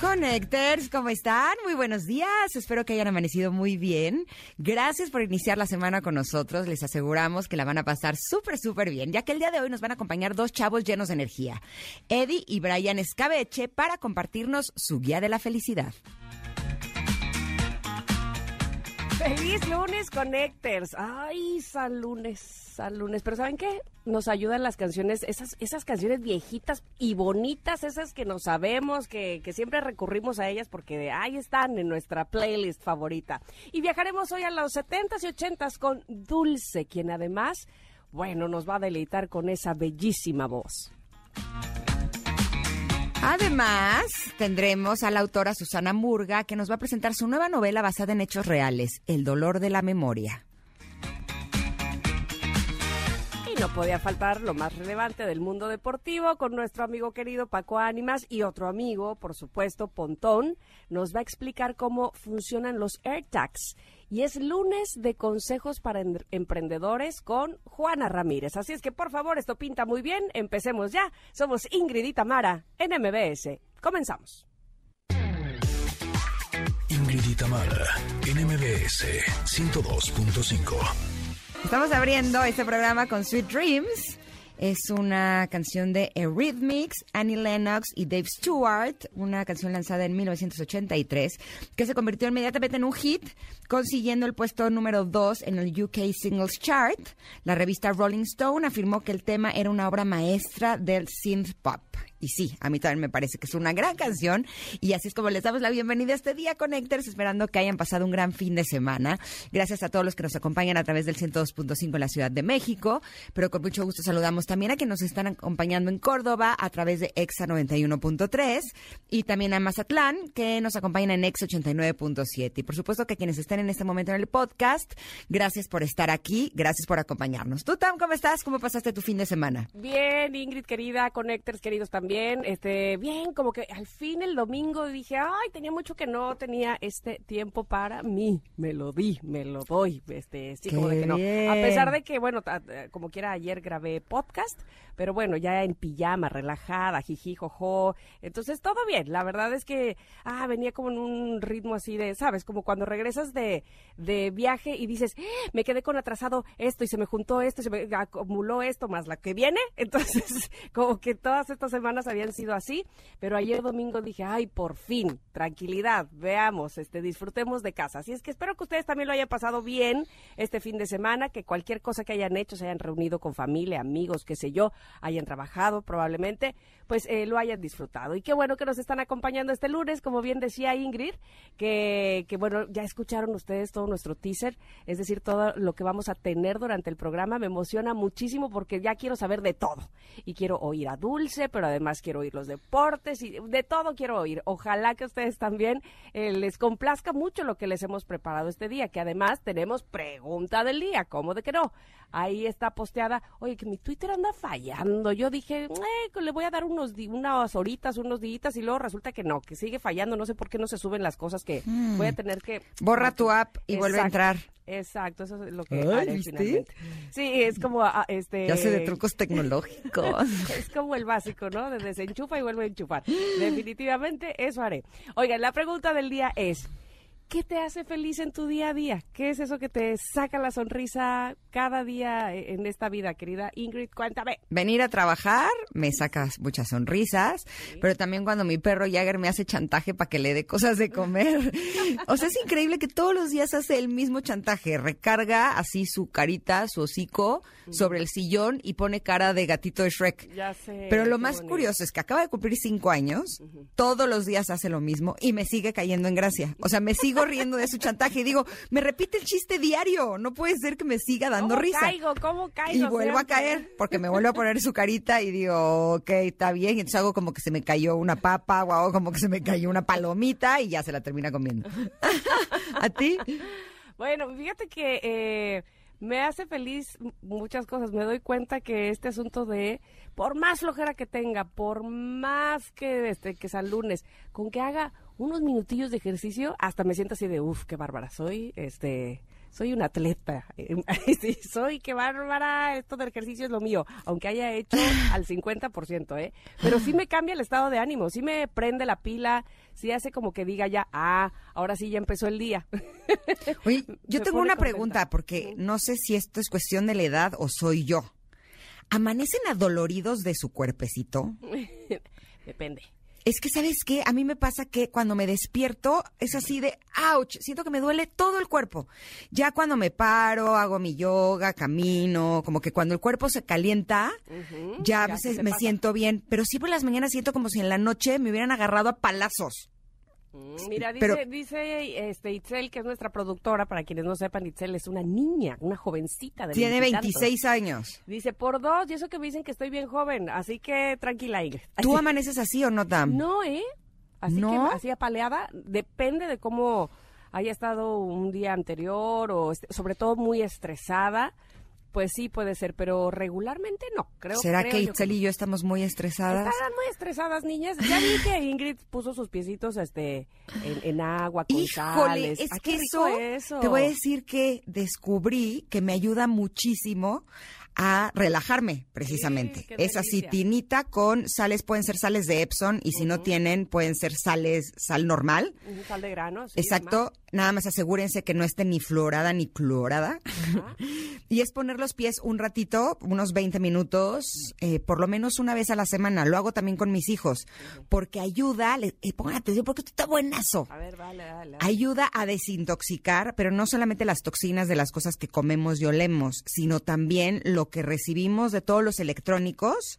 Connectors, ¿cómo están? Muy buenos días. Espero que hayan amanecido muy bien. Gracias por iniciar la semana con nosotros. Les aseguramos que la van a pasar súper, súper bien, ya que el día de hoy nos van a acompañar dos chavos llenos de energía, Eddie y Brian Escabeche, para compartirnos su guía de la felicidad. Feliz lunes, Connectors. Ay, sal lunes, sal lunes. Pero ¿saben qué? Nos ayudan las canciones, esas, esas canciones viejitas y bonitas, esas que no sabemos, que, que siempre recurrimos a ellas porque ahí están en nuestra playlist favorita. Y viajaremos hoy a los 70s y 80s con Dulce, quien además, bueno, nos va a deleitar con esa bellísima voz. Además, tendremos a la autora Susana Murga, que nos va a presentar su nueva novela basada en hechos reales, El dolor de la memoria. Y no podía faltar lo más relevante del mundo deportivo con nuestro amigo querido Paco Ánimas y otro amigo, por supuesto, Pontón, nos va a explicar cómo funcionan los AirTags. Y es lunes de consejos para em- emprendedores con Juana Ramírez. Así es que, por favor, esto pinta muy bien. Empecemos ya. Somos Ingrid y Tamara en MBS. Comenzamos. Ingrid y Tamara en MBS 102.5. Estamos abriendo este programa con Sweet Dreams. Es una canción de Eurythmics, Annie Lennox y Dave Stewart, una canción lanzada en 1983 que se convirtió inmediatamente en un hit, consiguiendo el puesto número 2 en el UK Singles Chart. La revista Rolling Stone afirmó que el tema era una obra maestra del synth pop. Y sí, a mí también me parece que es una gran canción. Y así es como les damos la bienvenida a este día, Connectors, esperando que hayan pasado un gran fin de semana. Gracias a todos los que nos acompañan a través del 102.5 en la Ciudad de México. Pero con mucho gusto saludamos también a quienes nos están acompañando en Córdoba a través de EXA 91.3 y también a Mazatlán, que nos acompañan en EXA 89.7. Y por supuesto que quienes estén en este momento en el podcast, gracias por estar aquí, gracias por acompañarnos. ¿Tú, Tam, cómo estás? ¿Cómo pasaste tu fin de semana? Bien, Ingrid querida, Connectors queridos también. Este, bien, como que al fin el domingo dije, ay, tenía mucho que no tenía este tiempo para mí. Me lo di, me lo doy. Este, sí, como de que no. A pesar de que, bueno, como quiera, ayer grabé podcast, pero bueno, ya en pijama, relajada, jiji, jojo. Entonces, todo bien. La verdad es que, ah, venía como en un ritmo así de, ¿sabes? Como cuando regresas de, de viaje y dices, "Ah, me quedé con atrasado esto y se me juntó esto y se me acumuló esto más la que viene. Entonces, como que todas estas semanas habían sido así, pero ayer domingo dije, ay, por fin, tranquilidad, veamos, este, disfrutemos de casa. Así es que espero que ustedes también lo hayan pasado bien este fin de semana, que cualquier cosa que hayan hecho, se hayan reunido con familia, amigos, qué sé yo, hayan trabajado probablemente, pues eh, lo hayan disfrutado. Y qué bueno que nos están acompañando este lunes, como bien decía Ingrid, que, que bueno, ya escucharon ustedes todo nuestro teaser, es decir, todo lo que vamos a tener durante el programa. Me emociona muchísimo porque ya quiero saber de todo. Y quiero oír a Dulce, pero además quiero oír los deportes y de todo quiero oír. Ojalá que ustedes también eh, les complazca mucho lo que les hemos preparado este día, que además tenemos pregunta del día, ¿cómo de que no? Ahí está posteada, oye, que mi Twitter anda fallando. Yo dije, eh, le voy a dar unos unas horitas, unos días y luego resulta que no, que sigue fallando. No sé por qué no se suben las cosas que voy a tener que... Borra tu app y vuelve a Exacto. entrar. Exacto, eso es lo que Ay, haré ¿viste? finalmente. Sí, es como ah, este Ya sé de trucos tecnológicos. es como el básico, ¿no? De desenchufa y vuelve a enchufar. Definitivamente eso haré. Oigan, la pregunta del día es ¿Qué te hace feliz en tu día a día? ¿Qué es eso que te saca la sonrisa cada día en esta vida, querida Ingrid? Cuéntame. Venir a trabajar me sacas muchas sonrisas, pero también cuando mi perro Jagger me hace chantaje para que le dé cosas de comer. o sea, es increíble que todos los días hace el mismo chantaje. Recarga así su carita, su hocico sobre el sillón y pone cara de gatito de Shrek. Ya sé. Pero lo más bonito. curioso es que acaba de cumplir cinco años, todos los días hace lo mismo y me sigue cayendo en gracia. O sea, me sigo sigo riendo de su chantaje y digo, me repite el chiste diario, no puede ser que me siga dando ¿Cómo risa. caigo? ¿Cómo caigo? Y vuelvo a caer porque me vuelve a poner su carita y digo, ok, está bien. Y entonces hago como que se me cayó una papa o hago como que se me cayó una palomita y ya se la termina comiendo. ¿A ti? Bueno, fíjate que eh, me hace feliz muchas cosas. Me doy cuenta que este asunto de, por más flojera que tenga, por más que, este, que sea lunes, con que haga unos minutillos de ejercicio, hasta me siento así de, uff, qué bárbara soy, este... Soy un atleta. Sí, soy, qué bárbara. Esto del ejercicio es lo mío. Aunque haya hecho al 50%, ¿eh? Pero sí me cambia el estado de ánimo. Sí me prende la pila. Sí hace como que diga ya, ah, ahora sí ya empezó el día. Oye, yo tengo una contenta. pregunta porque no sé si esto es cuestión de la edad o soy yo. ¿Amanecen adoloridos de su cuerpecito? Depende. Es que, ¿sabes qué? A mí me pasa que cuando me despierto es así de, ouch, siento que me duele todo el cuerpo. Ya cuando me paro, hago mi yoga, camino, como que cuando el cuerpo se calienta, ya a ya se veces te me pasa. siento bien. Pero sí por las mañanas siento como si en la noche me hubieran agarrado a palazos. Mm, Mira, dice, Pero- dice este, Itzel, que es nuestra productora, para quienes no sepan, Itzel es una niña, una jovencita de Tiene veintitantos. 26 años. Dice, por dos, y eso que me dicen que estoy bien joven, así que tranquila. ¿Tú amaneces así o no, Tam? No, ¿eh? Así ¿No? que así apaleada, depende de cómo haya estado un día anterior o sobre todo muy estresada, pues sí puede ser, pero regularmente no. Creo, ¿Será creo que Itzel y yo estamos muy estresadas? Están muy estresadas, niñas. Ya vi que Ingrid puso sus piecitos este, en, en agua con Híjole, sales. es Ay, que eso, eso. te voy a decir que descubrí que me ayuda muchísimo a relajarme, precisamente. Sí, qué es así, delicia. tinita con sales, pueden ser sales de Epson, y si no tienen, pueden ser sales, sal normal. Sal de grano. sí, Exacto, nada más asegúrense que no esté ni florada ni clorada. Y es poner los pies un ratito, unos 20 minutos, eh, por lo menos una vez a la semana. Lo hago también con mis hijos, porque ayuda, le, eh, pongan atención porque esto está buenazo. A ver, vale, vale. Ayuda a desintoxicar, pero no solamente las toxinas de las cosas que comemos y olemos, sino también lo que recibimos de todos los electrónicos,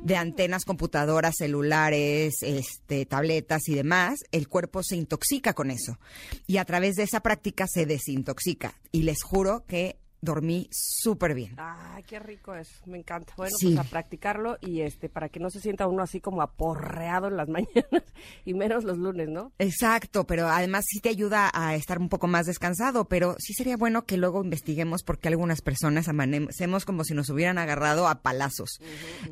de antenas, computadoras, celulares, este, tabletas y demás. El cuerpo se intoxica con eso. Y a través de esa práctica se desintoxica. Y les juro que dormí súper bien. Ay, qué rico es, me encanta. Bueno, Sí. pues a practicarlo y este para que no se sienta uno así como aporreado en las mañanas y menos los lunes, ¿no? Exacto, pero además sí te ayuda a estar un poco más descansado, pero sí sería bueno que luego investiguemos por qué algunas personas amanecemos como si nos hubieran agarrado a palazos.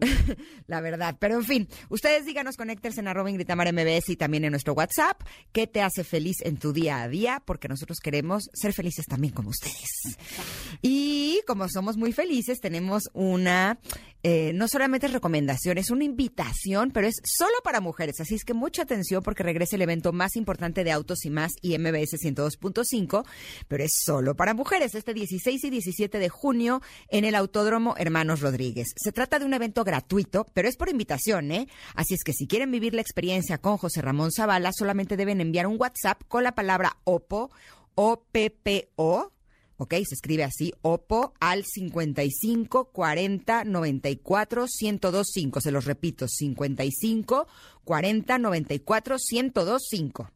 La verdad, pero en fin, ustedes díganos, conéctense en arroba Ingrid Tamara MBS y también en nuestro WhatsApp, qué te hace feliz en tu día a día, porque nosotros queremos ser felices también como ustedes. Y como somos muy felices, tenemos una, eh, no solamente recomendación, es una invitación, pero es solo para mujeres. Así es que mucha atención porque regresa el evento más importante de Autos y Más y MBS 102.5, pero es solo para mujeres, este 16 y 17 de junio en el Autódromo Hermanos Rodríguez. Se trata de un evento gratuito, pero es por invitación, ¿eh? Así es que si quieren vivir la experiencia con José Ramón Zavala, solamente deben enviar un WhatsApp con la palabra OPO, O-P-P-O, ¿ok? Se escribe así, OPO al 55 40 94 1025. Se los repito, 55 40 94 1025.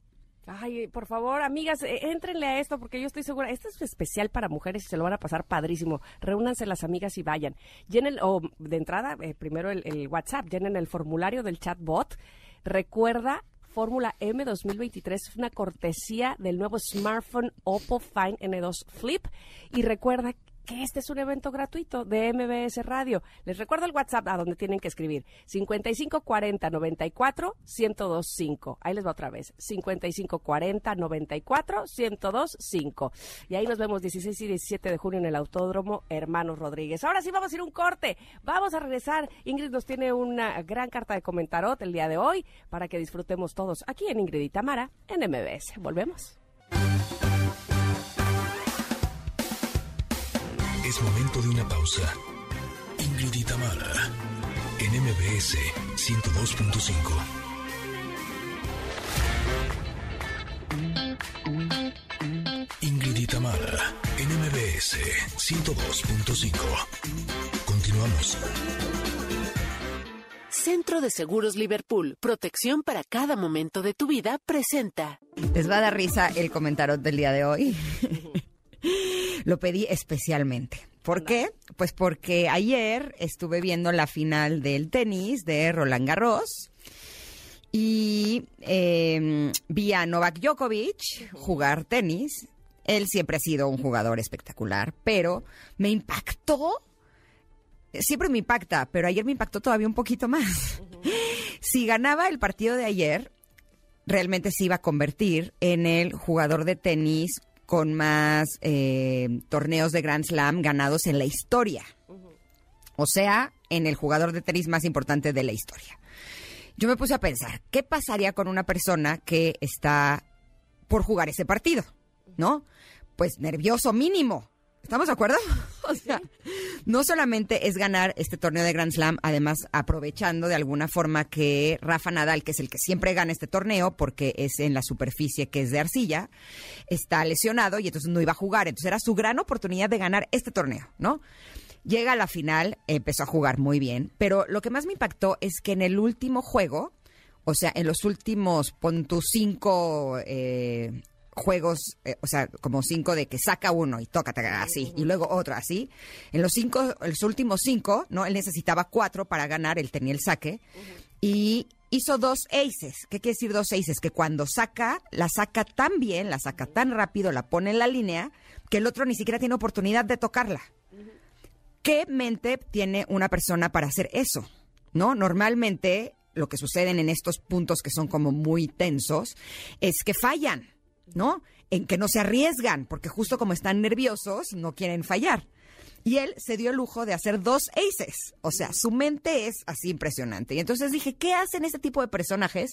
Ay, por favor, amigas, eh, éntrenle a esto porque yo estoy segura, esto es especial para mujeres y se lo van a pasar padrísimo. Reúnanse las amigas y vayan. Llenen, o de entrada, eh, primero el WhatsApp, llenen el formulario del chatbot. Recuerda, Fórmula M 2023 es una cortesía del nuevo smartphone Oppo Find N2 Flip. Y recuerda que este es un evento gratuito de MBS Radio. Les recuerdo el WhatsApp a donde tienen que escribir 5540 94 1025. Ahí les va otra vez. 5540 94 1025. Y ahí nos vemos 16 y 17 de junio en el Autódromo Hermanos Rodríguez. Ahora sí vamos a ir un corte. Vamos a regresar. Ingrid nos tiene una gran carta de comentarot el día de hoy para que disfrutemos todos aquí en Ingrid y Tamara en MBS. Volvemos. Es momento de una pausa. Ingrid y Tamara, en MBS 102.5. Ingrid y Tamara, en MBS 102.5. Continuamos. Centro de Seguros Liverpool, protección para cada momento de tu vida, presenta. Les va a dar risa el comentario del día de hoy. Lo pedí especialmente. ¿Por qué? Pues porque ayer estuve viendo la final del tenis de Roland Garros y eh, vi a Novak Djokovic jugar tenis. Él siempre ha sido un jugador espectacular, pero me impactó. Siempre me impacta, pero ayer me impactó todavía un poquito más. Si ganaba el partido de ayer, realmente se iba a convertir en el jugador de tenis con más eh, torneos de Grand Slam ganados en la historia. O sea, en el jugador de tenis más importante de la historia. Yo me puse a pensar, ¿qué pasaría con una persona que está por jugar ese partido? ¿No? Pues nervioso mínimo. ¿Estamos de acuerdo? O sea, no solamente es ganar este torneo de Grand Slam, además aprovechando de alguna forma que Rafa Nadal, que es el que siempre gana este torneo porque es en la superficie que es de arcilla, está lesionado y entonces no iba a jugar. Entonces era su gran oportunidad de ganar este torneo, ¿no? Llega a la final, empezó a jugar muy bien, pero lo que más me impactó es que en el último juego, o sea, en los últimos, pon tus cinco eh, juegos, eh, o sea, como cinco de que saca uno y toca así, y luego otro así. En los cinco, los últimos cinco, ¿no? Él necesitaba cuatro para ganar, él tenía el saque, y hizo dos aces. ¿Qué quiere decir dos aces? Que cuando saca, la saca tan bien, la saca tan rápido, la pone en la línea, que el otro ni siquiera tiene oportunidad de tocarla. ¿Qué mente tiene una persona para hacer eso? ¿No? Normalmente lo que suceden en estos puntos que son como muy tensos es que fallan. ¿No? En que no se arriesgan, porque justo como están nerviosos, no quieren fallar. Y él se dio el lujo de hacer dos aces. O sea, su mente es así impresionante. Y entonces dije, ¿qué hacen este tipo de personajes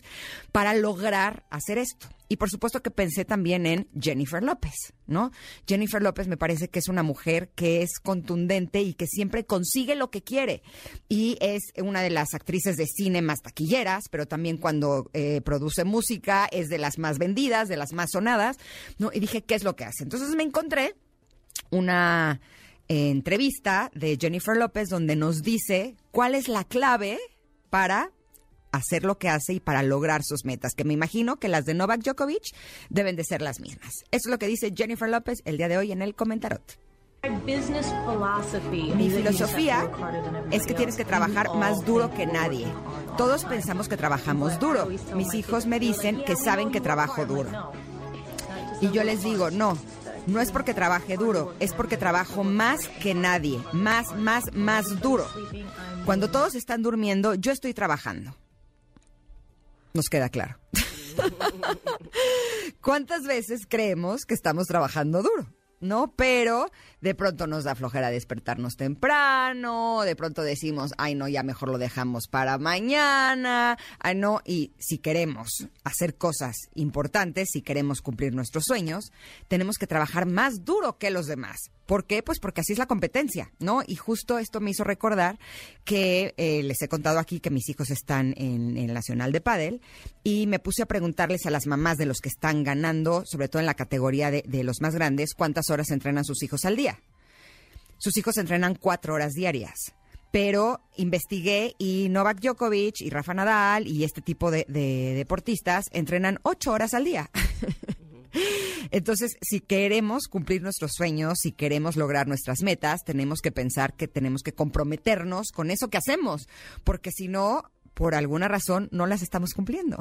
para lograr hacer esto? Y por supuesto que pensé también en Jennifer López, ¿no? Jennifer López me parece que es una mujer que es contundente y que siempre consigue lo que quiere. Y es una de las actrices de cine más taquilleras, pero también cuando eh, produce música es de las más vendidas, de las más sonadas, ¿no? Y dije, ¿qué es lo que hace? Entonces me encontré una entrevista de Jennifer López donde nos dice cuál es la clave para hacer lo que hace y para lograr sus metas, que me imagino que las de Novak Djokovic deben de ser las mismas. Eso es lo que dice Jennifer López el día de hoy en el comentarot. Mi filosofía es que tienes que trabajar más duro que nadie. Todos pensamos que trabajamos duro. Mis hijos me dicen que saben que trabajo duro. Y yo les digo, no, no es porque trabaje duro, es porque trabajo más que nadie, más, más, más duro. Cuando todos están durmiendo, yo estoy trabajando. Nos queda claro. ¿Cuántas veces creemos que estamos trabajando duro? ¿no? Pero de pronto nos da flojera despertarnos temprano, de pronto decimos, ay no, ya mejor lo dejamos para mañana, ay no, y si queremos hacer cosas importantes, si queremos cumplir nuestros sueños, tenemos que trabajar más duro que los demás. ¿Por qué? Pues porque así es la competencia, ¿no? Y justo esto me hizo recordar que eh, les he contado aquí que mis hijos están en el Nacional de Padel y me puse a preguntarles a las mamás de los que están ganando, sobre todo en la categoría de, de los más grandes, cuántas horas entrenan sus hijos al día. Sus hijos entrenan cuatro horas diarias pero investigué y Novak Djokovic y Rafa Nadal y este tipo de, de deportistas entrenan ocho horas al día. Entonces, si queremos cumplir nuestros sueños, si queremos lograr nuestras metas, tenemos que pensar que tenemos que comprometernos con eso que hacemos, porque si no, por alguna razón no las estamos cumpliendo,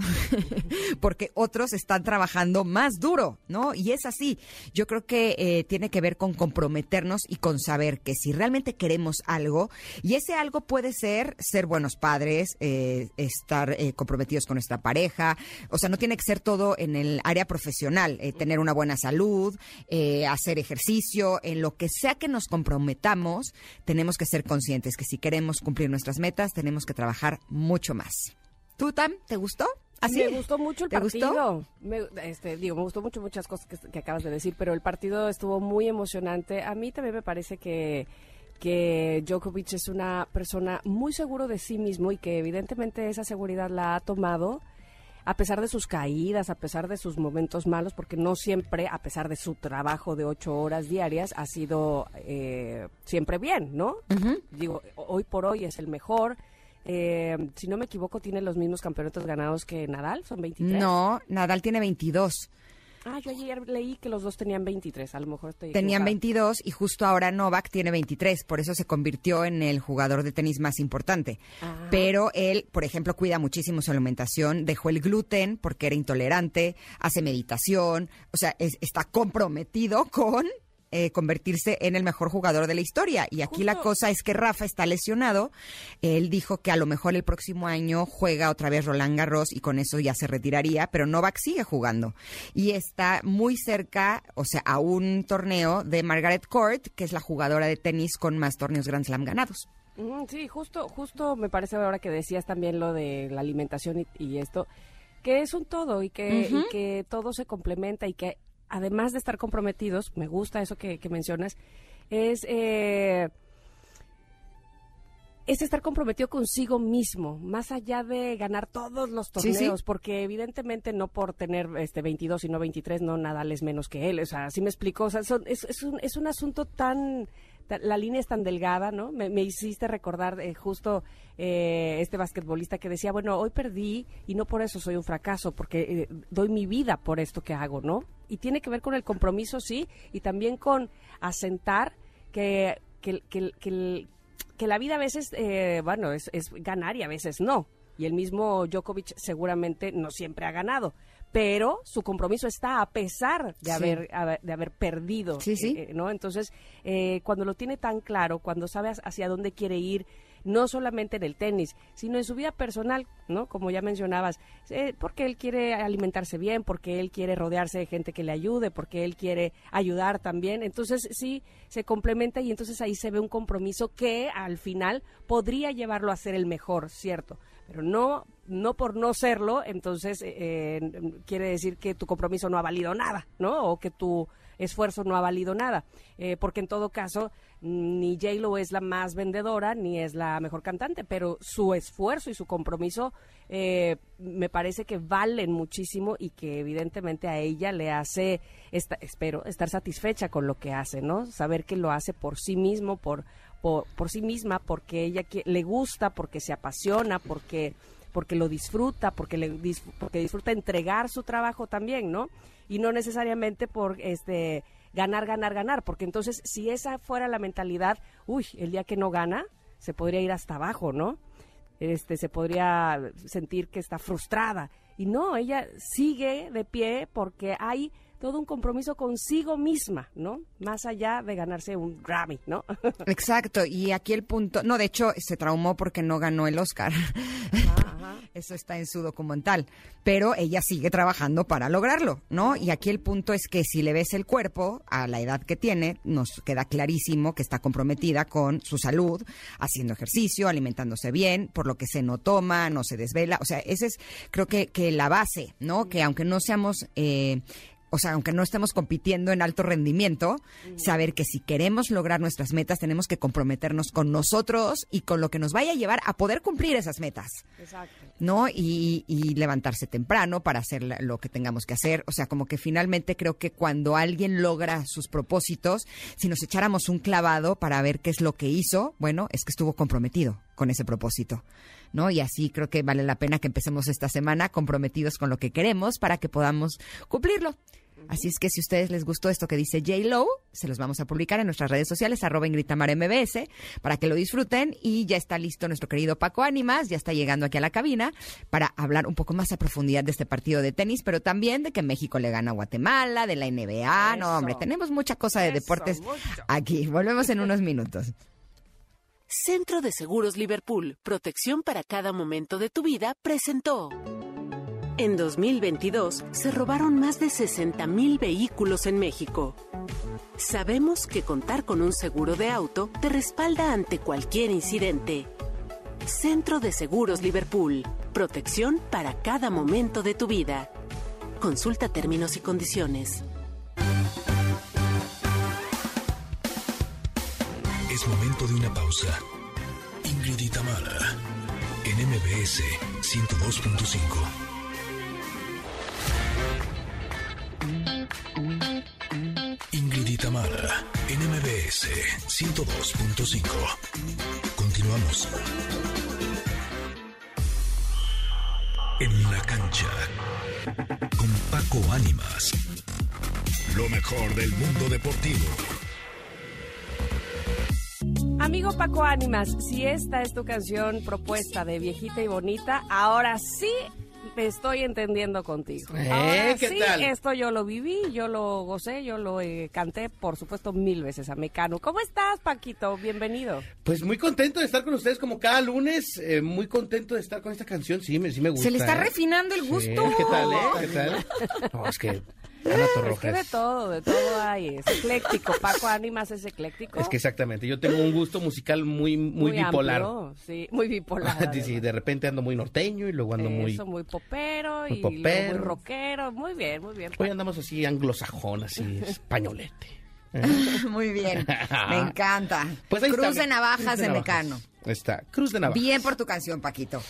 porque otros están trabajando más duro, ¿no? Y es así. Yo creo que eh, tiene que ver con comprometernos y con saber que si realmente queremos algo, y ese algo puede ser ser buenos padres, eh, estar eh, comprometidos con nuestra pareja, o sea, no tiene que ser todo en el área profesional, tener una buena salud, hacer ejercicio, en lo que sea que nos comprometamos, tenemos que ser conscientes que si queremos cumplir nuestras metas, tenemos que trabajar mucho mucho más. ¿Tú, Tam, te gustó? ¿Así? Me gustó mucho el partido. Me, este, digo, me gustó mucho muchas cosas que, acabas de decir, pero el partido estuvo muy emocionante. A mí también me parece que que Djokovic es una persona muy seguro de sí mismo y que evidentemente esa seguridad la ha tomado a pesar de sus caídas, a pesar de sus momentos malos, porque no siempre, a pesar de su trabajo de ocho horas diarias, ha sido eh, siempre bien, ¿no? Digo, hoy por hoy es el mejor, eh, si no me equivoco, tiene los mismos campeonatos ganados que Nadal, son 23. No, Nadal tiene 22. Ah, yo ayer leí que los dos tenían 23, a lo mejor estoy Tenían equivocada. 22 y justo ahora Novak tiene 23, por eso se convirtió en el jugador de tenis más importante. Ah. Pero él, por ejemplo, cuida muchísimo su alimentación, dejó el gluten porque era intolerante, hace meditación, o sea, es- está comprometido con eh, convertirse en el mejor jugador de la historia. Y aquí la cosa es que Rafa está lesionado. Él dijo que a lo mejor el próximo año juega otra vez Roland Garros y con eso ya se retiraría, pero Novak sigue jugando. Y está muy cerca, o sea, a un torneo de Margaret Court, que es la jugadora de tenis con más torneos Grand Slam ganados. Mm, Sí, justo, justo me parece ahora que decías también lo de la alimentación y, y esto, que es un todo y que, y que todo se complementa y que además de estar comprometidos, me gusta eso que, que mencionas, es, eh, es estar comprometido consigo mismo, más allá de ganar todos los Sí, sí. torneos, porque evidentemente no por tener este 22 y no 23, no nada es menos que él, o sea, así me explico, o sea, son- es, es un, es un asunto tan, ta- la línea es tan delgada, ¿no? Me, hiciste recordar eh, justo eh, este basquetbolista que decía, bueno, hoy perdí y no por eso soy un fracaso, porque eh, doy mi vida por esto que hago, ¿no? Y tiene que ver con el compromiso, sí, y también con asentar que, que, que, que que la vida a veces, eh, bueno, es, es ganar y a veces no. Y el mismo Djokovic seguramente no siempre ha ganado, pero su compromiso está a pesar de Sí. haber, de haber perdido, Sí, sí. eh, eh, ¿no? Entonces, eh, cuando lo tiene tan claro, cuando sabe hacia- hacia dónde quiere ir, no solamente en el tenis, sino en su vida personal, ¿no? Como ya mencionabas, eh, porque él quiere alimentarse bien, porque él quiere rodearse de gente que le ayude, porque él quiere ayudar también. Entonces, sí, se complementa y entonces ahí se ve un compromiso que al final podría llevarlo a ser el mejor, ¿cierto? Pero no, no por no serlo, entonces eh, eh, quiere decir que tu compromiso no ha valido nada, ¿no? O que tu esfuerzo no ha valido nada. Eh, porque en todo caso, ni J-Lo es la más vendedora, ni es la mejor cantante, pero su esfuerzo y su compromiso eh, me parece que valen muchísimo y que evidentemente a ella le hace, esta- espero, estar satisfecha con lo que hace, ¿no? Saber que lo hace por sí mismo, por, por, por sí misma, porque ella le gusta, porque se apasiona, porque porque lo disfruta, porque le porque disfruta entregar su trabajo también, ¿no? Y no necesariamente por este ganar, ganar, ganar, porque entonces si esa fuera la mentalidad, uy, el día que no gana se podría ir hasta abajo, ¿no? Este se podría sentir que está frustrada y no, ella sigue de pie porque hay todo un compromiso consigo misma, ¿no? Más allá de ganarse un Grammy, ¿no? Exacto, y aquí el punto, no, de hecho se traumó porque no ganó el Oscar. Eso está en su documental, pero ella sigue trabajando para lograrlo, ¿no? Y aquí el punto es que si le ves el cuerpo a la edad que tiene, nos queda clarísimo que está comprometida con su salud, haciendo ejercicio, alimentándose bien, por lo que se no toma, no se desvela, o sea, esa es creo que, que la base, ¿no? Que aunque no seamos... eh, o sea, aunque no estemos compitiendo en alto rendimiento, saber que si queremos lograr nuestras metas tenemos que comprometernos con nosotros y con lo que nos vaya a llevar a poder cumplir esas metas. Exacto. ¿no? Y, y levantarse temprano para hacer lo que tengamos que hacer. O sea, como que finalmente creo que cuando alguien logra sus propósitos, si nos echáramos un clavado para ver qué es lo que hizo, bueno, es que estuvo comprometido con ese propósito. ¿No? Y así creo que vale la pena que empecemos esta semana comprometidos con lo que queremos para que podamos cumplirlo. Así es que si a ustedes les gustó esto que dice J. Lo, se los vamos a publicar en nuestras redes sociales, arroba Ingritamar MBS, para que lo disfruten. Y ya está listo nuestro querido Paco Ánimas, ya está llegando aquí a la cabina para hablar un poco más a profundidad de este partido de tenis, pero también de que México le gana a Guatemala, de la NBA. No, hombre, tenemos mucha cosa de Eso, deportes mucho. aquí. Volvemos en unos minutos. Centro de Seguros Liverpool, protección para cada momento de tu vida, presentó. En 2022 se robaron más de 60.000 vehículos en México. Sabemos que contar con un seguro de auto te respalda ante cualquier incidente. Centro de Seguros Liverpool, protección para cada momento de tu vida. Consulta términos y condiciones. Momento de una pausa. Ingrid y en MBS 102.5. Ingrid y en MBS 102.5. Continuamos. En la cancha. Con Paco Ánimas. Lo mejor del mundo deportivo. Amigo Paco Ánimas, si esta es tu canción propuesta de viejita y bonita, ahora sí me estoy entendiendo contigo. ¿Eh? Ahora ¿Qué sí, tal? esto yo lo viví, yo lo gocé, yo lo eh, canté, por supuesto, mil veces a Mecano. ¿Cómo estás, Paquito? Bienvenido. Pues muy contento de estar con ustedes como cada lunes, eh, muy contento de estar con esta canción, sí, me, sí me gusta. Se le está ¿eh? refinando el Sí, gusto. ¿Qué tal, eh? ¿Qué tal? No, es que Ana Es que de todo, de todo hay. Es ecléctico. Paco Ánimas es ecléctico. Es que exactamente, yo tengo un gusto musical muy muy, bipolar. amplio, sí, muy bipolar. Sí, sí, de repente ando muy norteño y luego ando muy... Eso, muy popero muy y popero. muy rockero. Muy bien, muy bien. Hoy andamos así anglosajón, así españolete. ¿eh? Muy bien. Me encanta. Pues de navajas de. Mecano. Está, Cruz de Navajas. Bien por tu canción, Paquito.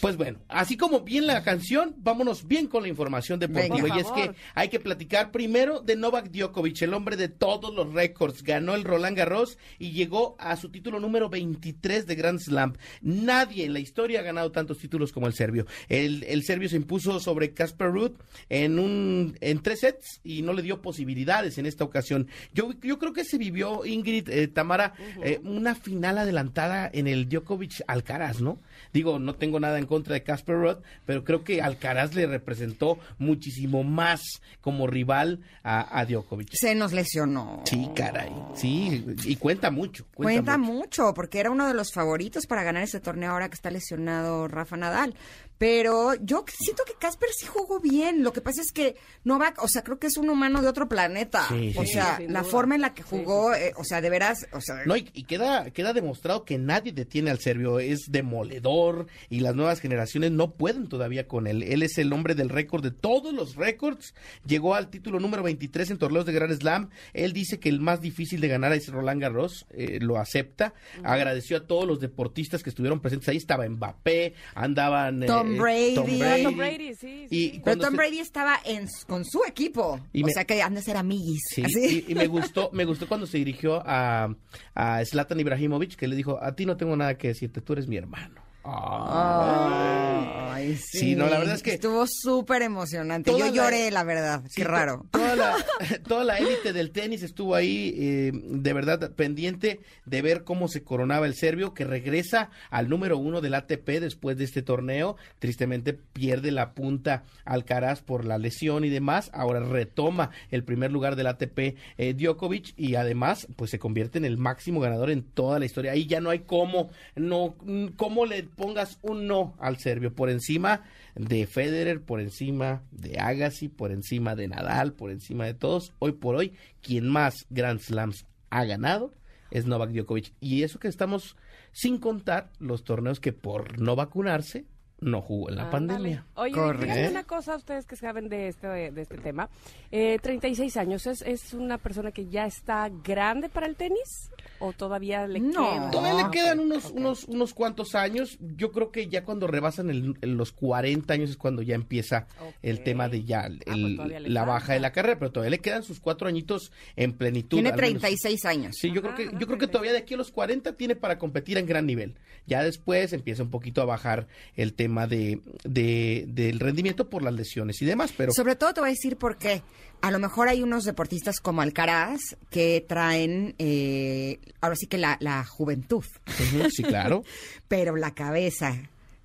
Pues bueno, así como bien la canción, vámonos bien con la información deportiva. Venga. y es que hay que platicar primero de Novak Djokovic, el hombre de todos los récords. Ganó el Roland Garros y llegó a su título número 23 de Grand Slam. Nadie en la historia ha ganado tantos títulos como el serbio. El, el serbio se impuso sobre Casper Ruud en, un, en tres sets y no le dio posibilidades en esta ocasión. Yo, yo creo que se vivió, Ingrid, eh, Tamara, eh, una final adelantada en el Djokovic Alcaraz, ¿no? Digo, no tengo nada en contra de Casper Ruud, pero creo que Alcaraz le representó muchísimo más como rival a, a Djokovic. Se nos lesionó. Sí, caray. Sí, y cuenta mucho. Cuenta, Cuenta mucho. mucho, porque era uno de los favoritos para ganar ese torneo ahora que está lesionado Rafa Nadal. Pero yo siento que Casper sí jugó bien. Lo que pasa es que Novak, o sea, creo que es un humano de otro planeta. Sí, sí, o sí. sea, la forma en la que Sí, jugó, eh, o sea, de veras, o sea, No, y, y queda, queda demostrado que nadie detiene al serbio, es demoledor y las nuevas generaciones no pueden todavía con él. Él es el hombre del récord de todos los récords, llegó al título número 23 en torneos de Grand Slam. Él dice que el más difícil de ganar es Roland Garros, eh, lo acepta. Agradeció a todos los deportistas que estuvieron presentes ahí, estaba Mbappé, andaban eh, Tom Brady. Ah, Tom Brady, sí, sí. Y pero Tom se- Brady estaba en, con su equipo. Y o me- sea, que han de ser amiguis. Sí, así. y, y me gustó, me gustó cuando se dirigió a, a Zlatan Ibrahimovic, que le dijo, a ti no tengo nada que decirte, tú eres mi hermano. Ay, sí. Sí, no, la verdad es que- Estuvo súper emocionante. Yo lloré, la verdad. Sí, Qué raro. Toda la, toda la élite del tenis estuvo ahí, eh, de verdad, pendiente de ver cómo se coronaba el serbio, que regresa al número uno del ATP después de este torneo. Tristemente pierde la punta Alcaraz por la lesión y demás. Ahora retoma el primer lugar del ATP eh, Djokovic y además, pues se convierte en el máximo ganador en toda la historia. Ahí ya no hay cómo, no, cómo le pongas un no al serbio por encima de Federer, por encima de Agassi, por encima de Nadal, por encima de todos. Hoy por hoy, quien más Grand Slams ha ganado es Novak Djokovic. Y eso que estamos sin contar los torneos que por no vacunarse no jugó en la pandemia. Oye, una cosa, ustedes que saben de este, de este tema. Eh, 36 años, ¿es, ¿es una persona que ya está grande para el tenis? ¿O todavía le No. queda? Todavía Ah, le quedan ok, unos, unos, unos cuantos años. Yo creo que ya cuando rebasan el- el- los 40 años es cuando ya empieza el tema de ya el- Ah, pues todavía le la baja de la carrera, pero todavía le quedan sus cuatro añitos en plenitud. Tiene al menos. 36 años. Sí, yo Ajá, creo que yo creo que 36. todavía de aquí a los 40 tiene para competir en gran nivel. Ya después empieza un poquito a bajar el tema de, de- del rendimiento por las lesiones y demás, pero Sobre todo te voy a decir por qué. A lo mejor hay unos deportistas como Alcaraz que traen, eh, ahora sí que la, la juventud, sí, claro. pero la cabeza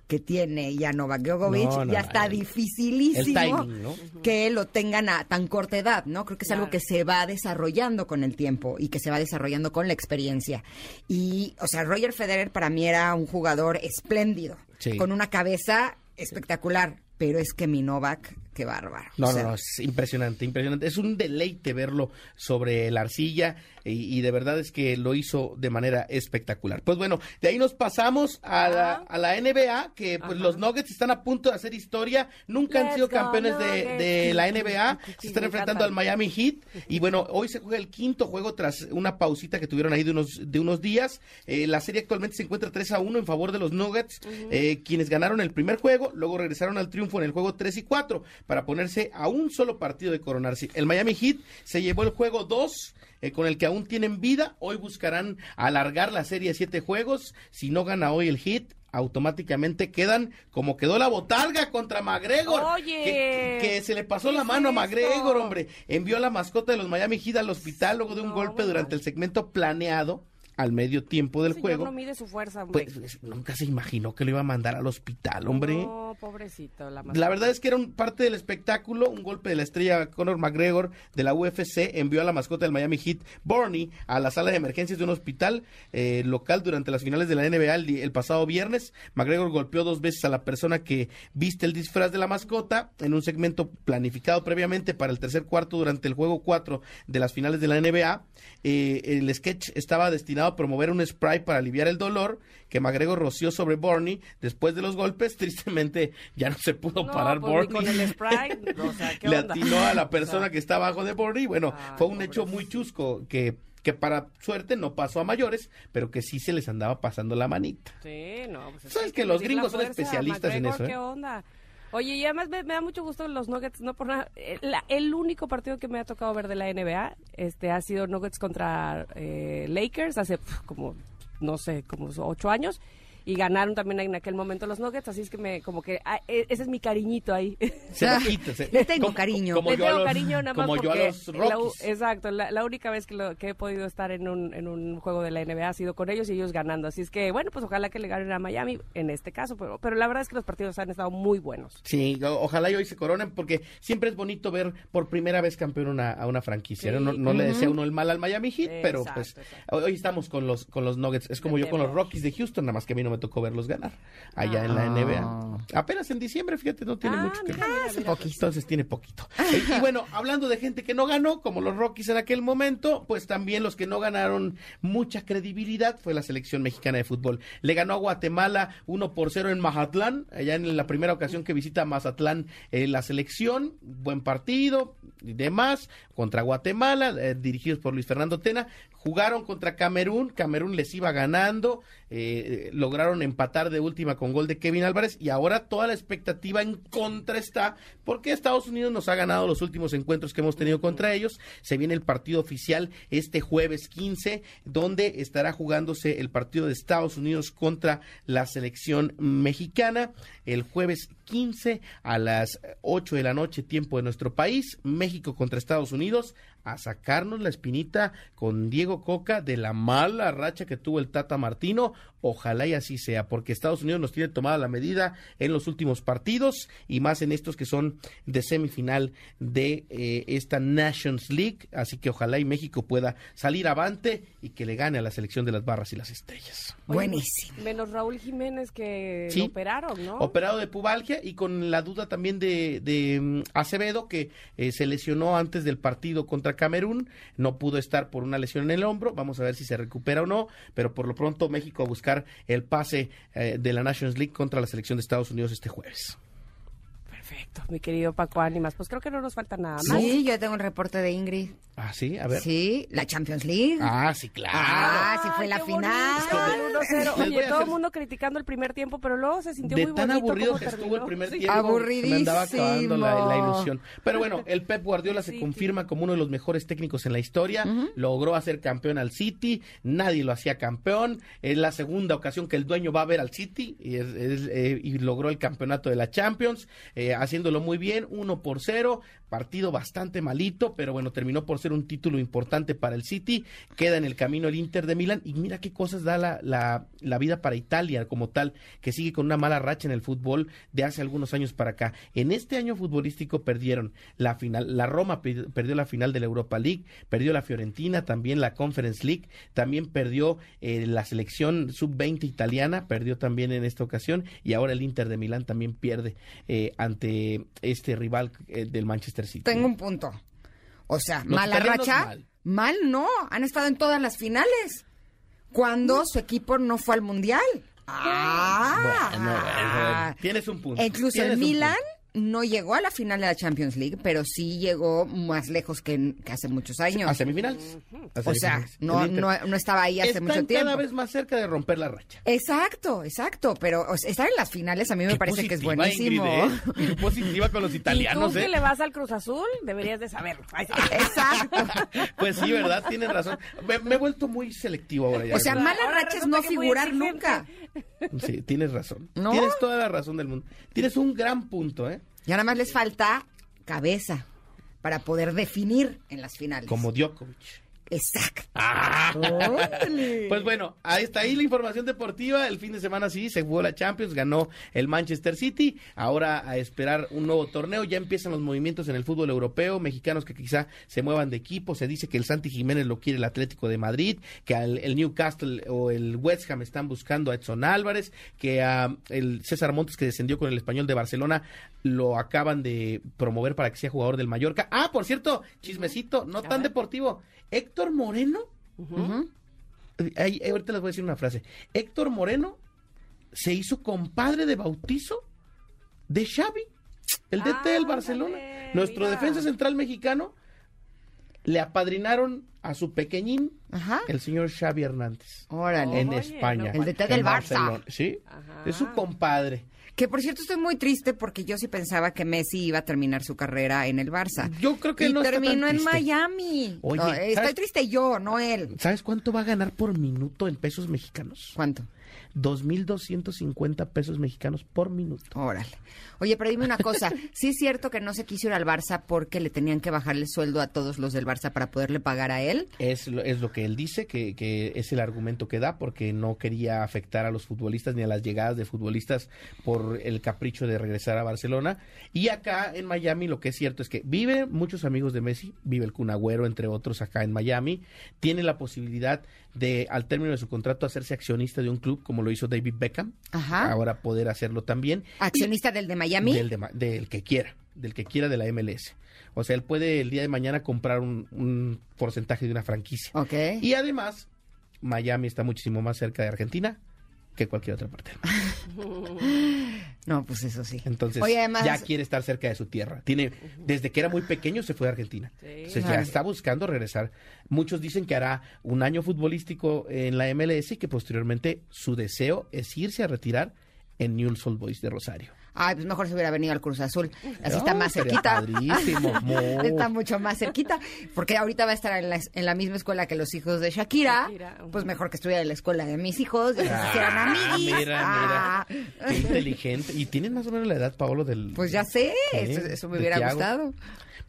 que tiene ya Novak Djokovic No, no, ya está el- dificilísimo el timing, ¿no? que lo tengan a tan corta edad, ¿no? Creo que es algo que se va desarrollando con el tiempo y que se va desarrollando con la experiencia. Y, o sea, Roger Federer para mí era un jugador espléndido, Sí. con una cabeza espectacular, pero es que mi Novak, qué bárbaro. No, O sea, no, no, es impresionante, impresionante. Es un deleite verlo sobre la arcilla y, y de verdad es que lo hizo de manera espectacular. Pues bueno, de ahí nos pasamos a la, Ajá. a la NBA, que pues Ajá. los Nuggets están a punto de hacer historia. Nunca han sido go, campeones de, la NBA. Se están enfrentando al. Miami Heat. Y bueno, hoy se juega el quinto juego tras una pausita que tuvieron ahí de unos, de unos días. Eh, la serie actualmente se encuentra 3 a 1 en favor de los Nuggets, eh, quienes ganaron el primer juego, luego regresaron al triunfo en el juego 3 y 4. Para ponerse a un solo partido de coronarse. El Miami Heat se llevó el juego 2 eh, con el que aún tienen vida. Hoy buscarán alargar la serie a siete juegos. Si no gana hoy el Heat, automáticamente quedan como quedó la botarga contra McGregor. Oye, que, que se le pasó ¿qué la es mano a? McGregor, hombre. Envió a la mascota de los Miami Heat al hospital luego de un No, golpe durante el segmento planeado al medio tiempo del juego. no mide su fuerza, hombre. Pues nunca se imaginó que lo iba a mandar al hospital, hombre. No, pobrecito. La, La verdad es que era un parte del espectáculo, un golpe de la estrella Conor McGregor de la UFC envió a la mascota del Miami Heat, Barney, a la sala de emergencias de un hospital eh, local durante las finales de la NBA el pasado viernes. McGregor golpeó dos veces a la persona que viste el disfraz de la mascota en un segmento planificado previamente para el tercer cuarto durante el juego 4 de las finales de la NBA. Eh, el sketch estaba destinado a promover un spray para aliviar el dolor que McGregor roció sobre Barney después de los golpes. Tristemente ya no se pudo No, parar pues, ni Barney. con el spray, o sea, ¿qué Le onda? atinó a la O persona sea, que está abajo de Barney. Bueno, Ay, fue un hecho muy chusco que que para suerte no pasó a mayores, pero que sí se les andaba pasando la manita. Sí, no. Pues es Sabes que los gringos son especialistas en eso, ¿eh? ¿Qué onda? Oye, y además me, da mucho gusto los Nuggets, no por nada. eh, el único partido que me ha tocado ver de la NBA este, ha sido Nuggets contra eh, Lakers hace como, no sé, como ocho años. Y ganaron también en aquel momento los Nuggets, así es que me, como que, ah, e- ese es mi cariñito ahí. Se lo quita, se- Le tengo como- cariño. Como Le yo a tengo los, cariño nada más como yo a los la Rockies. exacto, la, la única vez que, lo, que he podido estar en un, en un juego de la NBA ha sido con ellos y ellos ganando. Así es que, bueno, pues ojalá que le ganen a Miami en este caso, pero, pero la verdad es que los partidos han estado muy buenos. Sí, o- ojalá y hoy se coronen porque siempre es bonito ver por primera vez campeón una, a una franquicia. Sí, ¿no? No, no le desea uno el mal al Miami Heat, pero pues exacto. hoy estamos con los con los Nuggets. Es como yo con los. Rockies de Houston, nada más que a mí no me tocó verlos ganar allá en la Ah. NBA. Apenas en diciembre, fíjate, no tiene Ah, mucho que poquito. Entonces tiene poquito. Eh, y bueno, hablando de gente que no ganó, como los Rockies en aquel momento, pues también los que no ganaron mucha credibilidad fue la selección mexicana de fútbol. Le ganó a Guatemala 1 por 0 en Mazatlán, allá en la primera ocasión que visita Mazatlán eh, la selección. Buen partido y demás contra Guatemala, eh, dirigidos por Luis Fernando Tena. Jugaron contra Camerún, Camerún les iba ganando, eh, eh, lograron empatar de última con gol de Kevin Álvarez y ahora toda la expectativa en contra está porque Estados Unidos nos ha ganado los últimos encuentros que hemos tenido contra ellos. Se viene el partido oficial este jueves 15, donde estará jugándose el partido de Estados Unidos contra la selección mexicana. El jueves 15 a las 8 de la noche, tiempo de nuestro país, México contra Estados Unidos, Unidos a sacarnos la espinita con Diego Coca de la mala racha que tuvo el Tata Martino. Ojalá y así sea, porque Estados Unidos nos tiene tomada la medida en los últimos partidos y más en estos que son de semifinal de eh, esta Nations League. Así que ojalá y México pueda salir avante y que le gane a la selección de las barras y las estrellas. Oye, Buenísimo. Menos Raúl Jiménez que Sí. lo operaron, ¿no? Operado de pubalgia y con la duda también de, de, mm, Acevedo, que eh, se lesionó antes del partido contra Camerún, no pudo estar por una lesión en el hombro, vamos a ver si se recupera o no, pero por lo pronto México a buscar el pase eh, de la Nations League contra la selección de Estados Unidos este jueves. Mi querido Paco Ánimas. Pues creo que no nos falta nada más. Sí, yo tengo el reporte de Ingrid. Ah, sí, a ver. Sí, la Champions League. Ah, sí, claro. Ah, sí fue Ay, la final. bonito, el 1-0. Les voy Oye, a todo el mundo criticando el primer tiempo, pero luego se sintió de muy tan bonito aburrido que estuvo el primer tiempo se me andaba acabando la, la Aburridísimo. ilusión pero bueno el Pep Guardiola se Sí, confirma como uno de los mejores técnicos en la historia logró hacer campeón al City nadie lo hacía campeón es la segunda ocasión que el dueño va a ver al City y, es- es, eh, y logró el campeonato de la Champions eh, muy bien uno por cero partido bastante malito pero bueno terminó por ser un título importante para el City queda en el camino el Inter de Milán y mira qué cosas da la, la, la vida para Italia como tal que sigue con una mala racha en el fútbol de hace algunos años para acá. En este año futbolístico perdieron la final, la Roma pe- perdió la final de la Europa League, perdió la Fiorentina, también la Conference League, también perdió eh, la selección sub-20 italiana, perdió también en esta ocasión y ahora el Inter de Milán también pierde eh, ante este rival eh, del Manchester City. Tengo un punto. O sea, Los mala racha. mal. Mal. no. Han estado en todas las finales. Cuando su equipo no fue al mundial. Ah. Bueno, tienes un punto. Incluso el Milan no llegó a la final de la Champions League, pero sí llegó más lejos que, que hace muchos años. A semifinales. A o sea, no, no, no estaba ahí hace Están mucho tiempo. cada vez más cerca de romper la racha. Exacto, exacto, pero o sea, estar en las finales a mí me Qué parece que es buenísimo. Ingrid, ¿eh? Qué positiva con los Y italianos, que ¿eh? le vas al Cruz Azul, deberías de saberlo. Exacto. Pues sí, ¿verdad? Tienes razón. Me, me he vuelto muy selectivo ahora ya. O sea, ¿verdad? mala Ahora racha es resulta no figurar nunca. Sí, tienes razón. ¿No? Tienes toda la razón del mundo. Tienes un gran punto, ¿eh? Y nada más les falta cabeza para poder definir en las finales. Como Djokovic. Exacto. Ah. Pues bueno, ahí está ahí la información deportiva. El fin de semana sí, se jugó la Champions, ganó el Manchester City. Ahora a esperar un nuevo torneo. Ya empiezan los movimientos en el fútbol europeo. Mexicanos que quizá se muevan de equipo. Se dice que el Santi Jiménez lo quiere el Atlético de Madrid, que al- el Newcastle o el West Ham están buscando a Edson Álvarez, que a el César Montes que descendió con el español de Barcelona lo acaban de promover para que sea jugador del Mallorca. Ah, por cierto, chismecito, no tan deportivo. Héctor Moreno Ujú. Ahí, ahí ahorita les voy a decir una frase. Héctor Moreno se hizo compadre de bautizo de Xavi, el DT del Ándale, Barcelona. Nuestro mira. defensa central mexicano le apadrinaron a su pequeñín, Ajá. el señor Xavi Hernández, Órale. en Oye, España. no El DT del Barça. Barcelona. Sí, Ajá. es su compadre. Que por cierto estoy muy triste porque yo sí pensaba que Messi iba a terminar su carrera en el Barça. Yo creo que y no terminó en. Miami. Oye, No, estoy triste yo, no él. ¿Sabes cuánto va a ganar por minuto en pesos mexicanos? ¿Cuánto? 2.250 pesos mexicanos por minuto. Órale. Oye, pero dime una cosa. Sí es cierto que no se quiso ir al Barça porque le tenían que bajar el sueldo a todos los del Barça para poderle pagar a él. Es lo, es lo que él dice, que, que es el argumento que da, porque no quería afectar a los futbolistas ni a las llegadas de futbolistas por el capricho de regresar a Barcelona. Y acá en Miami lo que es cierto es que vive muchos amigos de Messi, vive el Kun Agüero, entre otros, acá en Miami. Tiene la posibilidad de, al término de su contrato, hacerse accionista de un club, como lo hizo David Beckham. Ajá. Ahora poder hacerlo también. Accionista del de Miami. Del, de del que quiera, del que quiera de la MLS. O sea, él puede el día de mañana comprar un, un porcentaje de una franquicia. Y además, Miami está muchísimo más cerca de Argentina que cualquier otra parte. No, pues eso sí. Entonces, Oye, además- ya quiere estar cerca de su tierra. Tiene, desde que era muy pequeño se fue a Argentina. Sí. Entonces, ya está buscando regresar. Muchos dicen que hará un año futbolístico en la MLS y que posteriormente su deseo es irse a retirar en Newell's Old Boys de Rosario. Ay, pues mejor se hubiera venido al Cruz Azul. Así está más cerquita. Está mucho más cerquita. Porque ahorita va a estar en la, en la misma escuela que los hijos de Shakira. Pues mejor que estuviera en la escuela de mis hijos. Y se hicieran Ah, amiguis. mira, Ah. mira. Qué inteligente. Y tienen más o menos la edad, Paolo, del. Pues ya sé. Eso, eso me hubiera Thiago. gustado.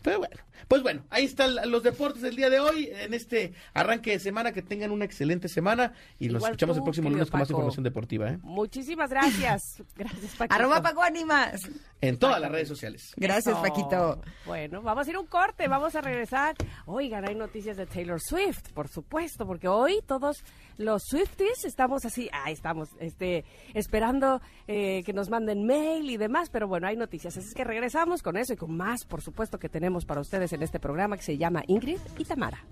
Pero bueno, pues bueno, ahí están los deportes del día de hoy, en este arranque de semana, que tengan una excelente semana y nos Igual escuchamos tú, el próximo lunes con más información deportiva, ¿eh? Muchísimas gracias. Gracias, Paquito. Arroba Paco Ánimas. En todas las redes sociales. Gracias, Eso. Paquito. Bueno, vamos a ir a un corte, vamos a regresar. Oigan, hay noticias de Taylor Swift, por supuesto, porque hoy todos los Swifties estamos así, ahí estamos, este, esperando eh, que nos manden mail y demás, pero bueno, hay noticias. Así que regresamos con eso y con más, por supuesto, que tenemos para ustedes en este programa que se llama Ingrid y Tamara.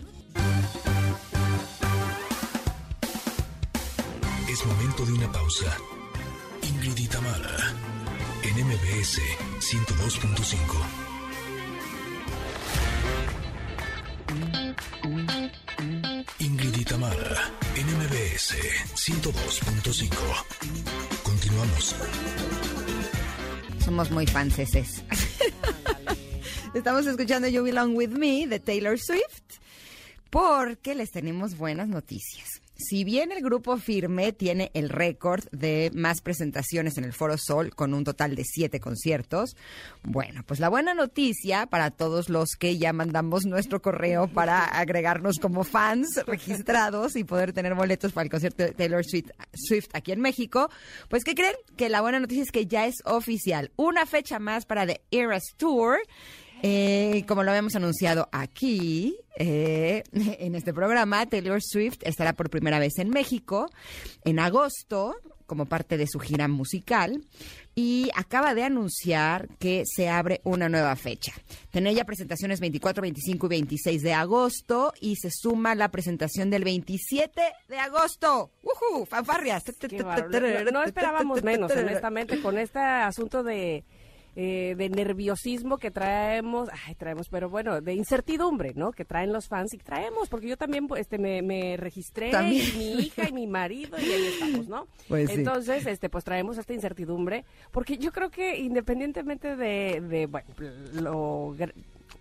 Es momento de una pausa. Ingrid y Tamara, en MBS 102.5. Ingrid en MBS 102.5. Continuamos. Somos muy fanceses. Estamos escuchando You Belong With Me de Taylor Swift porque les tenemos buenas noticias. Si bien el grupo Firme tiene el récord de más presentaciones en el Foro Sol con un total de siete conciertos, bueno, pues la buena noticia para todos los que ya mandamos nuestro correo para agregarnos como fans registrados y poder tener boletos para el concierto de Taylor Swift, aquí en México, pues ¿qué creen? Que la buena noticia es que ya es oficial. Una fecha más para The Eras Tour. Eh, como lo habíamos anunciado aquí eh, en este programa, Taylor Swift estará por primera vez en México en agosto como parte de su gira musical y acaba de anunciar que se abre una nueva fecha. Tiene ya presentaciones 24, 25 y 26 de agosto y se suma la presentación del 27 de agosto. ¡Woohoo! ¡Fanfarrias! No esperábamos menos, honestamente, con este asunto de eh, de nerviosismo que traemos, ay, traemos, pero bueno, de incertidumbre, ¿no? Que traen los fans y traemos, porque yo también este, me, me registré, También. y mi hija y mi marido, y ahí estamos, ¿no? Pues sí. Entonces, este, pues traemos esta incertidumbre, porque yo creo que independientemente de, de bueno, lo,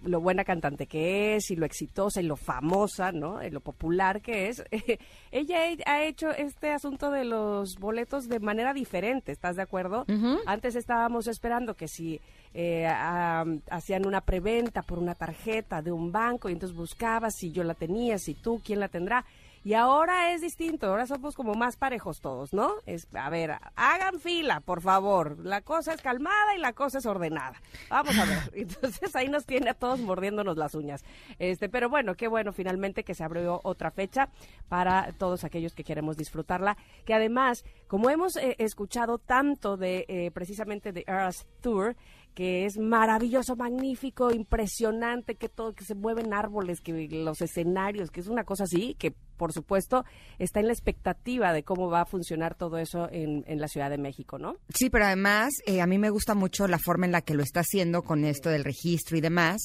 lo buena cantante que es y lo exitosa y lo famosa, ¿no? Y lo popular que es, ella ha hecho este asunto de los boletos de manera diferente, ¿estás de acuerdo? Antes estábamos esperando que si eh, hacían una preventa por una tarjeta de un banco y entonces buscabas si yo la tenía, si tú, quién la tendrá. Y ahora es distinto, ahora somos como más parejos todos, ¿no? Es, a ver, hagan fila, por favor. La cosa es calmada y la cosa es ordenada. Vamos a ver. Entonces ahí nos tiene a todos mordiéndonos las uñas. Este, pero bueno, qué bueno finalmente que se abrió otra fecha para todos aquellos que queremos disfrutarla. Que además, como hemos eh, escuchado tanto de eh, precisamente de Earth Tour, que es maravilloso, magnífico, impresionante, que todo, que se mueven árboles, que los escenarios, que es una cosa así, que por supuesto está en la expectativa de cómo va a funcionar todo eso en, en la Ciudad de México, ¿no? Sí, pero además eh, a mí me gusta mucho la forma en la que lo está haciendo con esto del registro y demás,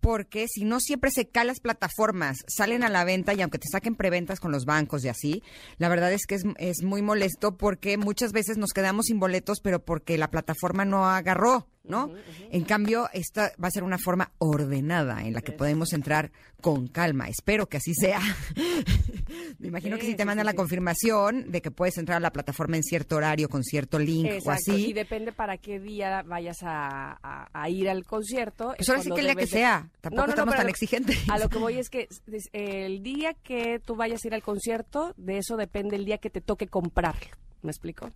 porque si no siempre se caen las plataformas, salen a la venta y aunque te saquen preventas con los bancos y así, la verdad es que es, es muy molesto porque muchas veces nos quedamos sin boletos, pero porque la plataforma no agarró. ¿No? En cambio, esta va a ser una forma ordenada en la que podemos entrar con calma. Espero que así sea. Me imagino que Sí, si te mandan sí, la confirmación de que puedes entrar a la plataforma en cierto horario con cierto link o así. y depende para qué día vayas a, a- a ir al concierto. Pues es ahora sí que el día que sea. Tampoco estamos pero tan exigentes. A lo que voy es que el día que tú vayas a ir al concierto, de eso depende el día que te toque comprarlo. ¿Me explico?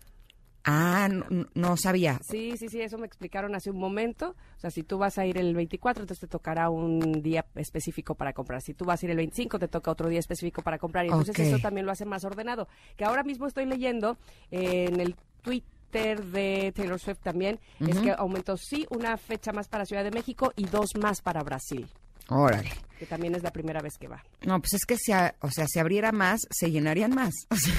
Ah, no, no- sabía. Sí, sí, sí, eso me explicaron hace un momento. O sea, si tú vas a ir el 24, entonces te tocará un día específico para comprar. Si tú vas a ir el 25, te toca otro día específico para comprar. Y entonces eso también lo hace más ordenado. Que ahora mismo estoy leyendo en el Twitter de Taylor Swift también, es que aumentó sí una fecha más para Ciudad de México y dos más para Brasil, Órale. que también es la primera vez que va. No, pues es que si, a- o sea, si abriera más, se llenarían más. O sea,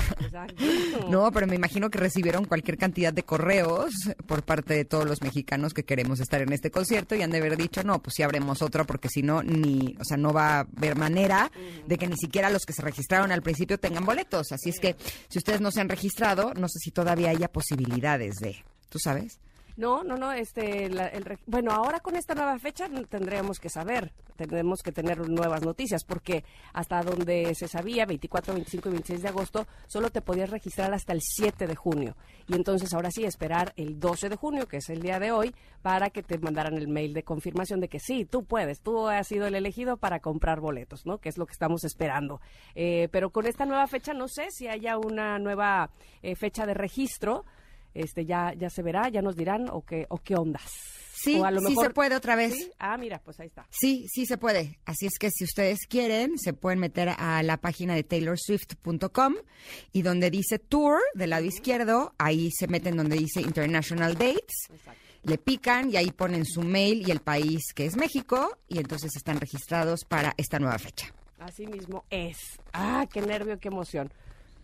Exacto. no, pero me imagino que recibieron cualquier cantidad de correos por parte de todos los mexicanos que queremos estar en este concierto y han de haber dicho, no, pues si abremos otro porque si no, ni, o sea, no va a haber manera de que ni siquiera los que se registraron al principio tengan boletos. Así es que si ustedes no se han registrado, no sé si todavía haya posibilidades de, ¿tú sabes? No, no, no, este, la- el bueno, ahora con esta nueva fecha tendremos que saber, tendremos que tener nuevas noticias, porque hasta donde se sabía, 24, 25 y 26 de agosto, solo te podías registrar hasta el 7 de junio. Y entonces ahora sí, esperar el 12 de junio, que es el día de hoy, para que te mandaran el mail de confirmación de que sí, tú puedes, tú has sido el elegido para comprar boletos, ¿no? Que es lo que estamos esperando. Eh, pero con esta nueva fecha, no sé si haya una nueva eh, fecha de registro este ya ya se verá, ya nos dirán o qué o qué ondas. Sí, O a lo sí se puede otra vez. ¿Sí? Ah, mira, pues ahí está. Sí, sí se puede. Así es que si ustedes quieren, se pueden meter a la página de taylorswift.com y donde dice tour del lado izquierdo, ahí se meten donde dice international dates, Exacto. le pican y ahí ponen su mail y el país que es México y entonces están registrados para esta nueva fecha. Así mismo es. Ah, qué nervio, qué emoción.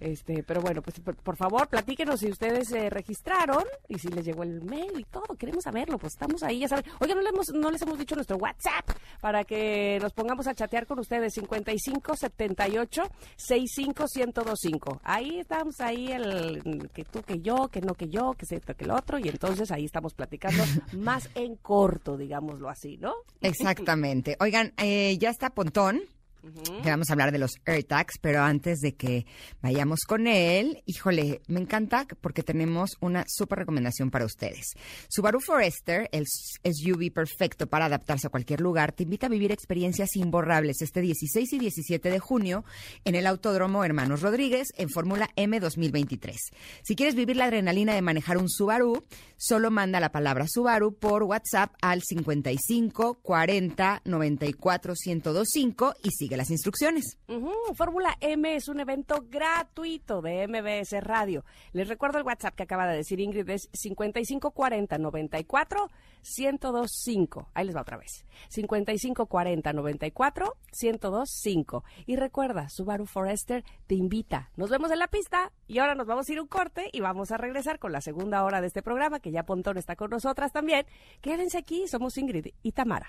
Este, pero bueno, pues por, por favor, platíquenos si ustedes se registraron y si les llegó el mail y todo. Queremos saberlo, pues estamos ahí, ya saben. Oiga, no, le hemos, no les hemos dicho nuestro WhatsApp para que nos pongamos a chatear con ustedes. 55 78 65 1025. Ahí estamos, ahí el que tú, que yo, que no, que yo, que esto, que el otro. Y entonces ahí estamos platicando más en corto, digámoslo así, ¿no? Exactamente. Oigan, eh, ya está Pontón. Vamos a hablar de los AirTags, pero antes de que vayamos con él, híjole, me encanta porque tenemos una súper recomendación para ustedes. Subaru Forester, el SUV perfecto para adaptarse a cualquier lugar, te invita a vivir experiencias imborrables este 16 y 17 de junio en el Autódromo Hermanos Rodríguez en Fórmula M 2023. Si quieres vivir la adrenalina de manejar un Subaru, solo manda la palabra Subaru por WhatsApp al 55 40 94 1025 y sigue las instrucciones. Fórmula M es un evento gratuito de MBS Radio. Les recuerdo el WhatsApp que acaba de decir Ingrid, es 5540 94 1025. Ahí les va otra vez. 5540 94 1025. Y recuerda, Subaru Forester te invita. Nos vemos en la pista y ahora nos vamos a ir un corte y vamos a regresar con la segunda hora de este programa, que ya Pontón está con nosotras también. Quédense aquí, somos Ingrid y Tamara.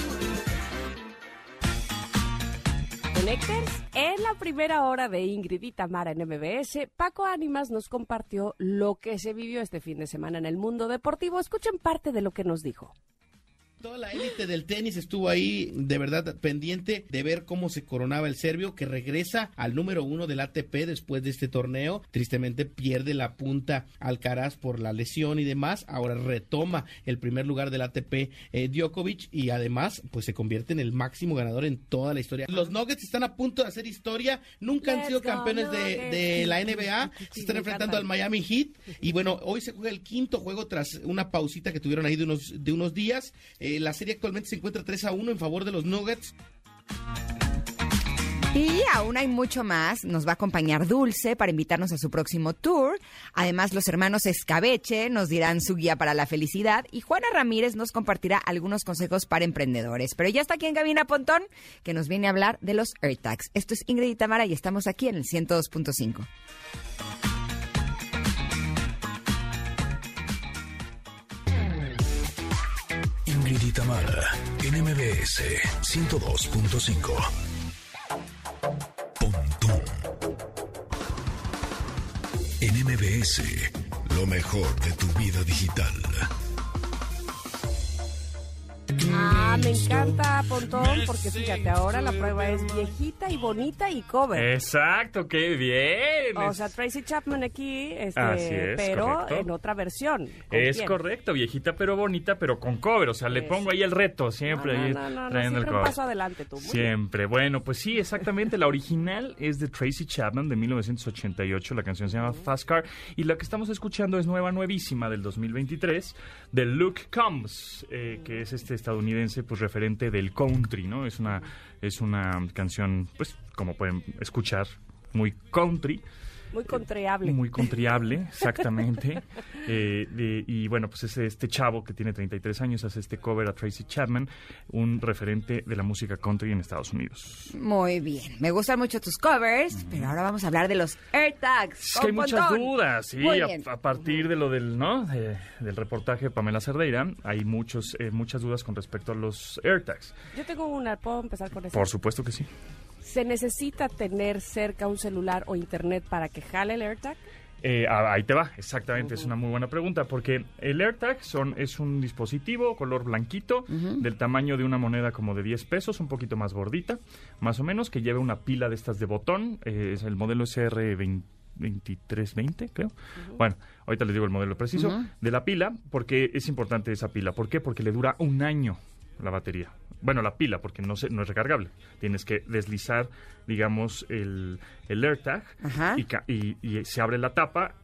En la primera hora de Ingrid y Tamara en MBS, Paco Ánimas nos compartió lo que se vivió este fin de semana en el mundo deportivo. Escuchen parte de lo que nos dijo. Toda la élite del tenis estuvo ahí de verdad pendiente de ver cómo se coronaba el serbio que regresa al número uno del ATP después de este torneo. Tristemente pierde la punta Alcaraz por la lesión y demás. Ahora retoma el primer lugar del ATP eh, Djokovic y además pues se convierte en el máximo ganador en toda la historia. Los Nuggets están a punto de hacer historia. Nunca han sido go, campeones de, la NBA. Sí, Se están enfrentando al Miami Heat y bueno, hoy se juega el quinto juego tras una pausita que tuvieron ahí de unos, de unos días. Eh, la serie actualmente se encuentra 3 a 1 en favor de los Nuggets. Y aún hay mucho más. Nos va a acompañar Dulce para invitarnos a su próximo tour. Además, los hermanos Escabeche nos dirán su guía para la felicidad. Y Juana Ramírez nos compartirá algunos consejos para emprendedores. Pero ya está aquí en Gabina Pontón, que nos viene a hablar de los AirTags. Esto es Ingrid y Tamara y estamos aquí en el 102.5. y Tamara, en MBS 102.5. Pontón. En MBS, lo mejor de tu vida digital. Ah, me encanta Pontón, porque fíjate, ahora la prueba es viejita y bonita y cover. Exacto, qué bien. O sea, Tracy Chapman aquí, este, es, pero correcto. en otra versión. ¿Con es quién? correcto, viejita pero bonita, pero con cover. O sea, le Es- pongo ahí el reto, siempre No, no, trayendo el siempre cover. paso adelante tú. Siempre. Bueno, pues sí, exactamente. La original es de Tracy Chapman de 1988. La canción se llama Fast Car. Y la que estamos escuchando es nueva, nuevísima del 2023, de Luke Combs, eh, que es este estadounidense, pues referente del country, ¿no? Es una, es una canción, pues, como pueden escuchar, muy country. Muy contrariable. Muy contriable, exactamente. Eh, de- y bueno, pues es este chavo que tiene 33 años, hace este cover a Tracy Chapman, un referente de la música country en Estados Unidos. Muy bien. Me gustan mucho tus covers, pero ahora vamos a hablar de los AirTags. Es que hay muchas dudas, sí, a, partir de lo del, ¿no? De- del reportaje de Pamela Cerdeira, hay muchos, eh, muchas dudas con respecto a los AirTags. Yo tengo una, ¿puedo empezar con eso? Por supuesto que sí. ¿Se necesita tener cerca un celular o internet para que jale el AirTag? Eh, ah, ahí te va, exactamente, es una muy buena pregunta, porque el AirTag son, es un dispositivo color blanquito, del tamaño de una moneda como de 10 pesos, un poquito más gordita, más o menos, que lleva una pila de estas de botón, eh, es el modelo SR20. 2320, creo. Bueno, ahorita les digo el modelo preciso de la pila, porque es importante esa pila. ¿Por qué? Porque le dura un año la batería. Bueno, la pila, porque no, se, no es recargable. Tienes que deslizar, digamos, el, el AirTag y, y- y se abre la tapa,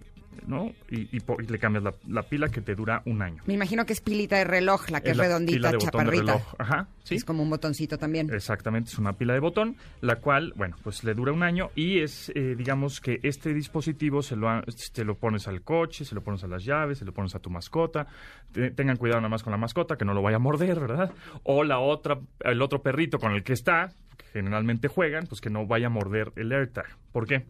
¿no? Y, y le cambias la, la pila que te dura un año. Me imagino que es pilita de reloj, la que es, la redondita, de de chaparrita. reloj. Ajá, sí. Es como un botoncito también. Exactamente, es una pila de botón, la cual, bueno, pues le dura un año y es, eh, digamos que este dispositivo se lo, te lo pones al coche, se lo pones a las llaves, se lo pones a tu mascota. Te- tengan cuidado nada más con la mascota, que no lo vaya a morder, ¿verdad? O la otra, el otro perrito con el que está, que generalmente juegan, pues que no vaya a morder el AirTag. ¿Por qué?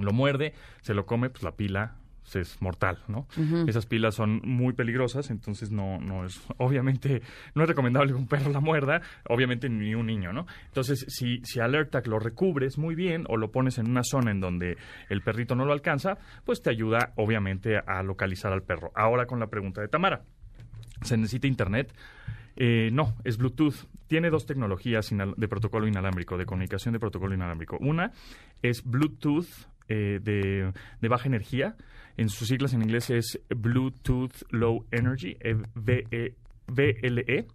Lo muerde, se lo come, pues la pila es mortal, ¿no? Esas pilas son muy peligrosas, entonces no, no es, obviamente, no es recomendable que un perro la muerda, obviamente ni un niño, ¿no? Entonces, si, si al AirTag lo recubres muy bien o lo pones en una zona en donde el perrito no lo alcanza, pues te ayuda, obviamente, a localizar al perro. Ahora con la pregunta de Tamara. ¿Se necesita internet? Eh, no, es Bluetooth. Tiene dos tecnologías de protocolo inalámbrico, de comunicación de protocolo inalámbrico. Una es Bluetooth eh, de, de baja energía. En sus siglas en inglés es Bluetooth Low Energy, eh, VE VLE.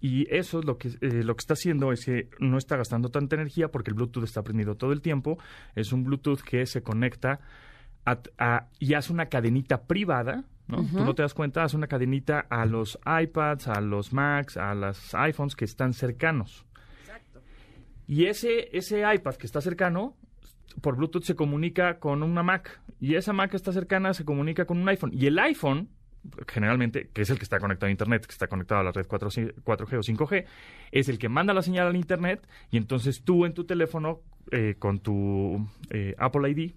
Y eso es lo que, eh, lo que está haciendo es que no está gastando tanta energía porque el Bluetooth está prendido todo el tiempo. Es un Bluetooth que se conecta a- a- y hace una cadenita privada. ¿no? Tú no te das cuenta, hace una cadenita a los iPads, a los Macs, a los iPhones que están cercanos. Y ese, ese iPad que está cercano, por Bluetooth se comunica con una Mac. Y esa Mac que está cercana se comunica con un iPhone. Y el iPhone, generalmente, que es el que está conectado a Internet, que está conectado a la red 4G, 4G o 5G, es el que manda la señal al Internet. Y entonces tú en tu teléfono, eh, con tu eh, Apple ID,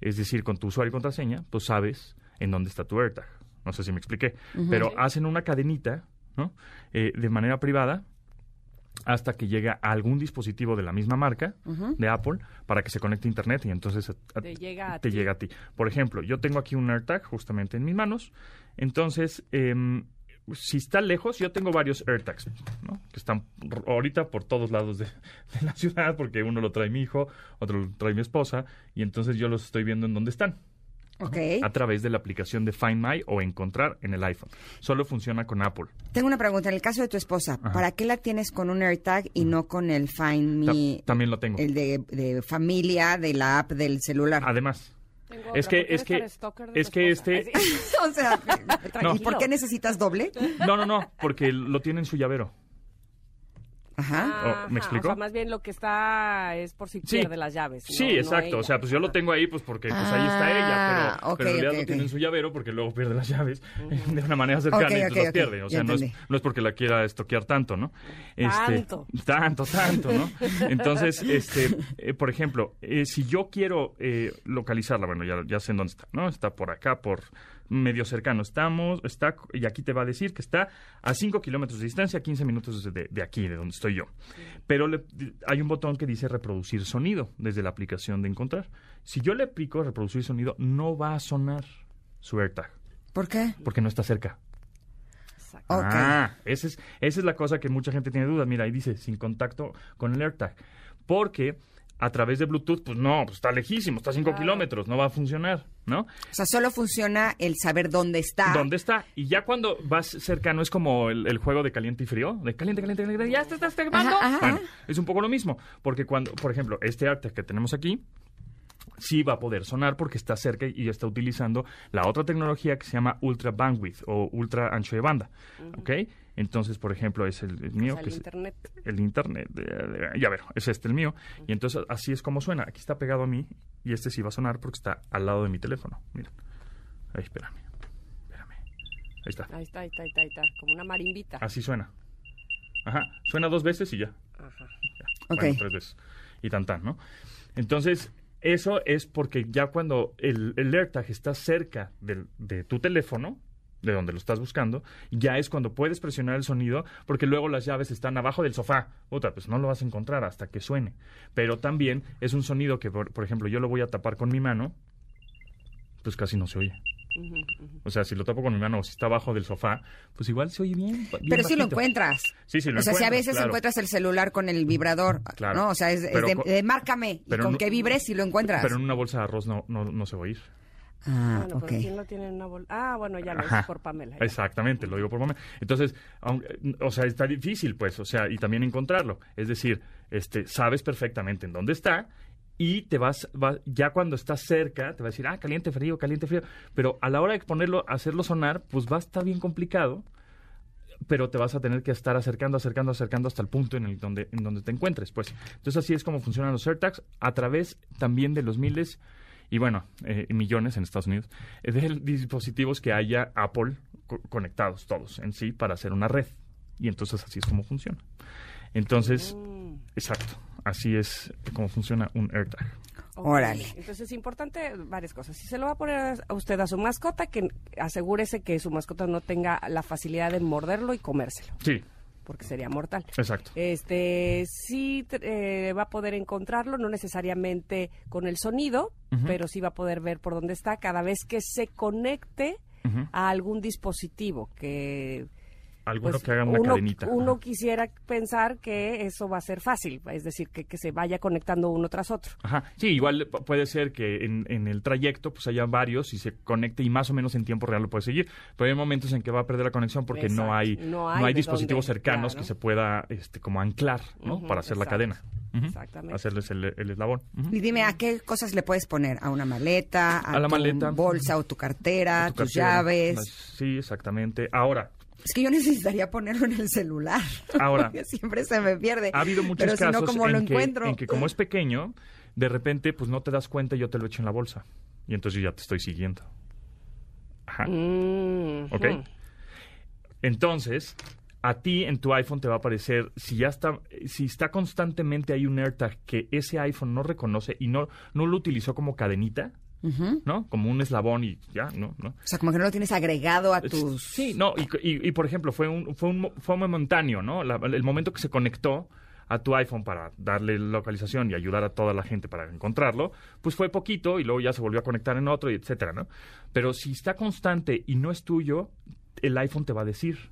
es decir, con tu usuario y contraseña, pues sabes en dónde está tu AirTag. No sé si me expliqué. Pero hacen una cadenita, ¿no? Eh, de manera privada hasta que llega a algún dispositivo de la misma marca de Apple para que se conecte a internet y entonces a- Te llega a te ti. llega a ti. Por ejemplo, yo tengo aquí un AirTag justamente en mis manos, entonces em, si está lejos, yo tengo varios AirTags, ¿no? Que están ahorita por todos lados de, de la ciudad, porque uno lo trae mi hijo, otro lo trae mi esposa, y entonces yo los estoy viendo en dónde están A través de la aplicación de Find My o Encontrar en el iPhone. Solo funciona con Apple. Tengo una pregunta. En el caso de tu esposa, ¿para qué la tienes con un AirTag y no con el Find Ta- Me? también lo tengo. El de, de familia, de la app del celular. Además, Tengo es otra, que ¿por qué es que es que este o sea, ¿y Tranquilo. por qué necesitas doble? no, no, no, porque lo tiene en su llavero. Ajá. ¿me explico? O sea, más bien lo que está es por si Sí. pierde las llaves. Sí, no- exacto. o sea, pues yo lo tengo ahí pues porque pues ahí está ella, Ah, pero, ok, pero en realidad lo tiene en su llavero porque luego pierde las llaves de una manera cercana y entonces las pierde. O sea, no es, no es porque la quiera estoquear tanto, ¿no? Tanto. tanto, tanto, ¿no? Entonces, este, eh, por ejemplo, eh, si yo quiero eh, localizarla, bueno, ya, ya sé en dónde está, ¿no? Está por acá, por medio cercano estamos, está, y aquí te va a decir que está a 5 kilómetros de distancia, 15 minutos de, de aquí, de donde estoy yo. Pero le- hay un botón que dice reproducir sonido desde la aplicación de encontrar. Si yo le pico reproducir sonido, no va a sonar su AirTag, ¿Por qué? porque no está cerca. Ah, esa es, esa es la cosa que mucha gente tiene dudas. Mira, ahí dice sin contacto con el AirTag. Porque a través de Bluetooth, pues no, pues está lejísimo, está a 5 kilómetros, no va a funcionar, ¿no? O sea, solo funciona el saber dónde está. ¿Dónde está? Y ya cuando vas cercano es como el, el juego de caliente y frío, de caliente, caliente, caliente, ya te estás quemando. Bueno, es un poco lo mismo, porque cuando, por ejemplo, este AirTag que tenemos aquí, sí va a poder sonar porque está cerca y está utilizando la otra tecnología que se llama Ultra Bandwidth o Ultra Ancho de Banda, ¿ok? Entonces, por ejemplo, es el, el mío, O sea, que el es internet. el internet, ya ver, es este el mío, y entonces así es como suena, aquí está pegado a mí, y este sí va a sonar porque está al lado de mi teléfono, mira, ahí, espérame, espérame, ahí está, Ahí está, ahí está, ahí está, ahí está. Como una marimbita. así suena, ajá, suena dos veces y ya, Ajá. ya. Bueno, tres veces, y tan tan, ¿no? Entonces, eso es porque ya cuando el, el AirTag está cerca del- de tu teléfono, de donde lo estás buscando, ya es cuando puedes presionar el sonido, porque luego las llaves están abajo del sofá. Puta, pues no lo vas a encontrar hasta que suene. Pero también es un sonido que, por, por ejemplo, yo lo voy a tapar con mi mano, pues casi no se oye. O sea, si lo tapo con mi mano o si está abajo del sofá, pues igual se oye bien. bien Pero sí lo encuentras. Sí, sí lo o sea, si a veces claro. encuentras el celular con el vibrador, Claro. ¿no? O sea, es, de, márcame. pero y con no- que vibres si lo encuentras. Pero en una bolsa de arroz no, no, no se va a oír. Ah, Bueno, ¿quién lo tiene en una? Ah, bueno, ya lo Ajá. es por Pamela. ya. Exactamente, lo digo por momento. Entonces, aunque- o sea, está difícil, pues, o sea, y también encontrarlo. Es decir, este, sabes perfectamente en dónde está y te vas, va- ya cuando estás cerca, te va a decir, ah, caliente, frío, caliente, frío. Pero a la hora de ponerlo, hacerlo sonar, pues va a estar bien complicado, pero te vas a tener que estar acercando, acercando, acercando hasta el punto en el donde, en donde te encuentres, pues. Entonces, así es como funcionan los AirTags, a través también de los miles y bueno, eh, millones en Estados Unidos, de dispositivos que haya Apple co- conectados todos en sí para hacer una red. Y entonces así es como funciona. Entonces, Mm, exacto, así es como funciona un AirTag. Órale. Entonces es importante varias cosas. Si se lo va a poner a usted a su mascota, que asegúrese que su mascota no tenga la facilidad de morderlo y comérselo, Sí, porque sería mortal. exacto. Este sí eh, va a poder encontrarlo, no necesariamente con el sonido, pero sí va a poder ver por dónde está cada vez que se conecte a algún dispositivo que Alguno pues, que haga una uno, cadenita. uno Ajá. quisiera pensar que eso va a ser fácil, es decir, que, que se vaya conectando uno tras otro. Ajá. Sí, igual pu- puede ser que en, en el trayecto pues haya varios y se conecte y más o menos en tiempo real lo puede seguir. Pero hay momentos en que va a perder la conexión porque no hay, No no hay dispositivos dónde, cercanos claro. que se pueda este, como anclar, ¿no? Para hacer la cadena. Ujú. Exactamente. Hacerles el, el eslabón. Y dime, ¿a qué cosas le puedes poner? ¿A una maleta? ¿A, A la tu maleta. bolsa o tu cartera? Tu ¿Tus cartera. llaves? Las- Sí, exactamente. Ahora, Es que yo necesitaría ponerlo en el celular. Ahora. Porque siempre se me pierde. ha habido muchos Pero casos no, ¿cómo en, lo que, encuentro? en que como es pequeño, de repente pues no te das cuenta y yo te lo echo en la bolsa. Y entonces yo ya te estoy siguiendo. Ajá. Mm, ¿Ok? Entonces, a ti en tu iPhone te va a aparecer, si ya está, si está constantemente ahí un AirTag que ese iPhone no reconoce y no, no lo utilizó como cadenita, ¿no? Como un eslabón y ya, ¿no? ¿no? O sea, como que no lo tienes agregado a tus... Sí, no, y, y- y, por ejemplo, fue un, fue un, fue momentáneo, ¿no? La- el momento que se conectó a tu iPhone para darle localización y ayudar a toda la gente para encontrarlo, pues fue poquito y luego ya se volvió a conectar en otro y etcétera, ¿no? Pero si está constante y no es tuyo, el iPhone te va a decir,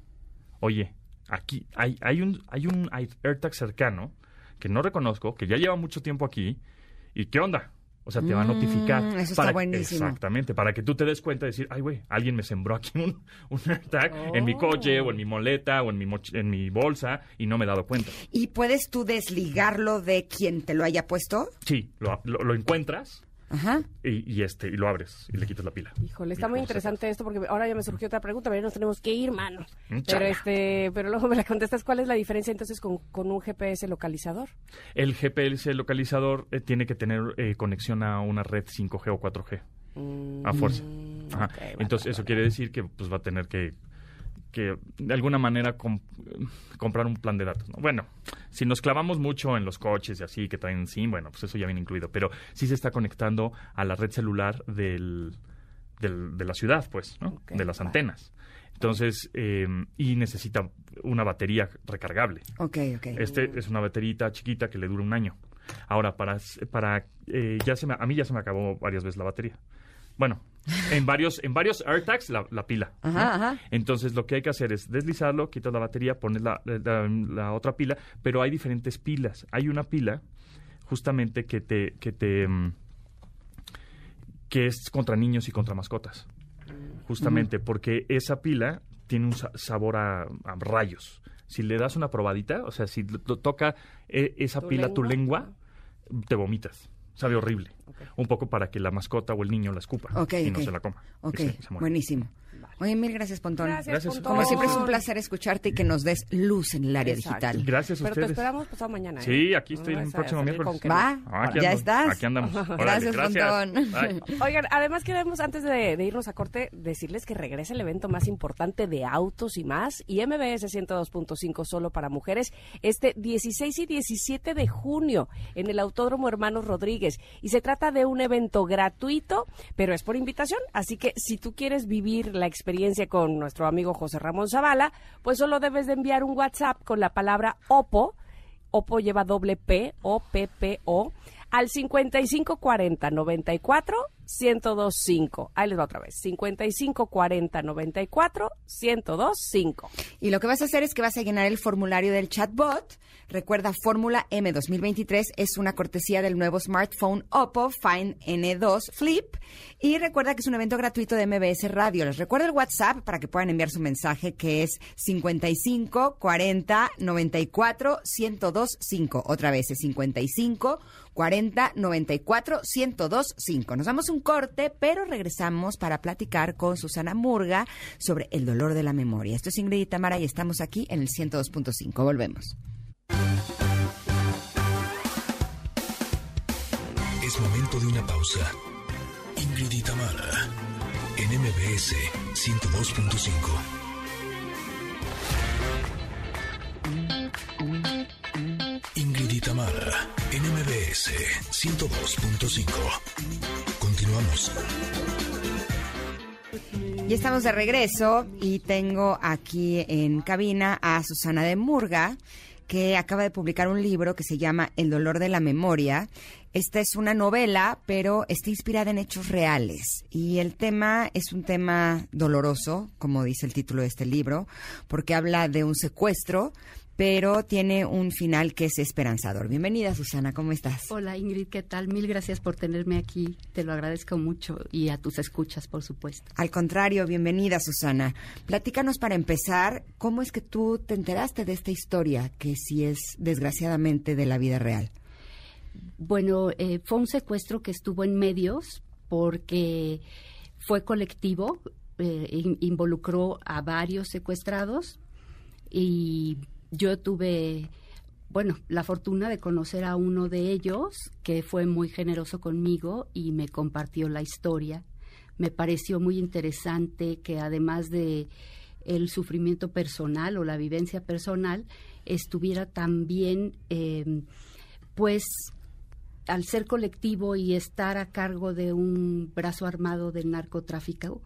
oye, aquí hay, hay un, hay un AirTag cercano que no reconozco, que ya lleva mucho tiempo aquí, y ¿qué onda? O sea, te va a notificar. Mm, eso está para- buenísimo. Exactamente, para que tú te des cuenta y decir, ay, güey, alguien me sembró aquí un, un AirTag en mi coche o en mi moleta o en mi, moch- en mi bolsa y no me he dado cuenta. ¿Y puedes tú desligarlo de quien te lo haya puesto? Sí, lo, lo- lo encuentras Ajá. y, y este y lo abres y le quitas la pila. Híjole, está muy sacas. interesante esto porque ahora ya me surgió otra pregunta, pero ya nos tenemos que ir, mano. Mm, Pero este, pero luego me la contestas, ¿cuál es la diferencia entonces con, con un GPS localizador? El GPS localizador eh, tiene que tener eh, conexión a una red 5G o 4G. A fuerza. Ajá. Entonces, vale, eso vale. quiere decir que pues va a tener que, que de alguna manera com- comprar un plan de datos. ¿no? Bueno, si nos clavamos mucho en los coches y así que traen SIM, bueno, pues eso ya viene incluido. Pero sí se está conectando a la red celular del, del- de la ciudad, pues, ¿no? De las vale. antenas. Entonces, eh, y necesita una batería recargable. Ok, ok. Este es una baterita chiquita que le dura un año. Ahora, para, para eh, ya se me, a mí ya se me acabó varias veces la batería. Bueno, en varios, en varios AirTags la, la pila. ¿no? Ajá. Entonces lo que hay que hacer es deslizarlo, quitas la batería, pones la, la- la otra pila, pero hay diferentes pilas. Hay una pila justamente que te, que te mm, que es contra niños y contra mascotas. Justamente porque esa pila tiene un sa- sabor a, a rayos. Si le das una probadita, o sea, si lo- toca eh, esa ¿Tu pila tu lengua, te vomitas. Sabe horrible. Un poco para que la mascota o el niño la escupa y no se la coma. y Ok, se- se muera. buenísimo. Oye, mil gracias, Pontón. Gracias, Gracias. Pontón. Como siempre es un placer escucharte y que nos des luz en el área Exacto. digital. Gracias a Pero te ustedes. esperamos pasado mañana. ¿eh? Sí, aquí estoy No el próximo miércoles. Va, no. Ah, aquí ya ando- estás. Aquí andamos. Órale, Gracias, gracias. Pontón. Oigan, además queremos, antes de, de irnos a corte, decirles que regresa el evento más importante de autos y más, y MBS 102.5 solo para mujeres, este 16 y 17 de junio en el Autódromo Hermanos Rodríguez. Y se trata de un evento gratuito, pero es por invitación. Así que si tú quieres vivir la experiencia con nuestro amigo José Ramón Zavala, pues solo debes de enviar un WhatsApp con la palabra OPO. OPO lleva doble P, O, P, O, al 5540 94 1025. Ahí les va otra vez. 5540 94 1025. Y lo que vas a hacer es que vas a llenar el formulario del chatbot. Recuerda, Fórmula M 2023 es una cortesía del nuevo smartphone Oppo Find N2 Flip. Y recuerda que es un evento gratuito de MBS Radio. Les recuerdo el WhatsApp para que puedan enviar su mensaje que es 55 40 94 1025. Otra vez es 55 40 94 1025. Nos damos un corte, pero regresamos para platicar con Susana Murga sobre el dolor de la memoria. Esto es Ingrid y y estamos aquí en el 102.5. Volvemos. Es momento de una pausa. Ingrid y en MBS 102.5. Ingrid y Tamara, en MBS 102.5. Continuamos. Y estamos de regreso y tengo aquí en cabina a Susana de Murga, que acaba de publicar un libro que se llama El dolor de la memoria. Esta es una novela, pero está inspirada en hechos reales. Y el tema es un tema doloroso, como dice el título de este libro, porque habla de un secuestro, pero tiene un final que es esperanzador. Bienvenida, Susana, ¿cómo estás? Hola, Ingrid, ¿qué tal? Mil gracias por tenerme aquí. Te lo agradezco mucho y a tus escuchas, por supuesto. Al contrario, bienvenida, Susana. Platícanos para empezar, ¿cómo es que tú te enteraste de esta historia, que sí es desgraciadamente de la vida real? Bueno, eh, fue un secuestro que estuvo en medios porque fue colectivo, eh, involucró a varios secuestrados y yo tuve, bueno, la fortuna de conocer a uno de ellos que fue muy generoso conmigo y me compartió la historia. Me pareció muy interesante que además de el sufrimiento personal o la vivencia personal estuviera también, eh, pues, al ser colectivo y estar a cargo de un brazo armado del narcotráfico,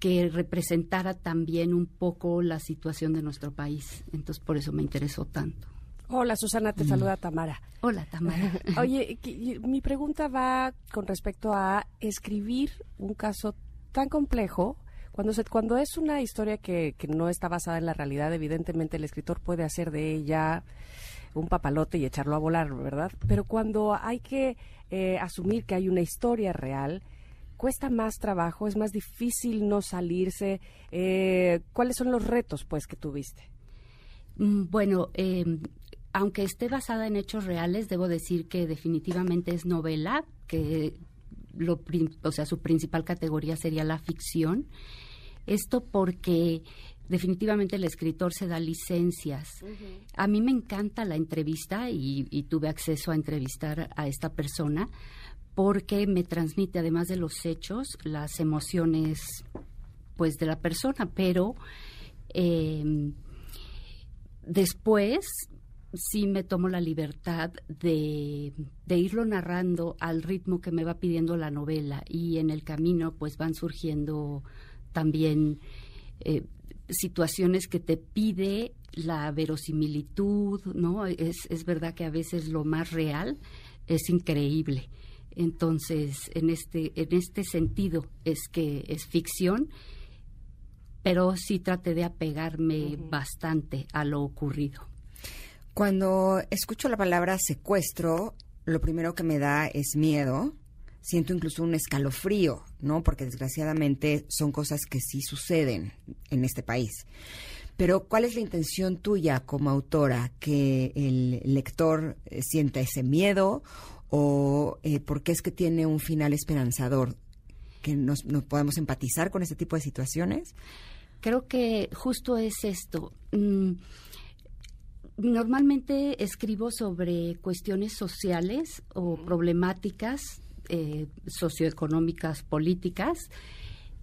que representara también un poco la situación de nuestro país. Entonces, por eso me interesó tanto. Hola, Susana, te saluda Tamara. Hola, Tamara. Oye, mi pregunta va con respecto a escribir un caso tan complejo. Cuando, se, cuando es una historia que, que no está basada en la realidad, evidentemente el escritor puede hacer de ella un papalote y echarlo a volar, ¿verdad? Pero cuando hay que eh, asumir que hay una historia real, cuesta más trabajo, es más difícil no salirse. Eh, ¿Cuáles son los retos, pues, que tuviste? Mm, bueno, em, aunque esté basada en hechos reales, debo decir que definitivamente es novela, que lo, o sea, su principal categoría sería la ficción. Esto porque definitivamente el escritor se da licencias. A mí me encanta la entrevista y, tuve acceso a entrevistar a esta persona porque me transmite, además de los hechos, las emociones pues de la persona, pero em, después sí me tomo la libertad de, irlo narrando al ritmo que me va pidiendo la novela y en el camino pues van surgiendo también eh, situaciones que te pide la verosimilitud, ¿no? Es, es verdad que a veces lo más real es increíble. Entonces, en este, en este sentido es que es ficción, pero sí traté de apegarme bastante a lo ocurrido. Cuando escucho la palabra secuestro, lo primero que me da es miedo. Siento incluso un escalofrío, ¿no? Porque desgraciadamente son cosas que sí suceden en este país. Pero ¿cuál es la intención tuya como autora? ¿Que el lector sienta ese miedo o eh, por qué es que tiene un final esperanzador, que nos, podemos empatizar con este tipo de situaciones. Creo que justo es esto. Mm, normalmente escribo sobre cuestiones sociales o problemáticas eh, socioeconómicas, políticas,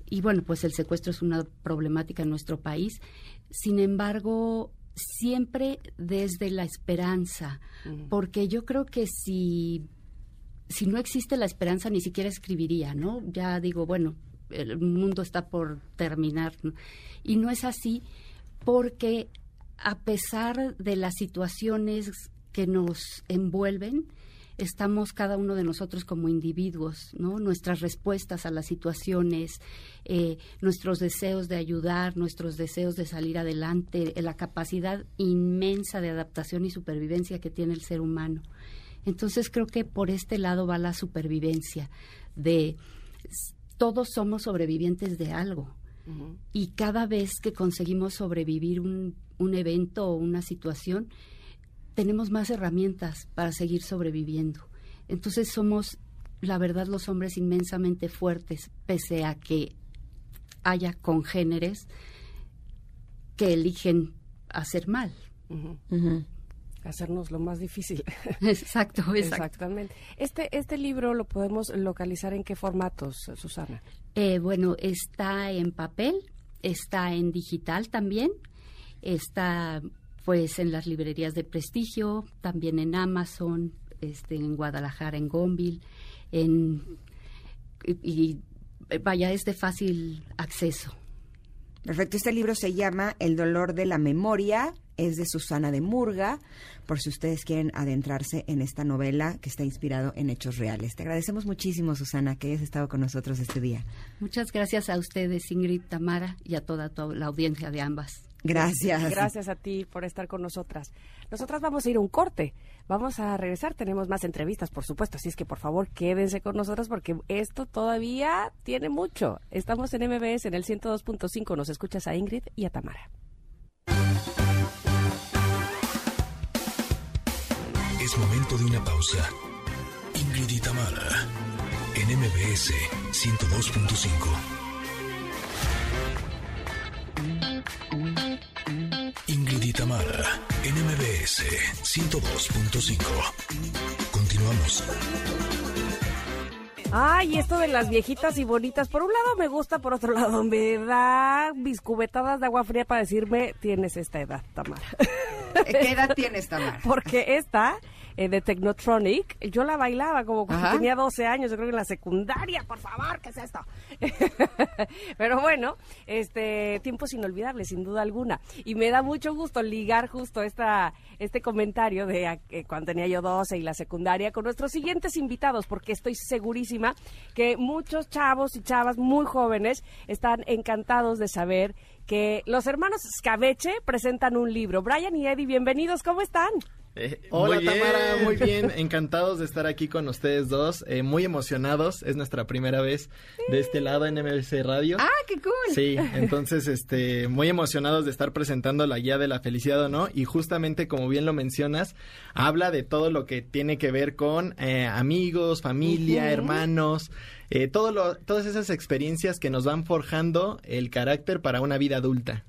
y bueno, pues el secuestro es una problemática en nuestro país. Sin embargo, siempre desde la esperanza, porque yo creo que si si no existe la esperanza, ni siquiera escribiría, ¿no? Ya digo, bueno, el mundo está por terminar. Y no es así porque a pesar de las situaciones que nos envuelven, estamos cada uno de nosotros como individuos, ¿no? Nuestras respuestas a las situaciones, eh, nuestros deseos de ayudar, nuestros deseos de salir adelante, la capacidad inmensa de adaptación y supervivencia que tiene el ser humano. Entonces creo que por este lado va la supervivencia de todos somos sobrevivientes de algo. Y cada vez que conseguimos sobrevivir un, un evento o una situación, tenemos más herramientas para seguir sobreviviendo. Entonces somos, la verdad, los hombres inmensamente fuertes, pese a que haya congéneres que eligen hacer mal hacernos lo más difícil. Exacto, exactamente. Este, este libro lo podemos localizar en qué formatos, Susana. Eh, bueno, está en papel, está en digital también, está pues en las librerías de prestigio, también en Amazon, este, en Guadalajara, en Gonville, en y vaya, es de fácil acceso. Perfecto, este libro se llama El dolor de la memoria es de Susana de Murga, por si ustedes quieren adentrarse en esta novela que está inspirado en hechos reales. Te agradecemos muchísimo, Susana, que hayas estado con nosotros este día. Muchas gracias a ustedes, Ingrid, Tamara, y a toda, toda la audiencia de ambas. Gracias. Gracias a ti por estar con nosotras. Nosotras vamos a ir a un corte. Vamos a regresar. Tenemos más entrevistas, por supuesto. Así es que, por favor, quédense con nosotros porque esto todavía tiene mucho. Estamos en MBS en el 102.5. Nos escuchas a Ingrid y a Tamara. Es momento de una pausa. Ingrid y Tamara en MBS 102.5. Ingrid y Tamara, NMBS 102.5. Continuamos. Ay, esto de las viejitas y bonitas, por un lado me gusta, por otro lado me da mis cubetadas de agua fría para decirme, tienes esta edad, Tamara. ¿Qué edad tienes, Tamara? Porque esta eh, de Technotronic, yo la bailaba como cuando tenía 12 años, yo creo que en la secundaria, por favor, ¿qué es esto? Pero bueno, este tiempos inolvidables, sin duda alguna. Y me da mucho gusto ligar justo esta, este comentario de eh, cuando tenía yo 12 y la secundaria con nuestros siguientes invitados, porque estoy segurísima que muchos chavos y chavas muy jóvenes están encantados de saber que los hermanos Scabeche presentan un libro. Brian y Eddie, bienvenidos, ¿cómo están? Eh, Hola Tamara, muy bien, encantados de estar aquí con ustedes dos, eh, muy emocionados, es nuestra primera vez de este lado en MBC Radio. Ah, qué cool. Sí, entonces este muy emocionados de estar presentando la guía de la felicidad o no y justamente como bien lo mencionas, habla de todo lo que tiene que ver con eh, amigos, familia, hermanos, todo lo, todas esas experiencias que nos van forjando el carácter para una vida adulta.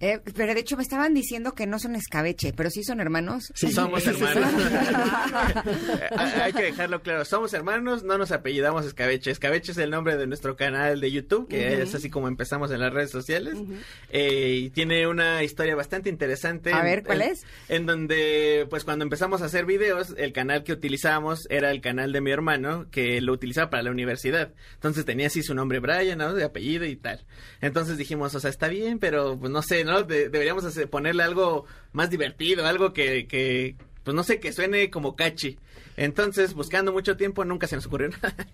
Eh, pero de hecho me estaban diciendo que no son escabeche, pero sí son hermanos. Sí, somos hermanos. Hay que dejarlo claro, somos hermanos, no nos apellidamos escabeche. Escabeche es el nombre de nuestro canal de YouTube, que es así como empezamos en las redes sociales. eh, y tiene una historia bastante interesante. A ver, ¿cuál en, es? En donde, pues cuando empezamos a hacer videos, el canal que utilizábamos era el canal de mi hermano, que lo utilizaba para la universidad. Entonces tenía así su nombre Brian, ¿no? De apellido y tal. Entonces dijimos, o sea, está bien, pero pues no sé, ¿no? De, deberíamos hacer, ponerle algo más divertido, algo que, que, pues no sé, que suene como catchy. Entonces, buscando mucho tiempo, nunca se nos ocurrió nada.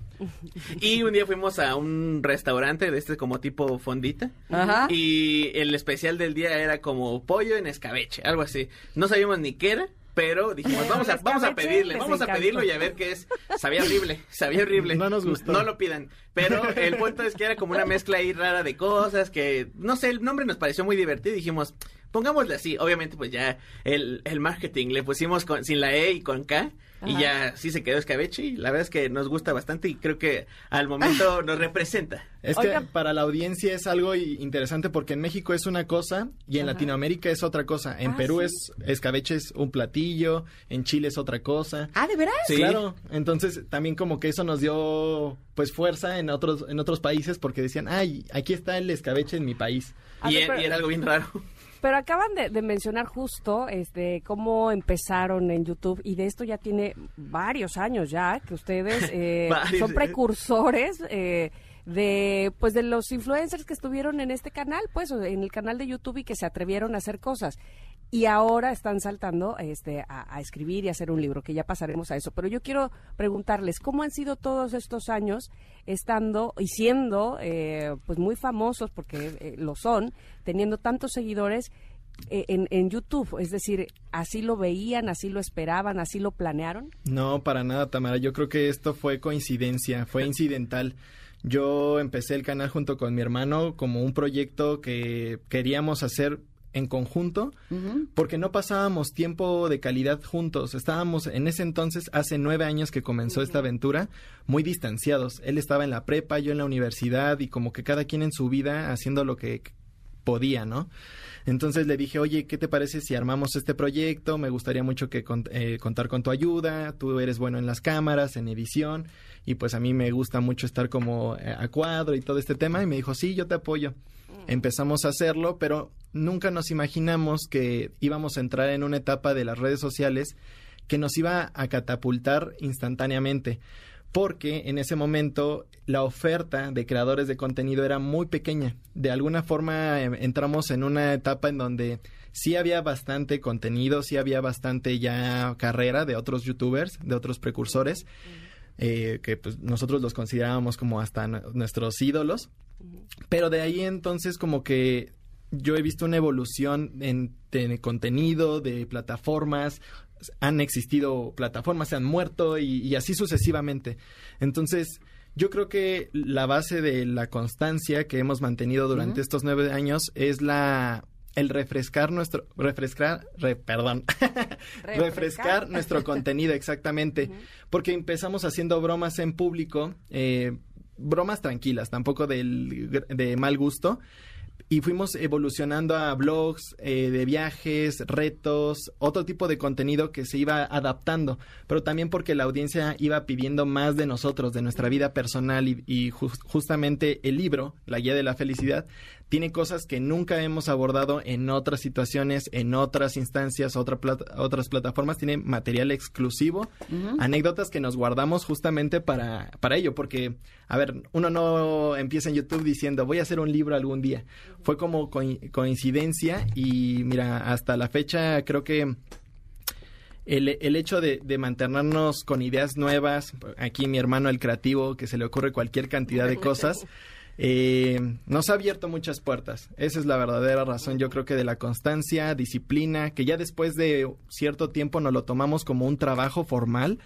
y un día fuimos a un restaurante de este como tipo fondita. Ajá. Y el especial del día era como pollo en escabeche, algo así. No sabíamos ni qué era. Pero dijimos, vamos a, vamos a pedirle, vamos a pedirlo y a ver qué es. Sabía horrible, sabía horrible. No nos gustó. No lo pidan. Pero el punto es que era como una mezcla ahí rara de cosas que, no sé, el nombre nos pareció muy divertido y dijimos, pongámosle así. Obviamente, pues ya el, el marketing le pusimos con, sin la E y con K. Y ya sí se quedó escabeche y la verdad es que nos gusta bastante y creo que al momento nos representa. Es Oiga. que para la audiencia es algo interesante porque en México es una cosa y en Latinoamérica es otra cosa. En Ah, Perú sí. es escabeche es un platillo, en Chile es otra cosa. Ah, ¿de veras? Sí. Claro, entonces también como que eso nos dio pues fuerza en otros en otros países porque decían, "Ay, aquí está el escabeche en mi país." A Y, ver, pero- y era algo bien raro. Pero acaban de, de mencionar justo este cómo empezaron en YouTube y de esto ya tiene varios años ya que ustedes eh, son precursores eh, de pues de los influencers que estuvieron en este canal, pues en el canal de YouTube y que se atrevieron a hacer cosas y ahora están saltando este a, a escribir y hacer un libro que ya pasaremos a eso. Pero yo quiero preguntarles cómo han sido todos estos años estando y siendo eh, pues muy famosos porque eh, lo son, teniendo tantos seguidores eh, en, en YouTube, es decir, así lo veían, así lo esperaban, así lo planearon. No, para nada, Tamara. Yo creo que esto fue coincidencia, fue incidental. Yo empecé el canal junto con mi hermano como un proyecto que queríamos hacer en conjunto porque no pasábamos tiempo de calidad juntos. Estábamos en ese entonces, hace nueve años que comenzó esta aventura, muy distanciados. Él estaba en la prepa, yo en la universidad y como que cada quien en su vida haciendo lo que podía, ¿no? Entonces le dije, oye, ¿qué te parece si armamos este proyecto? Me gustaría mucho que con- eh, contar con tu ayuda. Tú eres bueno en las cámaras, en edición, y pues a mí me gusta mucho estar como eh, a cuadro y todo este tema. Y me dijo, sí, yo te apoyo. Empezamos a hacerlo, pero nunca nos imaginamos que íbamos a entrar en una etapa de las redes sociales que nos iba a catapultar instantáneamente. porque en ese momento la oferta de creadores de contenido era muy pequeña. De alguna forma em, entramos en una etapa en donde sí había bastante contenido, sí había bastante ya carrera de otros youtubers, de otros precursores, eh, que pues nosotros los considerábamos como hasta nu- nuestros ídolos. Pero de ahí entonces como que yo he visto una evolución en de contenido, de plataformas, han existido plataformas, se han muerto y, y así sucesivamente. Entonces, yo creo que la base de la constancia que hemos mantenido durante estos nueve años es la el refrescar nuestro refrescar re- perdón. Refrescar. Nuestro contenido exactamente. Porque empezamos haciendo bromas en público eh, bromas tranquilas tampoco del, de mal gusto. Y fuimos evolucionando a blogs eh, de viajes, retos, otro tipo de contenido que se iba adaptando, pero también porque la audiencia iba pidiendo más de nosotros, de nuestra vida personal y, y jus- justamente el libro, La Guía de la Felicidad, tiene cosas que nunca hemos abordado en otras situaciones, en otras instancias, otra plata- otras plataformas, tiene material exclusivo, anécdotas que nos guardamos justamente para, para ello, porque, a ver, uno no empieza en YouTube diciendo voy a hacer un libro algún día. Fue como coi- coincidencia y mira, hasta la fecha creo que el, el hecho de, de mantenernos con ideas nuevas, aquí mi hermano el creativo, que se le ocurre cualquier cantidad de cosas, eh, nos ha abierto muchas puertas. Esa es la verdadera razón, yo creo que de la constancia, disciplina, que ya después de cierto tiempo nos lo tomamos como un trabajo formal,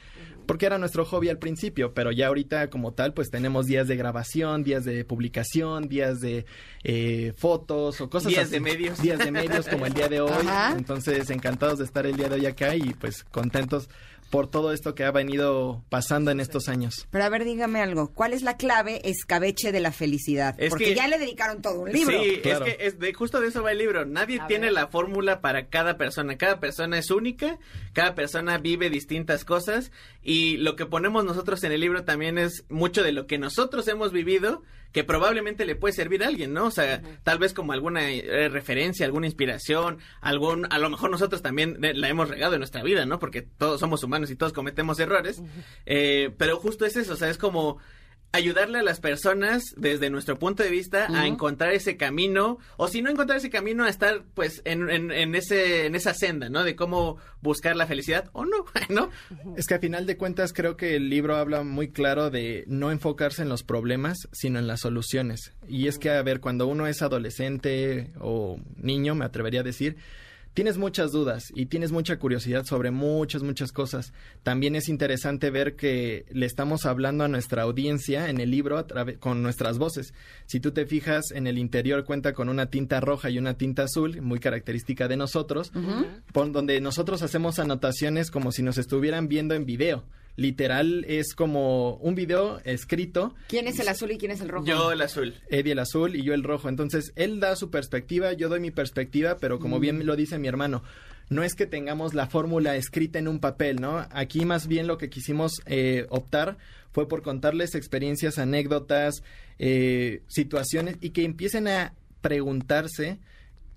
porque era nuestro hobby al principio, pero ya ahorita como tal, pues tenemos días de grabación, días de publicación, días de eh, fotos o cosas Días así. de medios. Días de medios como el día de hoy. Ajá. Entonces, encantados de estar el día de hoy acá y pues contentos por todo esto que ha venido pasando en estos años. Pero a ver, dígame algo. ¿Cuál es la clave escabeche de la felicidad? Es Porque que- ya le dedicaron todo un libro. Sí, Claro. es que es de, justo de eso va el libro. Nadie A tiene ver. la fórmula para cada persona. Cada persona es única, cada persona vive distintas cosas y lo que ponemos nosotros en el libro también es mucho de lo que nosotros hemos vivido que probablemente le puede servir a alguien, ¿no? O sea, tal vez como alguna eh, referencia, alguna inspiración, algún, a lo mejor nosotros también eh, la hemos regado en nuestra vida, ¿no? Porque todos somos humanos y todos cometemos errores, Eh, pero justo es eso, o sea, es como ayudarle a las personas desde nuestro punto de vista a encontrar ese camino o si no encontrar ese camino a estar pues en, en, en ese en esa senda no de cómo buscar la felicidad o no no Es que a final de cuentas creo que el libro habla muy claro de no enfocarse en los problemas, sino en las soluciones. Y es que, a ver, cuando uno es adolescente o niño, me atrevería a decir, tienes muchas dudas y tienes mucha curiosidad sobre muchas, muchas cosas. También es interesante ver que le estamos hablando a nuestra audiencia en el libro a con nuestras voces. Si tú te fijas, en el interior cuenta con una tinta roja y una tinta azul, muy característica de nosotros, por donde nosotros hacemos anotaciones como si nos estuvieran viendo en video. Literal es como un video escrito ¿Quién es el azul y quién es el rojo? yo el azul Eddie el azul y yo el rojo. Entonces, él da su perspectiva, yo doy mi perspectiva, pero como bien lo dice mi hermano, no es que tengamos la fórmula escrita en un papel, ¿no? Aquí más bien lo que quisimos eh, optar fue por contarles experiencias, anécdotas, eh, situaciones y que empiecen a preguntarse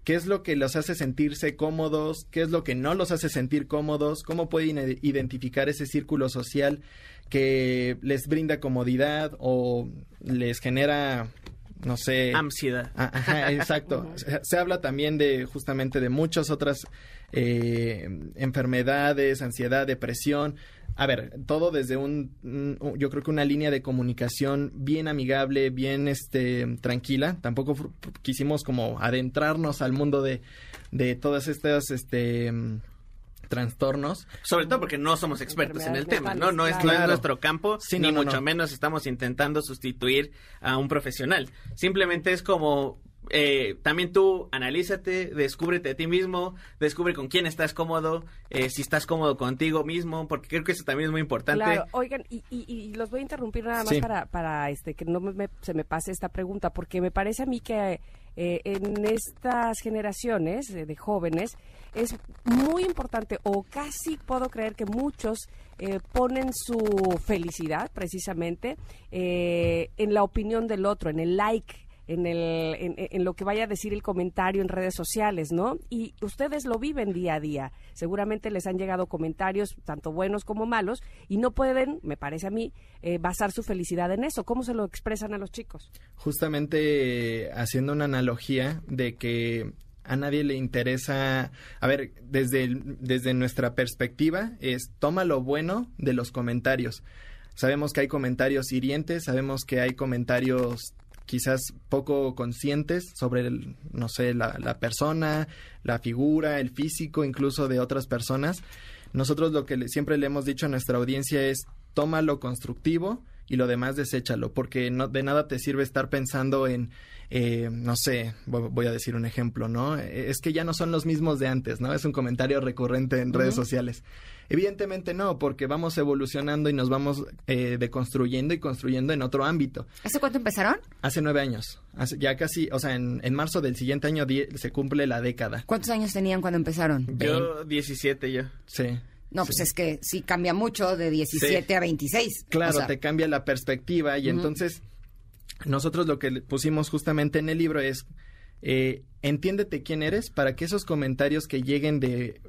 qué es lo que los hace sentirse cómodos, qué es lo que no los hace sentir cómodos, cómo pueden ide- identificar ese círculo social que les brinda comodidad o les genera, no sé... ansiedad Ah, Ajá, exacto. se, se habla también de justamente de muchas otras eh, enfermedades, ansiedad, depresión. A ver, todo desde un, un- yo creo que una línea de comunicación bien amigable, bien este tranquila. Tampoco quisimos como adentrarnos al mundo de, de todas estas este mm, trastornos. sobre todo porque no somos expertos en el tema no no es, no es Claro. nuestro campo Sí, ni no, no, mucho no. menos estamos intentando sustituir a un profesional simplemente es como eh, también tú analízate, descúbrete a ti mismo, descubre con quién estás cómodo, eh, si estás cómodo contigo mismo, porque creo que eso también es muy importante. Claro, oigan, y, y- y los voy a interrumpir nada más Sí. para, para este que no me- me- se me pase esta pregunta, porque me parece a mí que eh, en estas generaciones eh, de jóvenes es muy importante, o casi puedo creer que muchos eh, ponen su felicidad precisamente eh, en la opinión del otro, en el like en, el, en, lo que vaya a decir el comentario en redes sociales, ¿no? Y ustedes lo viven día a día. Seguramente les han llegado comentarios, tanto buenos como malos, y no pueden, me parece a mí, eh, basar su felicidad en eso. ¿Cómo se lo expresan a los chicos? Justamente haciendo una analogía de que a nadie le interesa, a ver, desde, desde nuestra perspectiva es toma lo bueno de los comentarios. Sabemos que hay comentarios hirientes, sabemos que hay comentarios quizás poco conscientes sobre, el, no sé, la, la, persona, la figura, el físico incluso de otras personas. Nosotros lo que siempre le hemos dicho a nuestra audiencia es toma lo constructivo y lo demás deséchalo, porque no, de nada te sirve estar pensando en, eh, no sé, voy a decir un ejemplo, ¿no? Es que ya no son los mismos de antes, ¿no? Es un comentario recurrente en uh -huh. redes sociales. Evidentemente no, porque vamos evolucionando y nos vamos eh, deconstruyendo y construyendo en otro ámbito. ¿Hace cuánto empezaron? Hace nueve años. Hace, ya casi, o sea, en, en marzo del siguiente año se cumple la década. ¿Cuántos años tenían cuando empezaron? Yo, 17 yo. Sí. No, pues es que sí cambia mucho de 17 sí. a 26. Claro, o sea, te cambia la perspectiva y uh -huh. entonces nosotros lo que pusimos justamente en el libro es eh, entiéndete quién eres para que esos comentarios que lleguen de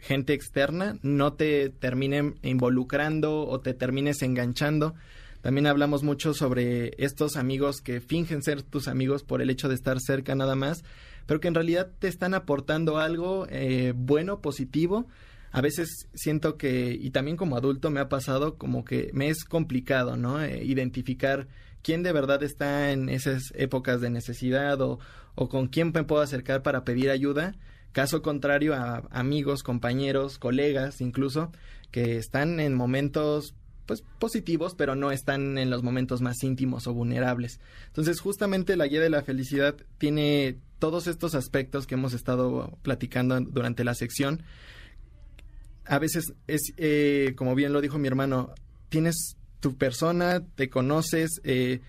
gente externa no te terminen involucrando o te termines enganchando. También hablamos mucho sobre estos amigos que fingen ser tus amigos por el hecho de estar cerca nada más, pero que en realidad te están aportando algo eh, bueno, positivo. A veces siento que, y también como adulto me ha pasado como que me es complicado, ¿no? Eh, identificar quién de verdad está en esas épocas de necesidad o, o con quién me puedo acercar para pedir ayuda. Caso contrario a amigos, compañeros, colegas incluso, que están en momentos pues positivos, pero no están en los momentos más íntimos o vulnerables. Entonces, justamente la guía de la felicidad tiene todos estos aspectos que hemos estado platicando durante la sección. A veces es, eh, como bien lo dijo mi hermano, tienes tu persona, te conoces, eh,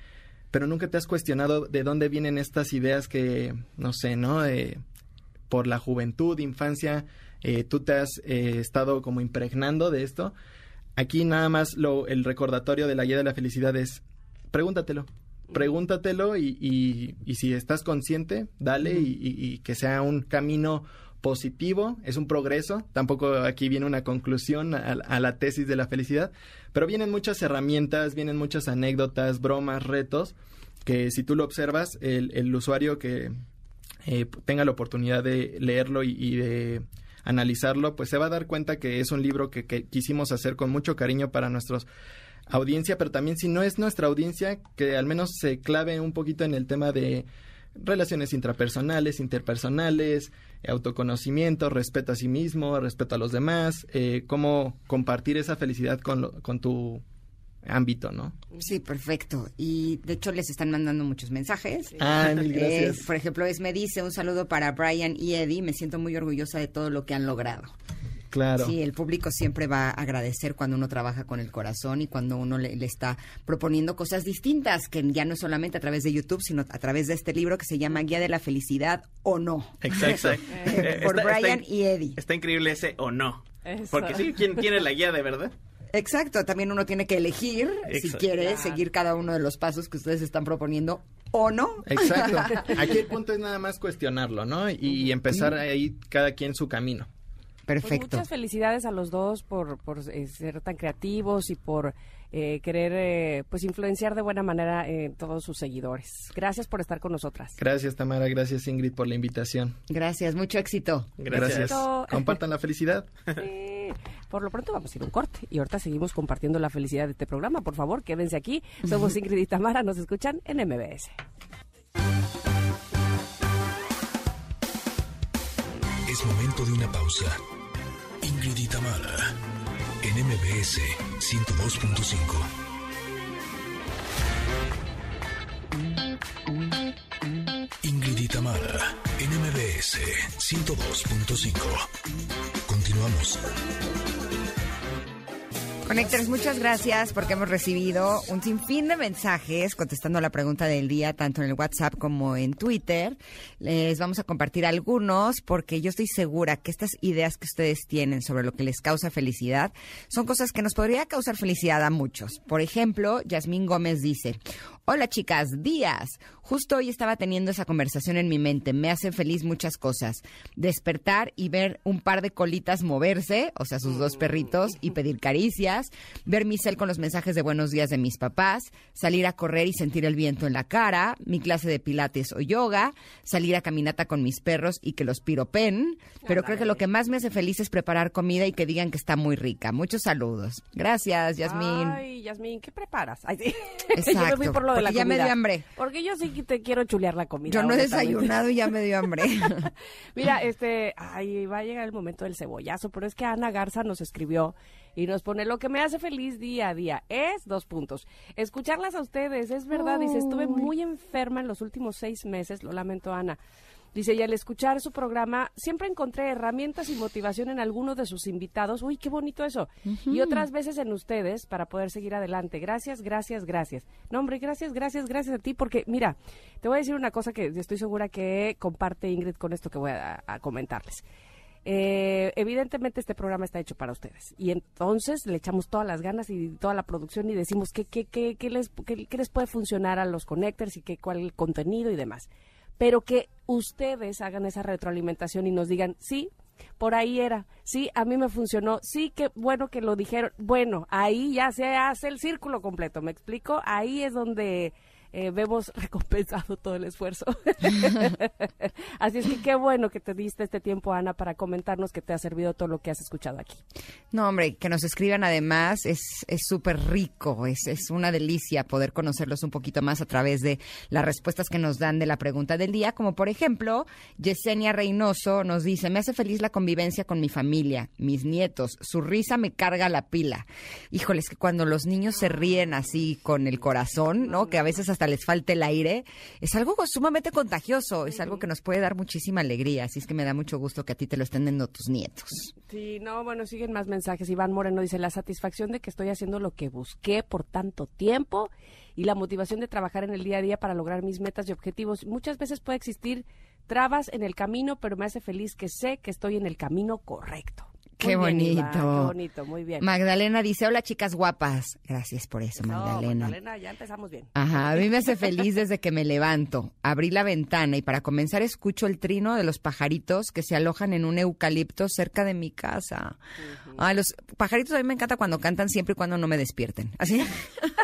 pero nunca te has cuestionado de dónde vienen estas ideas que, no sé, ¿no? Eh, por la juventud, infancia, eh, tú te has eh, estado como impregnando de esto. Aquí nada más lo, el recordatorio de la guía de la felicidad es pregúntatelo, pregúntatelo y, y, y si estás consciente, dale uh -huh. y, y, que sea un camino positivo, es un progreso, tampoco aquí viene una conclusión a, a, la tesis de la felicidad, pero vienen muchas herramientas, vienen muchas anécdotas, bromas, retos, que si tú lo observas, el, el usuario que eh, tenga la oportunidad de leerlo y, de analizarlo, pues se va a dar cuenta que es un libro que, que quisimos hacer con mucho cariño para nuestros audiencia, pero también si no es nuestra audiencia, que al menos se clave un poquito en el tema de relaciones intrapersonales, interpersonales, autoconocimiento, respeto a sí mismo, respeto a los demás, eh, cómo compartir esa felicidad con, lo, con tu ámbito, ¿no? Sí, perfecto. Y de hecho les están mandando muchos mensajes. Ah, mil gracias. Eh, por ejemplo, es me dice un saludo para Brian y Eddie. Me siento muy orgullosa de todo lo que han logrado. Claro. Sí, el público siempre va a agradecer cuando uno trabaja con el corazón y cuando uno le, le, está proponiendo cosas distintas, que ya no es solamente a través de YouTube, sino a través de este libro que se llama Guía de la Felicidad o no. Exacto. Por está, Brian está, y Eddie. Está increíble ese o no. Eso. Porque sí, ¿quién tiene la guía de verdad? Exacto, también uno tiene que elegir Exacto. si quiere claro. seguir cada uno de los pasos que ustedes están proponiendo o no. Exacto. Aquí el punto es nada más cuestionarlo, ¿no? Y, y empezar ahí cada quien su camino. Perfecto. Pues muchas felicidades a los dos por, por eh, ser tan creativos y por eh, querer eh, pues influenciar de buena manera en todos sus seguidores. Gracias por estar con nosotras. Gracias Tamara, gracias Ingrid por la invitación. Gracias, mucho éxito. Gracias. gracias. Compartan la felicidad. Sí. Por lo pronto vamos a ir a un corte y ahorita seguimos compartiendo la felicidad de este programa. Por favor, quédense aquí. Somos Ingrid y Tamara, nos escuchan en MBS. Es momento de una pausa. Ingrid y Tamara, en MBS 102.5. Ingrid y Tamara, en MBS 102.5. Continuamos. Conectores, muchas gracias porque hemos recibido un sinfín de mensajes contestando la pregunta del día, tanto en el WhatsApp como en Twitter. Les vamos a compartir algunos porque yo estoy segura que estas ideas que ustedes tienen sobre lo que les causa felicidad son cosas que nos podría causar felicidad a muchos. Por ejemplo, Yasmín Gómez dice, Hola chicas, días. Justo hoy estaba teniendo esa conversación en mi mente. Me hacen feliz muchas cosas. Despertar y ver un par de colitas moverse, o sea, sus dos perritos, y pedir caricias. Ver mi cel con los mensajes de buenos días de mis papás. Salir a correr y sentir el viento en la cara. Mi clase de pilates o yoga. Salir a caminata con mis perros y que los piropen. Pero creo que lo que más me hace feliz es preparar comida y que digan que está muy rica. Muchos saludos. Gracias, Yasmín. Ay, Yasmín, ¿qué preparas? Ay, sí. Exacto. Yo me fui por lo de la ya me comida. dio hambre. Porque yo sí que te quiero chulear la comida. Yo no he desayunado y ya me dio hambre. Mira, este, ay, va a llegar el momento del cebollazo, pero es que Ana Garza nos escribió y nos pone lo que me hace feliz día a día es dos puntos. Escucharlas a ustedes, es verdad. Dice, estuve muy enferma en los últimos seis meses, lo lamento, Ana. Dice, y al escuchar su programa, siempre encontré herramientas y motivación en alguno de sus invitados. Uy, qué bonito eso. Y otras veces en ustedes para poder seguir adelante. Gracias, gracias, gracias. No, hombre, gracias, gracias, gracias a ti, porque mira, te voy a decir una cosa que estoy segura que comparte Ingrid con esto que voy a, a comentarles. Eh, evidentemente este programa está hecho para ustedes y entonces le echamos todas las ganas y toda la producción y decimos qué, qué, qué, qué les, qué, qué les puede funcionar a los connectors y qué, cuál el contenido y demás. Pero que ustedes hagan esa retroalimentación y nos digan, sí, por ahí era, sí, a mí me funcionó, sí, qué bueno que lo dijeron. Bueno, ahí ya se hace el círculo completo, ¿me explico? Ahí es donde eh, vemos recompensado todo el esfuerzo. Así es que qué bueno que te diste este tiempo, Ana, para comentarnos que te ha servido todo lo que has escuchado aquí. No, hombre, que nos escriban además es es súper rico, es, es una delicia poder conocerlos un poquito más a través de las respuestas que nos dan de la pregunta del día, como por ejemplo, Yesenia Reynoso nos dice, me hace feliz la convivencia con mi familia, mis nietos, su risa me carga la pila. Híjoles, que cuando los niños se ríen así con el corazón, ¿no? Que a veces hasta les falte el aire, es algo sumamente contagioso, es algo que nos puede dar muchísima alegría, así es que me da mucho gusto que a ti te lo estén dando tus nietos. Sí, no, bueno, siguen más mensajes. Iván Moreno dice, la satisfacción de que estoy haciendo lo que busqué por tanto tiempo y la motivación de trabajar en el día a día para lograr mis metas y objetivos. Muchas veces puede existir trabas en el camino, pero me hace feliz que sé que estoy en el camino correcto. Qué bien, bonito. Qué bonito, muy bien. Magdalena dice, hola chicas guapas. Gracias por eso, No, Magdalena. Magdalena, ya empezamos bien. Ajá, a mí me hace feliz desde que me levanto. Abrí la ventana y para comenzar escucho el trino de los pajaritos que se alojan en un eucalipto cerca de mi casa. Ay, los pajaritos a mí me encanta cuando cantan siempre y cuando no me despierten. Así.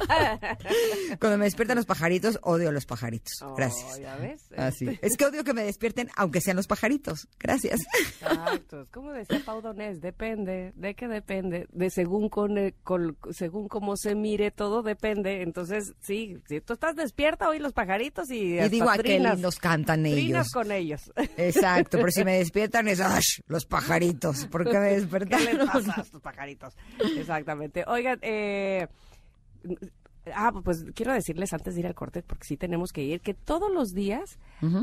cuando me despiertan los pajaritos, odio a los pajaritos. Gracias. Oh, ¿ya ves? Así. Es que odio que me despierten aunque sean los pajaritos. Gracias. Exacto. Como decía Pau Donés, depende. ¿De qué depende? De según con, el- con- según cómo se mire, todo depende. Entonces, sí, si tú estás despierta, oí los pajaritos y Y digo, a qué lindos cantan ellos. trinas con ellos. Exacto, pero si me despiertan es ¡ash! los pajaritos. ¿Por qué me ¿Qué despertaron? les estos pajaritos? Exactamente. Oigan, eh, ah, pues quiero decirles antes de ir al corte, porque sí tenemos que ir, que todos los días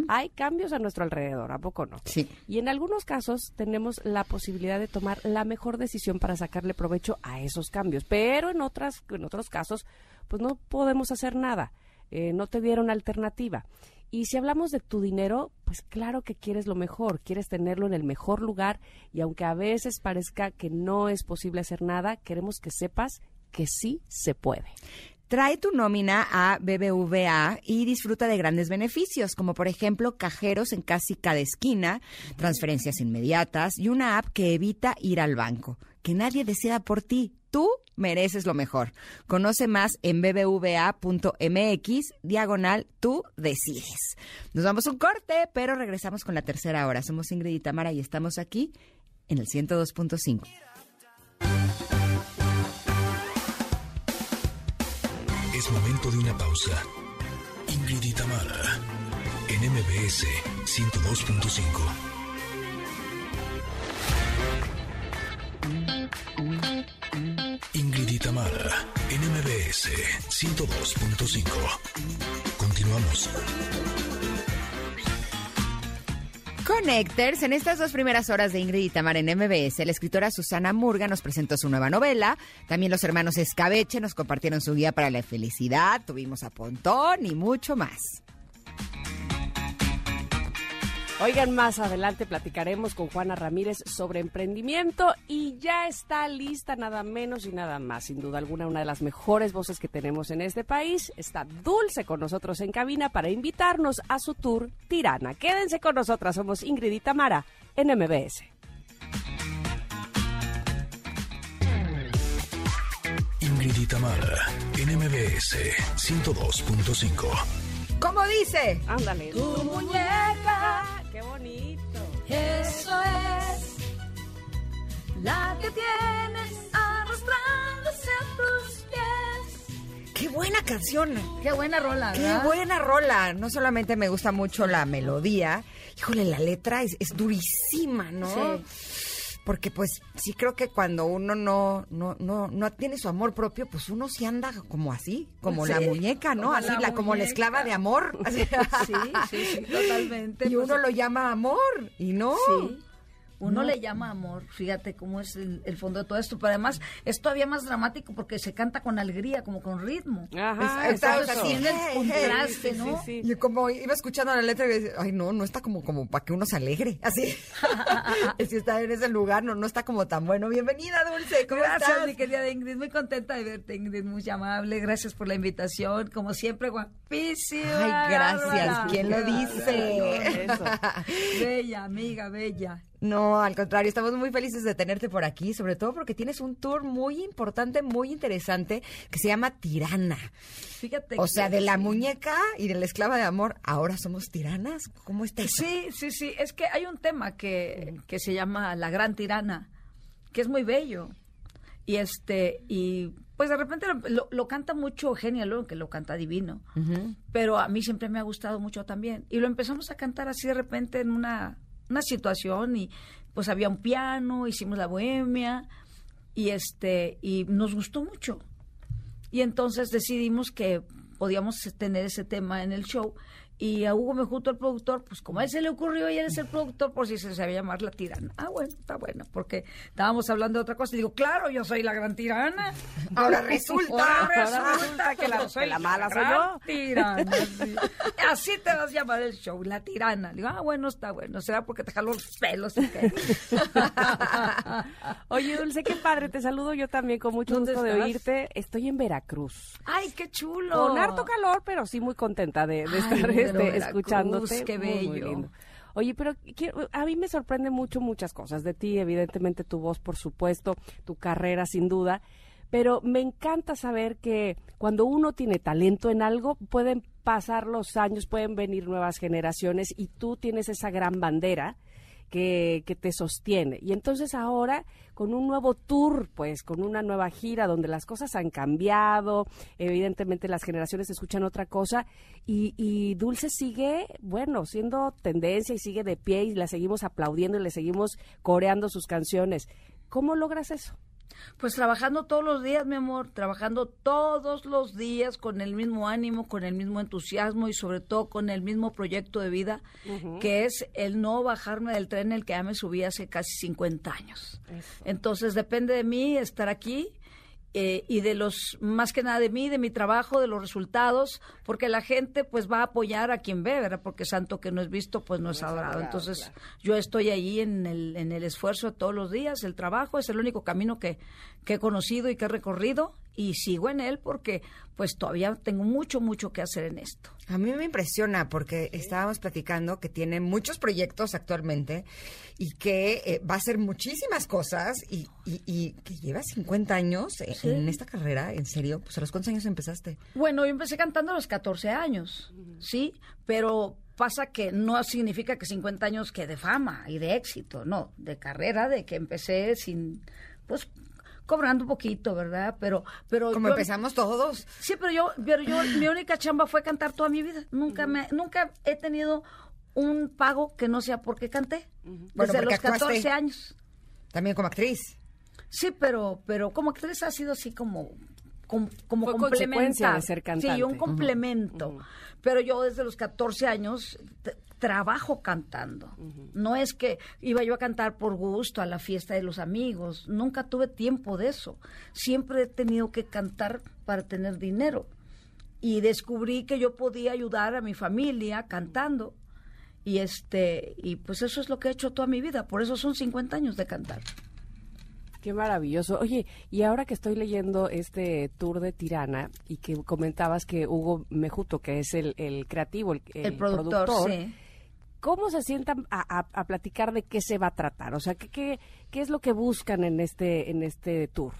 hay cambios a nuestro alrededor, ¿a poco no? Sí. Y en algunos casos tenemos la posibilidad de tomar la mejor decisión para sacarle provecho a esos cambios, pero en otras, en otros casos, pues no podemos hacer nada. Eh, no te dieron alternativa. Y si hablamos de tu dinero, pues claro que quieres lo mejor, quieres tenerlo en el mejor lugar y aunque a veces parezca que no es posible hacer nada, queremos que sepas que sí se puede. Trae tu nómina a BBVA y disfruta de grandes beneficios, como por ejemplo cajeros en casi cada esquina, transferencias inmediatas y una app que evita ir al banco. Que nadie desea por ti. Tú mereces lo mejor. Conoce más en bbva.mx, diagonal, tú decides. Nos vamos a un corte, pero regresamos con la tercera hora. Somos Ingrid y Tamara y estamos aquí en el 102.5. Es momento de una pausa. Ingrid y Tamara, en MBS 102.5. Ingrid y Tamara, en MBS 102.5. Continuamos. Connectors, en estas dos primeras horas de Ingrid y Tamara en MBS, la escritora Susana Murga nos presentó su nueva novela. También los hermanos Escabeche nos compartieron su guía para la felicidad. Tuvimos a Pontón y mucho más. Oigan, más adelante platicaremos con Juana Ramírez sobre emprendimiento y ya está lista nada menos y nada más. Sin duda alguna, una de las mejores voces que tenemos en este país. Está Dulce con nosotros en cabina para invitarnos a su tour Tirana. Quédense con nosotras, somos Ingrid y Tamara en MBS. Ingrid y Tamara en MBS 102.5. ¿Cómo dice? Ándale. Tu muñeca, Qué bonito. eso es. La que tienes arrastrándose a tus pies. ¡Qué buena canción! Qué buena rola, ¡Qué ¿verdad? buena rola! No solamente me gusta mucho la melodía, híjole, la letra es, es durísima, ¿no? Sí. Porque pues sí creo que cuando uno no, no, no, no tiene su amor propio, pues uno sí anda como así, como la muñeca, ¿no? como Así, la la, como la esclava de amor. Sí, sí, sí, totalmente. Y Pues, uno lo llama amor, y no. Sí. Uno le llama amor, fíjate cómo es el, el fondo de todo esto, pero además es todavía más dramático porque se canta con alegría, como con ritmo. Ajá, exacto. está- Tiene el Hey, hey, contraste, sí, ¿no? sí, Y como iba escuchando la letra y decía, ay no, no está como, como para que uno se alegre, así. si está en ese lugar, no, no está como tan bueno. Bienvenida, Dulce, ¿cómo Gracias, estás? mi querida Ingrid. Muy contenta de verte, Ingrid. Muy amable. Gracias por la invitación. Como siempre, guapísima. Ay, gracias. ¿Quién lo dice? Eso. Bella, amiga, bella. No, al contrario, estamos muy felices de tenerte por aquí, sobre todo porque tienes un tour muy importante, muy interesante, que se llama Tirana. Fíjate. O sea, de la muñeca y de la esclava de amor, ahora somos tiranas. ¿Cómo está eso? Sí, sí, sí. Es que hay un tema que, que se llama La Gran Tirana, que es muy bello. Y este, y pues de repente lo, lo- lo canta mucho Eugenia León, que lo canta divino. Pero a mí siempre me ha gustado mucho también. Y lo empezamos a cantar así de repente en una, una situación y pues había un piano, hicimos la bohemia y este, y nos gustó mucho. Y entonces decidimos que podíamos tener ese tema en el show. Y a Hugo Mejuto, el productor, pues como a él se le ocurrió y él es el productor, por si se sabía llamar la tirana. Ah, bueno, está bueno, porque estábamos hablando de otra cosa. Y digo, claro, yo soy la gran tirana. Ahora resulta. Ahora Ahora resulta que la, que soy la mala soy yo. tirana. sí. Así te vas a llamar el show, la tirana. Digo, ah, bueno, está bueno. Será porque te jalo los pelos. y qué? Oye, Dulce, qué padre. Te saludo yo también con mucho ¿Dónde gusto de oírte. Estoy en Veracruz. Ay, qué chulo. Con harto calor, pero sí muy contenta de, de Ay, estar este, Veracruz, escuchándote. qué Muy, muy bello. lindo. Oye, pero quiero- a mí me sorprende mucho muchas cosas de ti, evidentemente tu voz, por supuesto, tu carrera, sin duda, pero me encanta saber que cuando uno tiene talento en algo, pueden pasar los años, pueden venir nuevas generaciones y tú tienes esa gran bandera que, que te sostiene. Y entonces ahora, con un nuevo tour, pues con una nueva gira donde las cosas han cambiado, evidentemente las generaciones escuchan otra cosa, y, y Dulce sigue, bueno, siendo tendencia y sigue de pie y la seguimos aplaudiendo y le seguimos coreando sus canciones. ¿Cómo logras eso? Pues trabajando todos los días, mi amor, trabajando todos los días con el mismo ánimo, con el mismo entusiasmo y sobre todo con el mismo proyecto de vida, que es el no bajarme del tren en el que ya me subí hace casi 50 años. Entonces depende de mí estar aquí eh, y de los, más que nada de mí, de mi trabajo, de los resultados, porque la gente pues va a apoyar a quien ve, ¿verdad? Porque santo que no es visto, pues no es adorado. Entonces yo estoy ahí en el, en el esfuerzo todos los días, el trabajo es el único camino que, que he conocido y que he recorrido y sigo en él porque pues todavía tengo mucho, mucho que hacer en esto. A mí me impresiona porque estábamos platicando que tiene muchos proyectos actualmente y que eh, va a hacer muchísimas cosas y, y- y que lleva 50 años eh, en esta carrera, en serio. Pues a los cuántos años empezaste? Bueno, yo empecé cantando a los 14 años, ¿sí? Pero pasa que no significa que 50 años que de fama y de éxito, no, de carrera, de que empecé sin, pues, cobrando un poquito, ¿verdad? Pero, pero Como yo- empezamos todos. Sí, pero yo, pero yo, mi única chamba fue cantar toda mi vida. Nunca me, nunca he tenido un pago que no sea porque canté. Bueno, Desde porque los actuaste. 14 años. También como actriz. Sí, pero, pero como actriz ha sido así como, como, como Fue consecuencia complementar. de ser Sí, cantante. un complemento. Pero yo desde los 14 años, trabajo cantando. No es que iba yo a cantar por gusto a la fiesta de los amigos. Nunca tuve tiempo de eso. Siempre he tenido que cantar para tener dinero. Y descubrí que yo podía ayudar a mi familia cantando. Y este, y pues eso es lo que he hecho toda mi vida. Por eso son 50 años de cantar. Qué maravilloso. Oye, y ahora que estoy leyendo este tour de Tirana y que comentabas que Hugo Mejuto, que es el, el creativo, el, el El productor, sí. ¿Cómo se sientan a, a- a platicar de qué se va a tratar? O sea, ¿qué, qué, qué es lo que buscan en este, en este tour?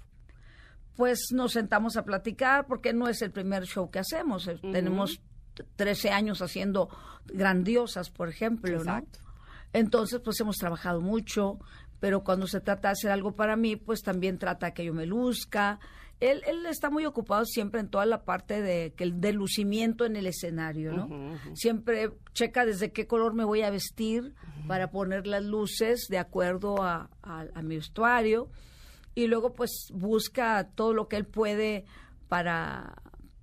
pues nos sentamos a platicar porque no es el primer show que hacemos. Eh, Tenemos t- 13 años haciendo grandiosas, por ejemplo, Exacto. ¿no? Entonces, pues hemos trabajado mucho, pero cuando se trata de hacer algo para mí, pues también trata que yo me luzca. Él, él está muy ocupado siempre en toda la parte de que el de lucimiento en el escenario, ¿no? Siempre checa desde qué color me voy a vestir para poner las luces de acuerdo a, a- a mi vestuario. Y luego pues busca todo lo que él puede para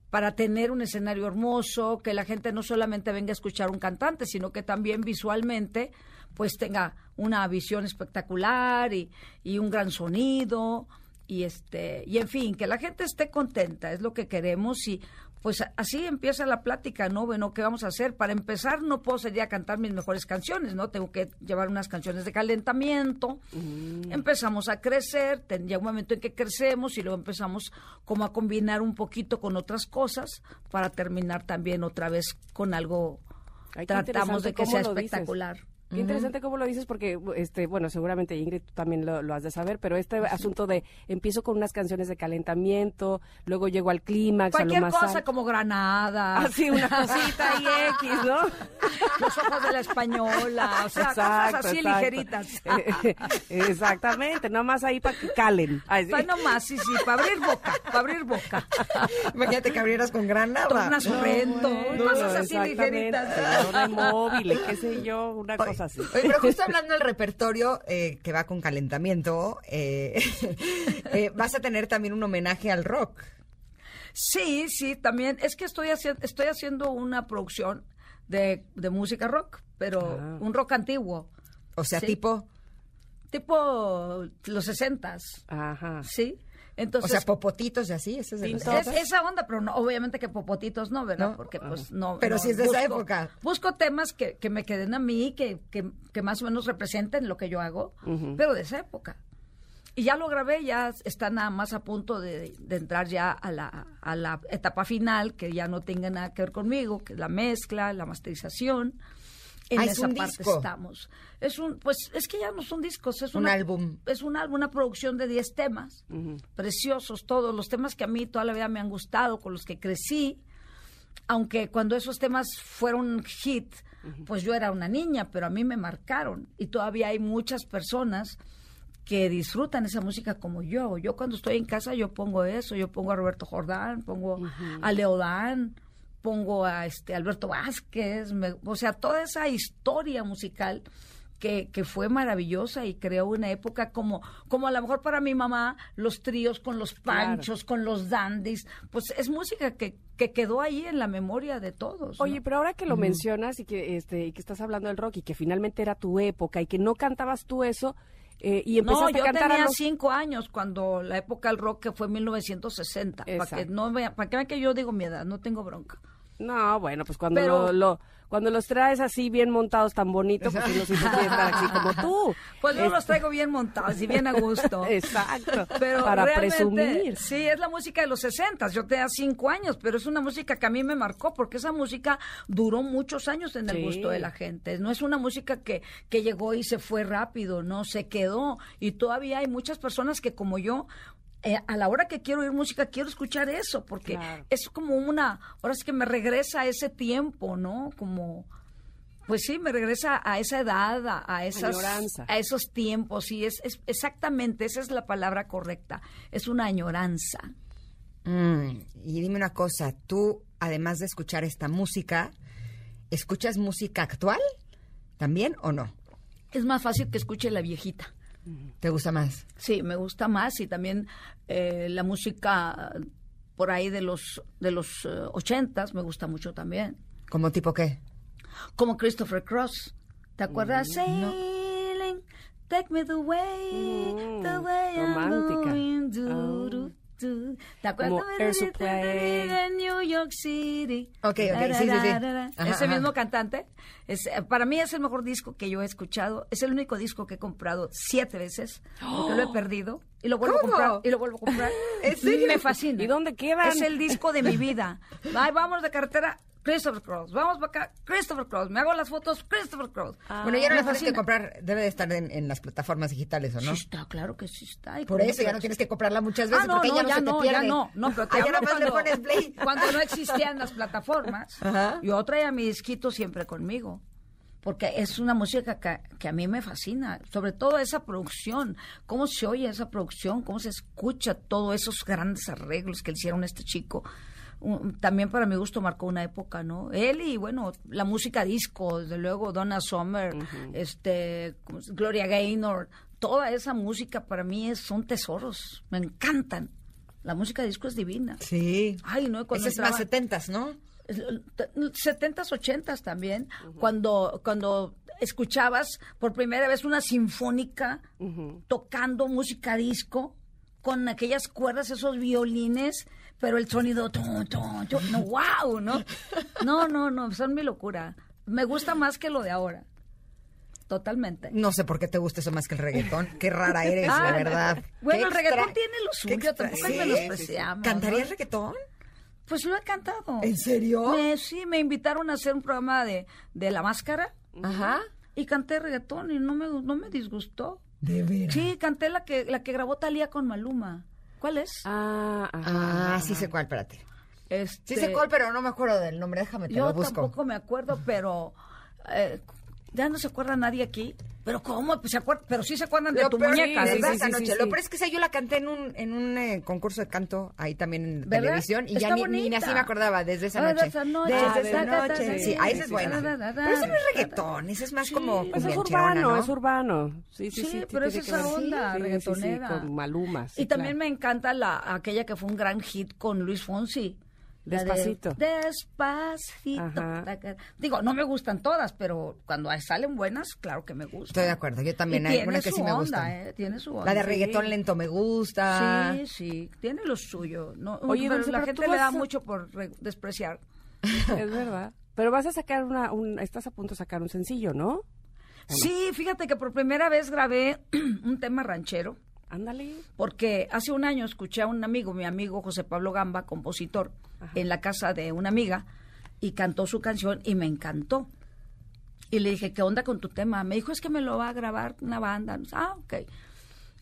para tener un escenario hermoso, que la gente no solamente venga a escuchar un cantante, sino que también visualmente pues tenga una visión espectacular y, y un gran sonido y este y en fin, que la gente esté contenta, es lo que queremos y pues así empieza la plática, ¿no? Bueno, ¿qué vamos a hacer? Para empezar, no puedo salir a cantar mis mejores canciones, ¿no? Tengo que llevar unas canciones de calentamiento. Empezamos a crecer, llega un momento en que crecemos y luego empezamos como a combinar un poquito con otras cosas para terminar también otra vez con algo, Ay, tratamos de que sea lo dices. espectacular. Qué interesante cómo lo dices porque, este, bueno, seguramente Ingrid tú también lo, lo has de saber, pero este asunto de empiezo con unas canciones de calentamiento, luego llego al clímax, a lo Cualquier más cosa alto. como Granada. Así, una cosita y X, ¿no? Los ojos de la española, o sea, cosas así exacto. ligeritas. Eh, Exactamente, nomás ahí para que calen. Pues nomás, sí, sí, para abrir boca, para abrir boca. Imagínate que abrieras con granada. Torna sorrento, cosas así ligeritas. una móvil, qué sé yo, una Oye, cosa así. oye, pero justo hablando del repertorio eh, que va con calentamiento, eh, eh, vas a tener también un homenaje al rock. Sí, sí, también. Es que estoy haciendo, estoy haciendo una producción de, de música rock, pero Ah. un rock antiguo. O sea, Sí. tipo, Tipo los sesentas, Ajá. ¿sí? O sea, popotitos y así, eso es de es- esa onda, pero no, obviamente que popotitos no, ¿verdad? No. Porque pues no. Pero no, sí es de esa época. Busco temas que, que me queden a mí, que, que, que más o menos representen lo que yo hago, pero de esa época. Y ya lo grabé, ya está nada más a punto de, de entrar ya a la, a la etapa final, que ya no tenga nada que ver conmigo, que es la mezcla, la masterización. En Ah, es esa un parte disco. estamos. Es un, pues, es que ya no son discos, es Un una- álbum. Es un álbum, una producción de 10 temas, preciosos todos, los temas que a mí toda la vida me han gustado, con los que crecí, aunque cuando esos temas fueron hit, pues yo era una niña, pero a mí me marcaron y todavía hay muchas personas que disfrutan esa música como yo. Yo cuando estoy en casa yo pongo eso, yo pongo a Roberto Jordán, pongo a Leodán, pongo a este Alberto Vázquez, me- o sea, toda esa historia musical que, que fue maravillosa y creó una época como, como a lo mejor para mi mamá, los tríos con los panchos, con los dandies, pues es música que, que quedó ahí en la memoria de todos. ¿no? Oye, pero ahora que lo mencionas y que este y que estás hablando del rock y que finalmente era tu época y que no cantabas tú eso eh, y No, empezaste yo a cantar tenía a los cinco años cuando la época del rock que fue 1960. Para que no vea, para que vean que yo digo mi edad, no tengo bronca. No, bueno, pues cuando Pero- lo, lo- cuando los traes así bien montados tan bonitos, pues estar así como tú. Pues yo los traigo bien montados y bien a gusto. Exacto. Pero para presumir. Sí, es la música de los 60. Yo tenía cinco años, pero es una música que a mí me marcó porque esa música duró muchos años en el Sí. gusto de la gente. No es una música que, que llegó y se fue rápido, no, se quedó. Y todavía hay muchas personas que como yo, eh, a la hora que quiero oír música, quiero escuchar eso, porque Claro. es como una, ahora es que me regresa a ese tiempo, ¿no? Como... Pues sí, me regresa a esa edad, a, a esas, Añoranza. a esos tiempos, y es, es exactamente, esa es la palabra correcta, es una añoranza. Mm, y dime una cosa, tú, además de escuchar esta música, ¿escuchas música actual también o no? Es más fácil que escuche la viejita. ¿Te gusta más? Sí, me gusta más y también eh, la música por ahí de los de los eh, ochentas me gusta mucho también. ¿Como tipo qué? como Christopher Cross. ¿Te acuerdas? Sailing, take me the way, the Mm, way I'm romántica. going, do, Ah. do, ¿Te acuerdas? Como Air Supply. En New York City. Ok, ok, sí, sí, sí. Ajá, Ese ajá. mismo cantante, es, eh, para mí es el mejor disco que yo he escuchado. Es el único disco que he comprado siete veces, porque lo he perdido. Y lo vuelvo ¿Cómo? a comprar, y lo vuelvo a comprar. ¿En serio? Me fascina. ¿Y dónde quedan? Es el disco de mi vida. Ay, vamos de carretera, Christopher Cross. Vamos para acá, Christopher Cross. Me hago las fotos, Christopher Cross. Bueno, ya no tienes que comprar, debe de estar en, en las plataformas digitales, ¿o no? Sí está, claro que sí está. Por eso ya no tienes que comprarla muchas veces Ah, no, porque no, ya no ya se te no, pierde. ya no, no, pero te Ah, hablo le cuando- pones play. Cuando no existían las plataformas, Ajá. yo traía mi disquito siempre conmigo. Porque es una música que, que a mí me fascina, sobre todo esa producción, cómo se oye esa producción, cómo se escucha todos esos grandes arreglos que le hicieron a este chico. Un- También para mi gusto marcó una época, ¿no? Él y bueno, la música disco, desde luego Donna Summer, este, ¿cómo se- Gloria Gaynor, toda esa música para mí es, son tesoros, me encantan. La música disco es divina. Sí. Ay, no, cuando Ese es más setentas, ¿no? 70s, 80s también, cuando, cuando escuchabas por primera vez una sinfónica tocando música disco con aquellas cuerdas, esos violines, pero el sonido, tum, tum, tum, no, wow, ¿no? No, no, no, son mi locura. Me gusta más que lo de ahora. Totalmente. No sé por qué te gusta eso más que el reggaetón. Qué rara eres, Ah, la verdad. bueno, el reggaetón tiene lo suyo, tampoco sí, es menospreciable, ¿Cantarías ¿no? reggaetón? Pues lo he cantado. ¿En serio? Me- sí, me invitaron a hacer un programa de, de La Máscara. Ajá. Y canté reggaetón y no me, no me disgustó. De veras. Sí, canté la que, la que grabó Talía con Maluma. ¿Cuál es? Ah, ajá. Ah, sí sé cuál, espérate. Este, Sí sé cuál, pero no me acuerdo del nombre. Déjame, te Yo lo busco. tampoco me acuerdo, pero eh, ya no se acuerda nadie aquí. Pero ¿cómo? Pues se acuerda, pero sí se acuerdan de Lo tu peor- muñeca, de ¿verdad? esa sí, sí, noche. sí. Lo peor es que esa yo la canté en un, en un eh, concurso de canto ahí también en ¿Verdad? televisión y ya Está ni, ni bonita. así me acordaba desde esa Ah, noche. de esa noche. Desde Ah, esa de noche. noche. Sí, ah, esa es Sí, buena. Pero ese no es reggaetón, ese es más como Pues es urbano, ¿no? es urbano. Sí, sí, Sí, sí. pero es esa onda Sí, sí, sí, reggaetonera. con Maluma. sí, y también me encanta la aquella que fue un gran hit con Luis Fonsi. De Despacito. Despacito. Digo, no me gustan todas, pero cuando salen buenas, claro que me gustan. Estoy de acuerdo, yo también Y hay algunas que sí me gustan. ¿eh? Tiene su onda. La de Sí. reggaetón lento me gusta. Sí, sí, tiene lo suyo. No, Oye, pero Dulce, la pero gente le da a- mucho por re- despreciar. Es verdad. Pero vas a sacar una, un, estás a punto de sacar un sencillo, ¿no? Sí, fíjate que por primera vez grabé un tema ranchero. Ándale. porque hace un año escuché a un amigo, mi amigo José Pablo Gamba, compositor, en la casa de una amiga, y cantó su canción y me encantó. Y le dije, ¿qué onda con tu tema? Me dijo, es que me lo va a grabar una banda. Ah, ok.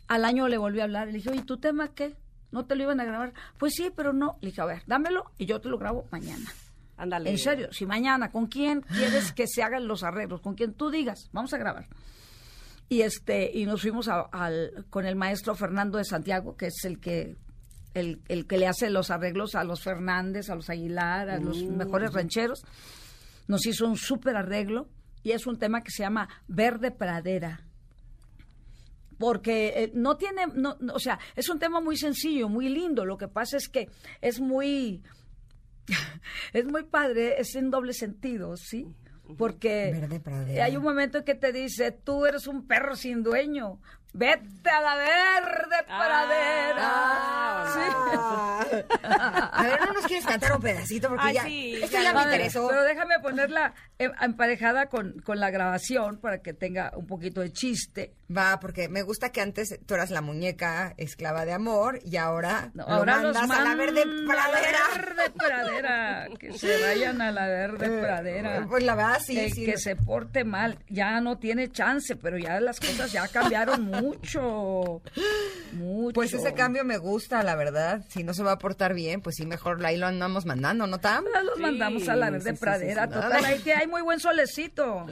Al año le volví a hablar. Le dije, oye, ¿tu tema qué? ¿No te lo iban a grabar? Pues sí, pero no. Le dije, a ver, dámelo y yo te lo grabo mañana. Ándale. En serio, si mañana, ¿con quién quieres que se hagan los arreglos? Con quien tú digas, vamos a grabar. Y este, y nos fuimos a- al, con el maestro Fernando de Santiago, que es el que, el, el que le hace los arreglos a los Fernández, a los Aguilar, a los mejores rancheros. Nos hizo un súper arreglo y es un tema que se llama Verde Pradera. Porque eh, no tiene, no, no, o sea, es un tema muy sencillo, muy lindo. Lo que pasa es que es muy, es muy padre, es en doble sentido, ¿sí? Porque Verde hay un momento en que te dice, tú eres un perro sin dueño, vete a la verde pradera. Ah. A ver, ¿no nos quieres cantar un pedacito? Porque Ay, ya, sí, esto ya ya no. me ver, interesó. Pero déjame ponerla em- emparejada con, con la grabación para que tenga un poquito de chiste. Va, porque me gusta que antes tú eras la muñeca esclava de amor y ahora No, lo ahora los mandas a la verde la pradera. verde pradera. Que se vayan a la verde pradera. Pues la verdad, sí, sí. que se porte mal ya no tiene chance, pero ya las cosas ya cambiaron mucho. Mucho. Pues ese cambio me gusta, la verdad. Si no se va a portar bien, pues sí, mejor ahí lo andamos mandando, ¿no, Tam? Ya los Sí, mandamos a la verde sí, sí, pradera. sí, sí. Total, ahí que hay muy buen solecito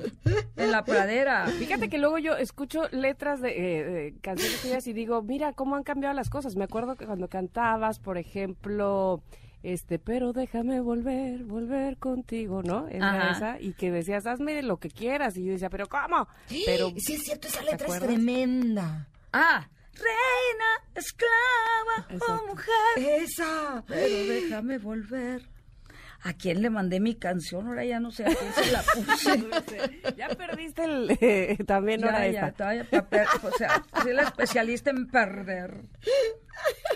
en la pradera. Fíjate que luego yo escucho letras de, eh, de canciones tuyas y digo, mira cómo han cambiado las cosas. Me acuerdo que cuando cantabas, por ejemplo, este, pero déjame volver, volver contigo, ¿no? Era Ajá. esa, y que decías, hazme lo que quieras. Y yo decía, pero ¿cómo? Pero, Sí, es cierto, esa ¿te letra es tremenda. Ah, reina, esclava o Exacto. mujer. Esa. Pero déjame volver ¿A quién le mandé mi canción? Ahora ya no sé a quién se la puse. ya perdiste el, eh, también ya, ahora ya, esta. todavía pa- per- o sea, soy la especialista en perder.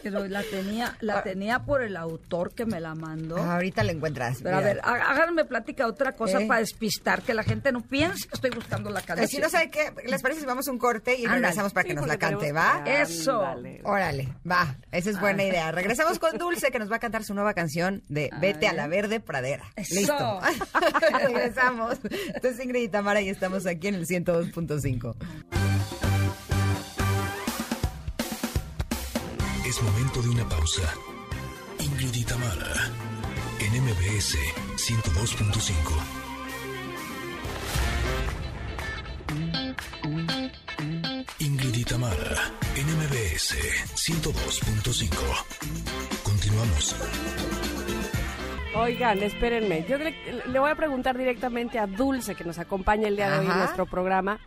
Pero la tenía, la tenía por el autor que me la mandó. Ahorita la encuentras. Pero a ver, há- háganme plática otra cosa ¿Eh? para despistar, que la gente no piense que estoy buscando la canción. Eh, Si no sabe qué, ¿les parece si vamos a un corte y Ándale. regresamos para que Sí, nos la cante, tenemos- va? Eso. Ándale. Órale, va, esa es buena Ah. idea. Regresamos con Dulce, que nos va a cantar su nueva canción de Vete a la Verde Pradera. Eso. Listo. Regresamos. Entonces Ingrid y Tamara y estamos aquí en el 102.5. Es momento de una pausa. Ingrid y Tamara, en MBS 102.5. Ingrid y Tamara, en MBS 102.5. Continuamos. Oigan, espérenme. Yo le, le voy a preguntar directamente a Dulce, que nos acompaña el día de hoy en nuestro programa.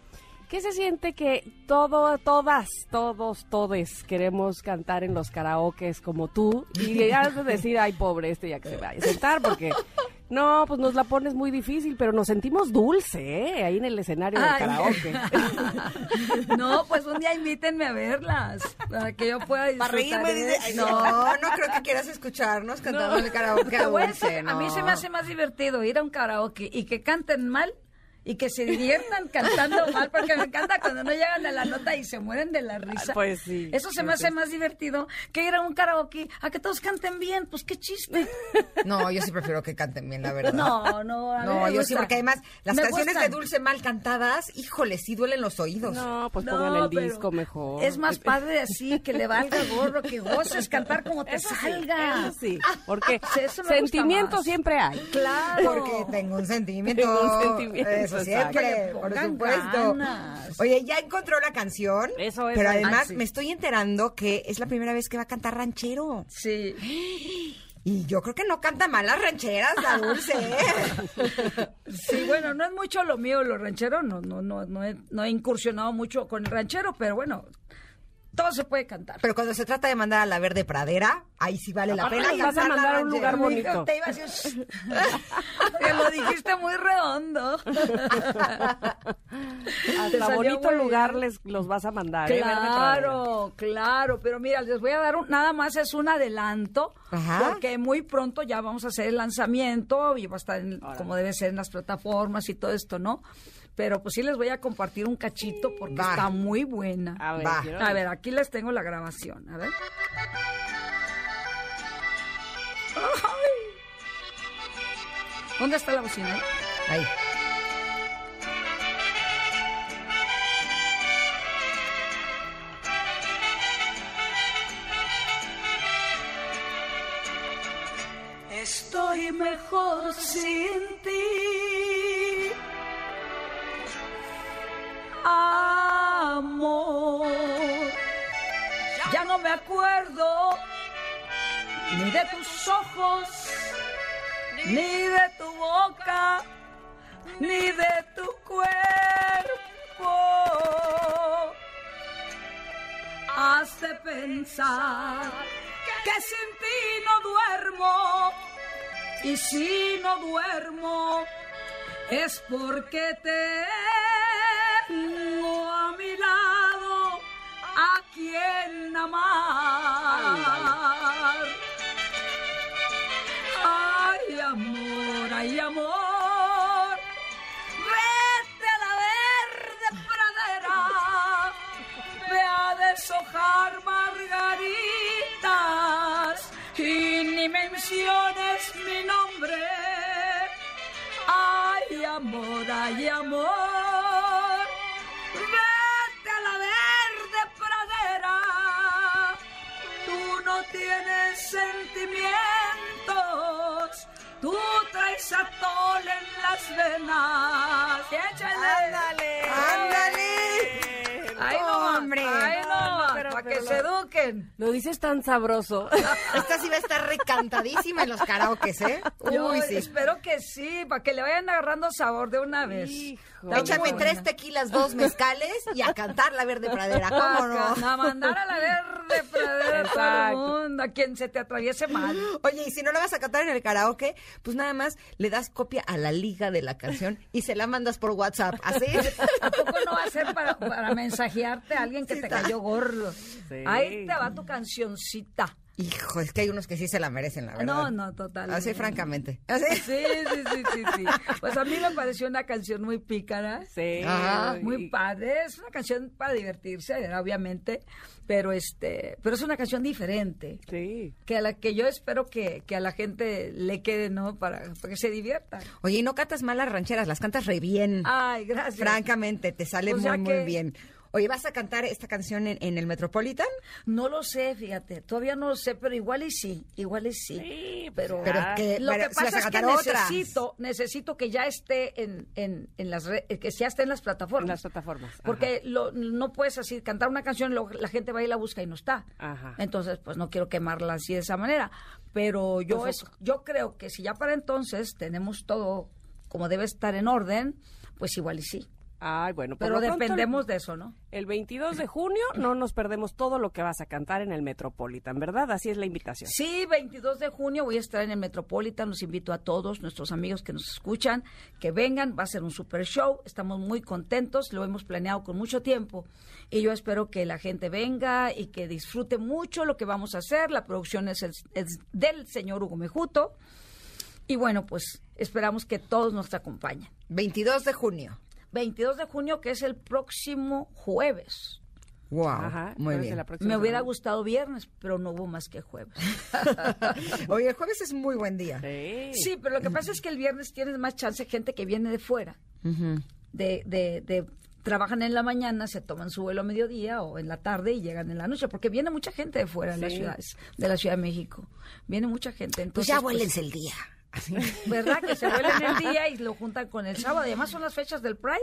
¿Qué se siente que todo, todas, todos, todes queremos cantar en los karaokes como tú? Y ya has de decir, ay, pobre, este ya que se vaya a sentar, porque no, pues nos la pones muy difícil, pero nos sentimos dulce, ¿eh? Ahí en el escenario del karaoke. No, pues un día invítenme a verlas para que yo pueda disfrutar. Para reírme, de dice, no, no creo que quieras escucharnos cantando el karaoke a Dulce, a mí no. se me hace más divertido ir a un karaoke y que canten mal y que se diviertan cantando mal, porque me encanta cuando no llegan a la nota y se mueren de la risa. Pues sí, Eso se me hace sí. más divertido que ir a un karaoke a que todos canten bien. Pues qué chiste. No, yo sí prefiero que canten bien, la verdad. No, no, a mí No, me yo sí, porque además las Me canciones gustan. de Dulce mal cantadas, híjole, sí duelen los oídos. No, pues No, pongan el disco mejor. Es más padre así, que le valga gorro, que goces cantar como te Eso sí, salga. eso sí, porque Sí, eso me gusta sentimiento más. siempre hay. Claro. Porque tengo un sentimiento. Tengo un sentimiento, Eso siempre, le por supuesto. ganas. Oye, ya encontró la canción. Eso es, Pero además sí. me estoy enterando que es la primera vez que va a cantar ranchero. Sí. Y yo creo que no canta mal las rancheras, la Dulce. ¿eh? Sí, bueno, no es mucho lo mío, lo ranchero, no, no, no, no he, no he incursionado mucho con el ranchero, pero bueno, todo se puede cantar. Pero cuando se trata de mandar a la verde pradera, ahí sí vale la pena. vas a mandar a un lugar bonito. Te iba a decir, que lo dijiste muy redondo. Te Hasta bonito lugar bien. les los vas a mandar. ¿eh? Claro, claro, pero mira, les voy a dar un, nada más es un adelanto, Ajá. porque muy pronto ya vamos a hacer el lanzamiento y va a estar en- como debe ser en las plataformas y todo esto, ¿no? Pero pues sí les voy a compartir un cachito porque Va. está muy buena. A ver, Va. quiero- A ver, aquí les tengo la grabación, a ver. Ay. ¿Dónde está la bocina? Ahí. Estoy mejor sin ti. Amor. Ya no me acuerdo ni de tus ojos, ni de tu boca, ni de tu cuerpo. Has de pensar que sin ti no duermo. Y si no duermo es porque tengo a quien amar. Ay, amor, ay, amor. Vete a la verde pradera. Ve a deshojar margaritas y ni menciones mi nombre. Ay, amor, ay, amor. Tú traes atol en las venas. ¡Échale! ¡Ándale! ¡Ándale! Que se karaoke. Lo dices tan sabroso. Esta sí va a estar recantadísima en los karaokes, ¿eh? Yo Uy, sí. espero que sí, para que le vayan agarrando sabor de una vez. Hijo. Échame buena. tres tequilas, dos mezcales y a cantar la verde pradera, ¿cómo no? A mandar a la verde pradera a todo el mundo, a quien se te atraviese mal. Oye, y si no la vas a cantar en el karaoke, pues nada más le das copia a la liga de la canción y se la mandas por WhatsApp, ¿así? ¿A poco no va a ser para, para mensajearte a alguien que Sí, te cayó gordo? Sí. Ahí te va tu cancioncita. Hijo, es que hay unos que sí se la merecen, la verdad. No, no, total. Así, francamente. ¿Así? Sí, sí, sí, sí, sí. Pues a mí me pareció una canción muy pícara. Sí. Ajá, Muy padre, es una canción para divertirse, obviamente, pero este, pero es una canción diferente, Sí. que a la que yo espero que, que a la gente le quede, ¿no? Para, para que se divierta. Oye, y no cantas mal las rancheras, las cantas re bien. Ay, gracias. Francamente, te sale muy, muy bien. Oye, ¿vas a cantar esta canción en, en el Metropolitan? No lo sé, fíjate, todavía no lo sé, pero igual y sí, igual y sí. Sí, pero, Pero que- lo que pasa es que otras. necesito, necesito que ya esté en, en, en las re- que ya esté en las plataformas. En las plataformas. Porque lo- no puedes así cantar una canción, lo- la gente va y la busca y no está. Ajá. Entonces, pues no quiero quemarla así de esa manera. Pero yo, Pues, es, yo creo que si ya para entonces tenemos todo como debe estar en orden, pues igual y sí. Ay, bueno, por Pero lo pronto, dependemos de eso, ¿no? El 22 de junio no nos perdemos todo lo que vas a cantar en el Metropolitan, ¿verdad? Así es la invitación. Sí, 22 de junio voy a estar en el Metropolitan. Los invito a todos nuestros amigos que nos escuchan que vengan. Va a ser un super show. Estamos muy contentos. Lo hemos planeado con mucho tiempo. Y yo espero que la gente venga y que disfrute mucho lo que vamos a hacer. La producción es, el- es del señor Hugo Mejuto. Y bueno, pues esperamos que todos nos acompañen. 22 de junio. 22 de junio, que es el próximo jueves. Wow, Ajá, muy bien. la próxima Me hubiera semana. gustado viernes, pero no hubo más que jueves. Oye, el jueves es muy buen día. Sí. Sí, pero lo que pasa es que el viernes tienes más chance gente que viene de fuera, de, de, de trabajan en la mañana, se toman su vuelo a mediodía o en la tarde y llegan en la noche, porque viene mucha gente de fuera de las ciudades, de la Ciudad de México. Viene mucha gente. Pues Entonces, ya pues, vuélense el día. ¿Verdad? Que se vuelen el día y lo juntan con el sábado. Además son las fechas del Pride.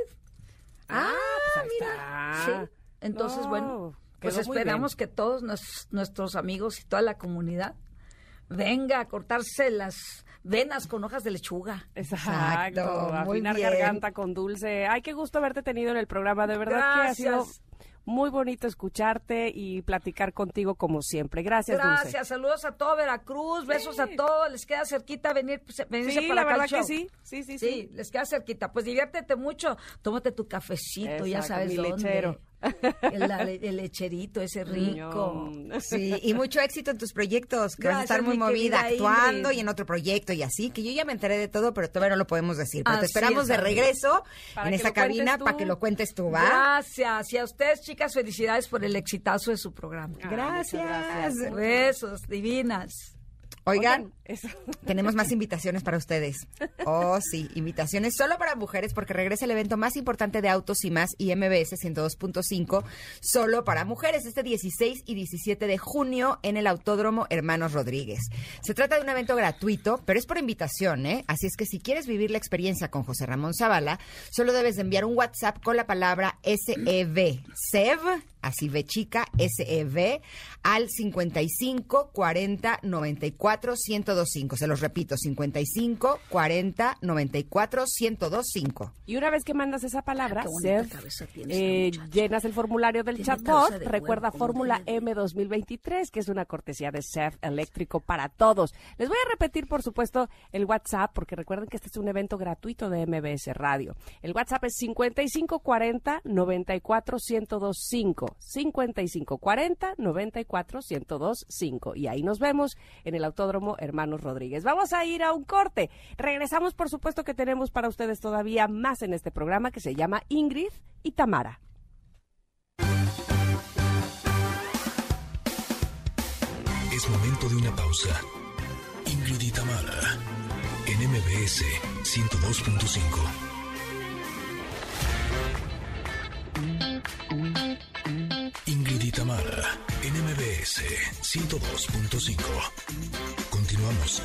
Ah, pues ahí está. Sí. Entonces, No, bueno, pues esperamos que todos nos- nuestros amigos y toda la comunidad venga a cortarse las venas con hojas de lechuga. Exacto, Exacto, afinar bien. garganta con dulce. Ay, qué gusto haberte tenido en el programa, de verdad que ha sido. Muy bonito escucharte y platicar contigo como siempre. Gracias, Gracias, Dulce. saludos a todo Veracruz, besos a todos, les queda cerquita venir, pues, venirse Sí, para la acá verdad que show. sí. Sí, sí, Sí, sí. les queda cerquita. Pues diviértete mucho, tómate tu cafecito, ya Exacto, sabes mi dónde. lechero. El, lecherito ese rico. Ñom. Sí, y mucho éxito en tus proyectos, que vas a estar muy movida actuando Ingrid. y en otro proyecto y así, que yo ya me enteré de todo, pero todavía no lo podemos decir. Pero te esperamos es, de regreso en esta cabina para que lo cuentes tú, ¿va? Gracias. Y a ustedes, chicas, felicidades por el exitazo de su programa. Ah, gracias. Besos, divinas. Oigan, tenemos más invitaciones para ustedes. Oh, sí, invitaciones solo para mujeres porque regresa el evento más importante de autos y más y MBS 102.5 solo para mujeres este 16 y 17 de junio en el Autódromo Hermanos Rodríguez. Se trata de un evento gratuito, pero es por invitación, ¿eh? Así es que si quieres vivir la experiencia con José Ramón Zavala, solo debes de enviar un WhatsApp con la palabra SEV, SEV, así ve chica, SEV, al 55 40 94 1025. Se los repito, 55 40 94 1025. Y una vez que mandas esa palabra, Sev, cabeza tienes, eh, llenas el formulario del chatbot. de Recuerda huevo, Fórmula. M 2023, que es una cortesía de SEF eléctrico para todos. Les voy a repetir, por supuesto, el WhatsApp, porque recuerden que este es un evento gratuito de MBS Radio. El WhatsApp es 5540 94 1025. 5540 94 1025. Y ahí nos vemos en el Autódromo Hermanos Rodríguez. Vamos a ir a un corte. Regresamos, por supuesto, que tenemos para ustedes todavía más en este programa que se llama Ingrid y Tamara. Es momento de una pausa. Ingrid y Tamara, en MBS 102.5. Ingrid y Tamara, en MBS 102.5. Continuamos.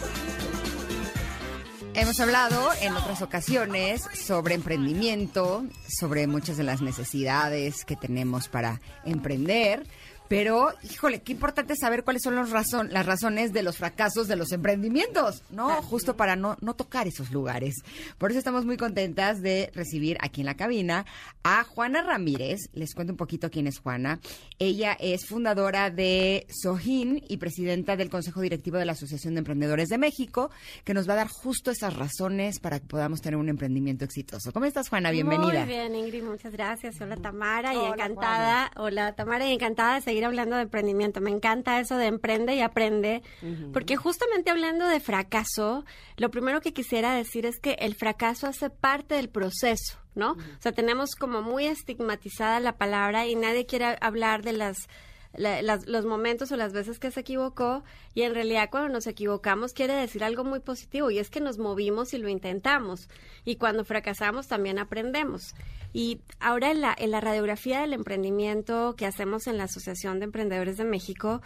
Hemos hablado en otras ocasiones sobre emprendimiento, sobre muchas de las necesidades que tenemos para emprender, Pero, híjole, qué importante saber cuáles son los las razones de los fracasos de los emprendimientos, ¿no? Justo para no, no tocar esos lugares. Por eso estamos muy contentas de recibir aquí en la cabina a Juana Ramírez. Les cuento un poquito quién es Juana. Ella es fundadora de Sohin y presidenta del Consejo Directivo de la Asociación de Emprendedores de México, que nos va a dar justo esas razones para que podamos tener un emprendimiento exitoso. ¿Cómo estás, Juana? Bienvenida. Muy bien, Ingrid, muchas gracias. Hola, Tamara, y encantada. Hola, Tamara, y encantada de seguir hablando de emprendimiento. Me encanta eso de emprende y aprende, porque justamente hablando de fracaso, lo primero que quisiera decir es que el fracaso hace parte del proceso. ¿No? O sea, tenemos como muy estigmatizada la palabra y nadie quiere hablar de las los momentos o las veces que se equivocó y en realidad cuando nos equivocamos quiere decir algo muy positivo y es que nos movimos y lo intentamos y cuando fracasamos también aprendemos. Y ahora en la, en la radiografía del emprendimiento que hacemos en la Asociación de Emprendedores de México,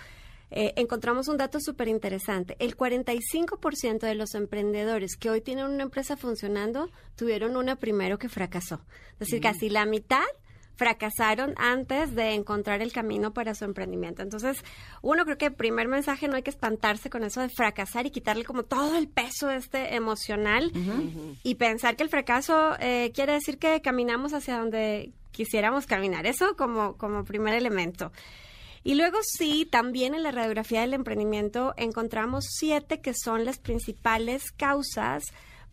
eh, encontramos un dato súper interesante. El 45% de los emprendedores que hoy tienen una empresa funcionando tuvieron una primero que fracasó. Es decir, casi la mitad fracasaron antes de encontrar el camino para su emprendimiento. Entonces, uno creo que el primer mensaje no hay que espantarse con eso de fracasar y quitarle como todo el peso este emocional y pensar que el fracaso eh, quiere decir que caminamos hacia donde quisiéramos caminar. Eso como, como primer elemento. Y luego sí, también en la radiografía del emprendimiento encontramos siete que son las principales causas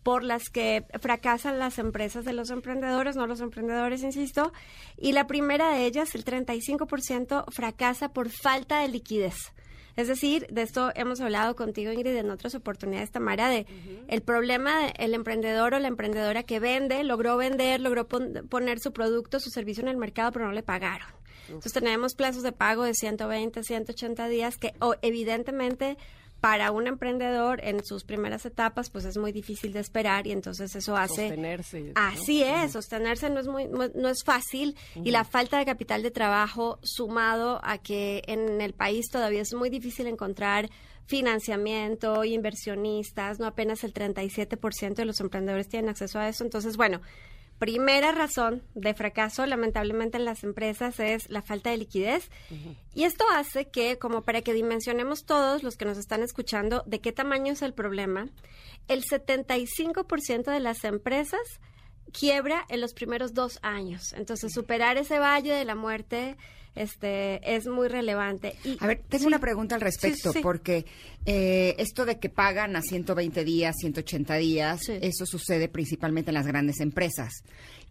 por las que fracasan las empresas de los emprendedores, no los emprendedores, insisto. Y la primera de ellas, el 35%, fracasa por falta de liquidez. Es decir, de esto hemos hablado contigo, Ingrid, en otras oportunidades, Tamara, de el problema del emprendedor o la emprendedora que vende, logró vender, logró poner su producto, su servicio en el mercado, pero no le pagaron. Entonces tenemos plazos de pago de 120, 180 días que evidentemente para un emprendedor en sus primeras etapas pues es muy difícil de esperar y entonces eso hace sostenerse así es sostenerse no es muy no es fácil y la falta de capital de trabajo sumado a que en el país todavía es muy difícil encontrar financiamiento, inversionistas, no apenas el 37% de los emprendedores tienen acceso a eso. Entonces, bueno, primera razón de fracaso, lamentablemente, en las empresas es la falta de liquidez. Y esto hace que, como para que dimensionemos todos los que nos están escuchando de qué tamaño es el problema, el 75% de las empresas quiebra en los primeros dos años. Entonces, superar ese valle de la muerte este es muy relevante. Y, a ver, tengo una pregunta al respecto, porque eh, esto de que pagan a 120 días, 180 días, eso sucede principalmente en las grandes empresas.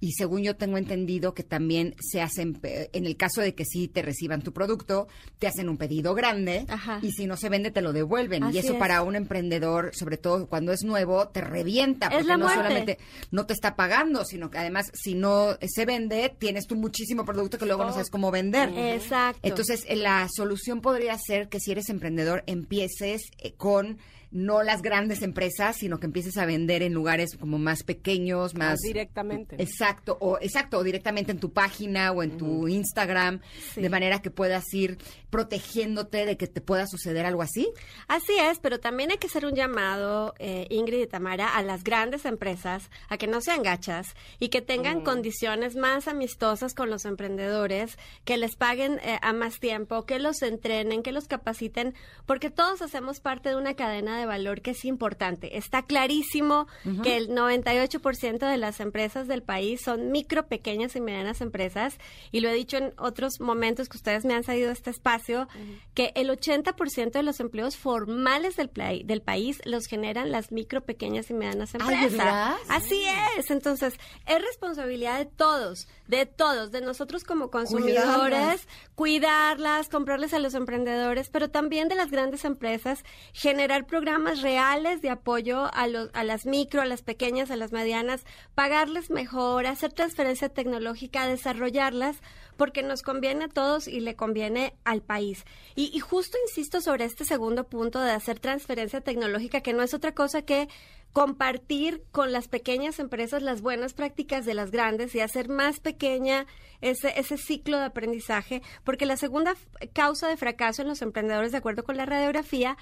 Y según yo tengo entendido que también se hacen, en el caso de que sí te reciban tu producto, te hacen un pedido grande y si no se vende te lo devuelven. y eso para un emprendedor, sobre todo cuando es nuevo, te revienta. porque no solamente no te está pagando, sino que además si no se vende, tienes tú muchísimo producto que luego no sabes cómo vender. Exacto. Entonces, la solución podría ser que si eres emprendedor, empieces eh, con no las grandes empresas, sino que empieces a vender en lugares como más pequeños, más, directamente. Exacto, o exacto, o directamente en tu página o en tu Instagram, de manera que puedas ir protegiéndote de que te pueda suceder algo así. Así es, pero también hay que hacer un llamado, eh, Ingrid y Tamara, a las grandes empresas a que no sean gachas y que tengan condiciones más amistosas con los emprendedores, que les paguen eh, a más tiempo, que los entrenen, que los capaciten, porque todos hacemos parte de una cadena de valor que es importante. Está clarísimo que el 98% de las empresas del país son micro, pequeñas y medianas empresas. Y lo he dicho en otros momentos que ustedes me han salido este espacio, que el 80% de los empleos formales del, del país los generan las micro, pequeñas y medianas empresas. Así es. Entonces, es responsabilidad de todos, de todos, de nosotros como consumidores, cuidarlas comprarles a los emprendedores, pero también de las grandes empresas, generar programas programas reales de apoyo a, los, a las micro, a las pequeñas, a las medianas, pagarles mejor, hacer transferencia tecnológica, desarrollarlas, porque nos conviene a todos y le conviene al país. Y, y justo insisto sobre este segundo punto de hacer transferencia tecnológica, que no es otra cosa que compartir con las pequeñas empresas las buenas prácticas de las grandes y hacer más pequeña ese, ese ciclo de aprendizaje, porque la segunda causa de fracaso en los emprendedores, de acuerdo con la radiografía,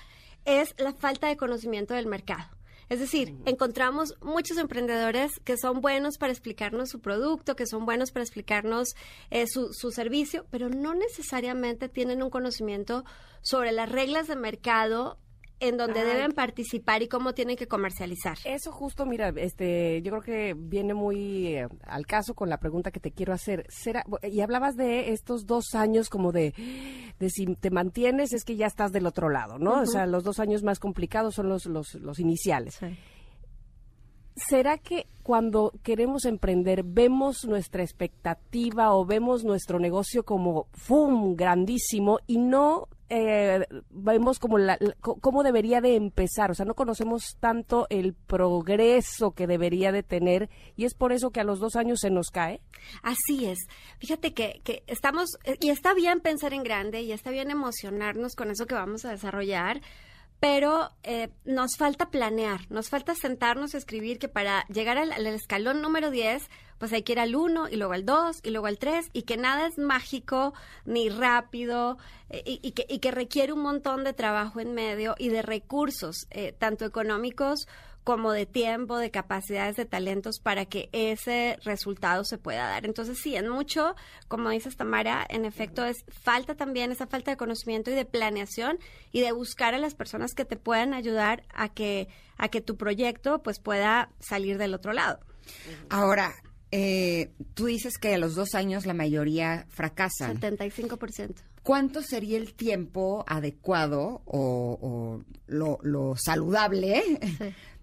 es la falta de conocimiento del mercado. Es decir, encontramos muchos emprendedores que son buenos para explicarnos su producto, que son buenos para explicarnos eh, su, su servicio, pero no necesariamente tienen un conocimiento sobre las reglas de mercado en donde Ay. deben participar y cómo tienen que comercializar. Eso justo, mira, este, yo creo que viene muy eh, al caso con la pregunta que te quiero hacer. ¿Será, y hablabas de estos dos años como de, de si te mantienes es que ya estás del otro lado, ¿no? O sea, los dos años más complicados son los, los, los iniciales. ¿Será que cuando queremos emprender vemos nuestra expectativa o vemos nuestro negocio como ¡fum! grandísimo y no eh, vemos como la, cómo debería de empezar? O sea, no conocemos tanto el progreso que debería de tener y es por eso que a los dos años se nos cae. Así es. Fíjate que, que estamos, eh, y está bien pensar en grande, y está bien emocionarnos con eso que vamos a desarrollar, pero eh, nos falta planear, nos falta sentarnos a escribir que para llegar al, al escalón número 10, pues hay que ir al 1 y luego al 2 y luego al 3 y que nada es mágico ni rápido eh, y, y que, y que requiere un montón de trabajo en medio y de recursos, eh, tanto económicos como de tiempo, de capacidades, de talentos para que ese resultado se pueda dar. Entonces, sí, en mucho, como dices Tamara, en efecto es falta también esa falta de conocimiento y de planeación y de buscar a las personas que te puedan ayudar a que a que tu proyecto pues pueda salir del otro lado. Ahora, eh, tú dices que a los dos años la mayoría fracasan. 75%. ¿Cuánto sería el tiempo adecuado o, o lo, lo saludable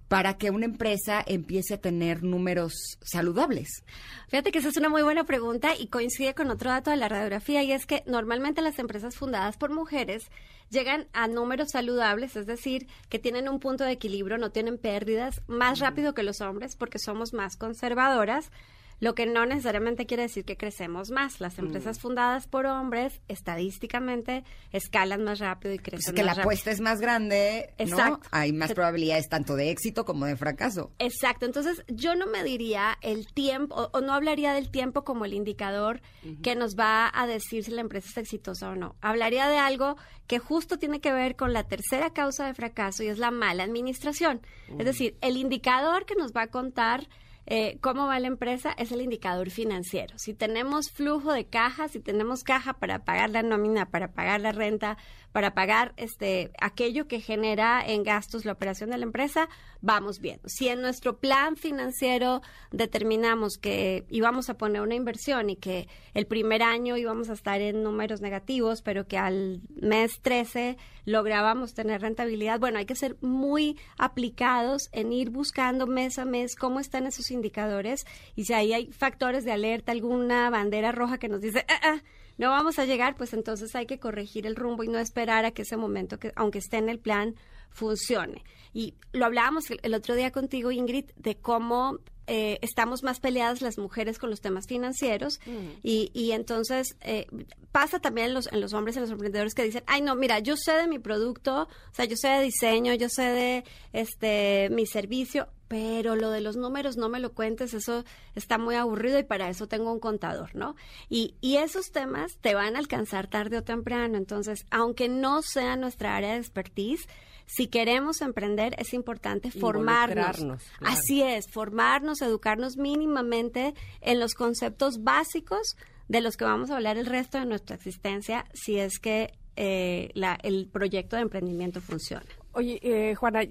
para que una empresa empiece a tener números saludables? Fíjate que esa es una muy buena pregunta y coincide con otro dato de la radiografía y es que normalmente las empresas fundadas por mujeres llegan a números saludables, es decir, que tienen un punto de equilibrio, no tienen pérdidas más rápido que los hombres porque somos más conservadoras. Lo que no necesariamente quiere decir que crecemos más. Las empresas fundadas por hombres, estadísticamente, escalan más rápido y Pues crecen es que la más rápido. apuesta es más grande, ¿no? Hay más probabilidades tanto de éxito como de fracaso. Exacto, entonces yo no me diría el tiempo o, o no hablaría del tiempo como el indicador que nos va a decir si la empresa es exitosa o no. Hablaría de algo que justo tiene que ver con la tercera causa de fracaso y es la mala administración. Es decir, el indicador que nos va a contar eh, cómo va la empresa es el indicador financiero. Si tenemos flujo de caja, si tenemos caja para pagar la nómina, para pagar la renta, para pagar este aquello que genera en gastos la operación de la empresa, vamos bien. Si en nuestro plan financiero determinamos que íbamos a poner una inversión y que el primer año íbamos a estar en números negativos, pero que al mes 13 lográbamos tener rentabilidad, bueno, hay que ser muy aplicados en ir buscando mes a mes cómo están esos indicadores y si ahí hay factores de alerta, alguna bandera roja que nos dice, "Ah, ah, no vamos a llegar, pues entonces hay que corregir el rumbo y no esperar a que ese momento, que aunque esté en el plan, funcione. Y lo hablábamos el, el otro día contigo, Ingrid, de cómo eh, estamos más peleadas las mujeres con los temas financieros y, y entonces eh, pasa también en los, en los hombres, en los emprendedores que dicen, ay no, mira, yo sé de mi producto, o sea, yo sé de diseño, yo sé de este mi servicio, pero lo de los números no me lo cuentes, eso está muy aburrido y para eso tengo un contador, ¿no? Y, y esos temas te van a alcanzar tarde o temprano, entonces, aunque no sea nuestra área de expertise, si queremos emprender es importante formarnos. Claro. Así es, formarnos, educarnos mínimamente en los conceptos básicos de los que vamos a hablar el resto de nuestra existencia si es que eh, la- el proyecto de emprendimiento funciona. Oye, eh, Juana,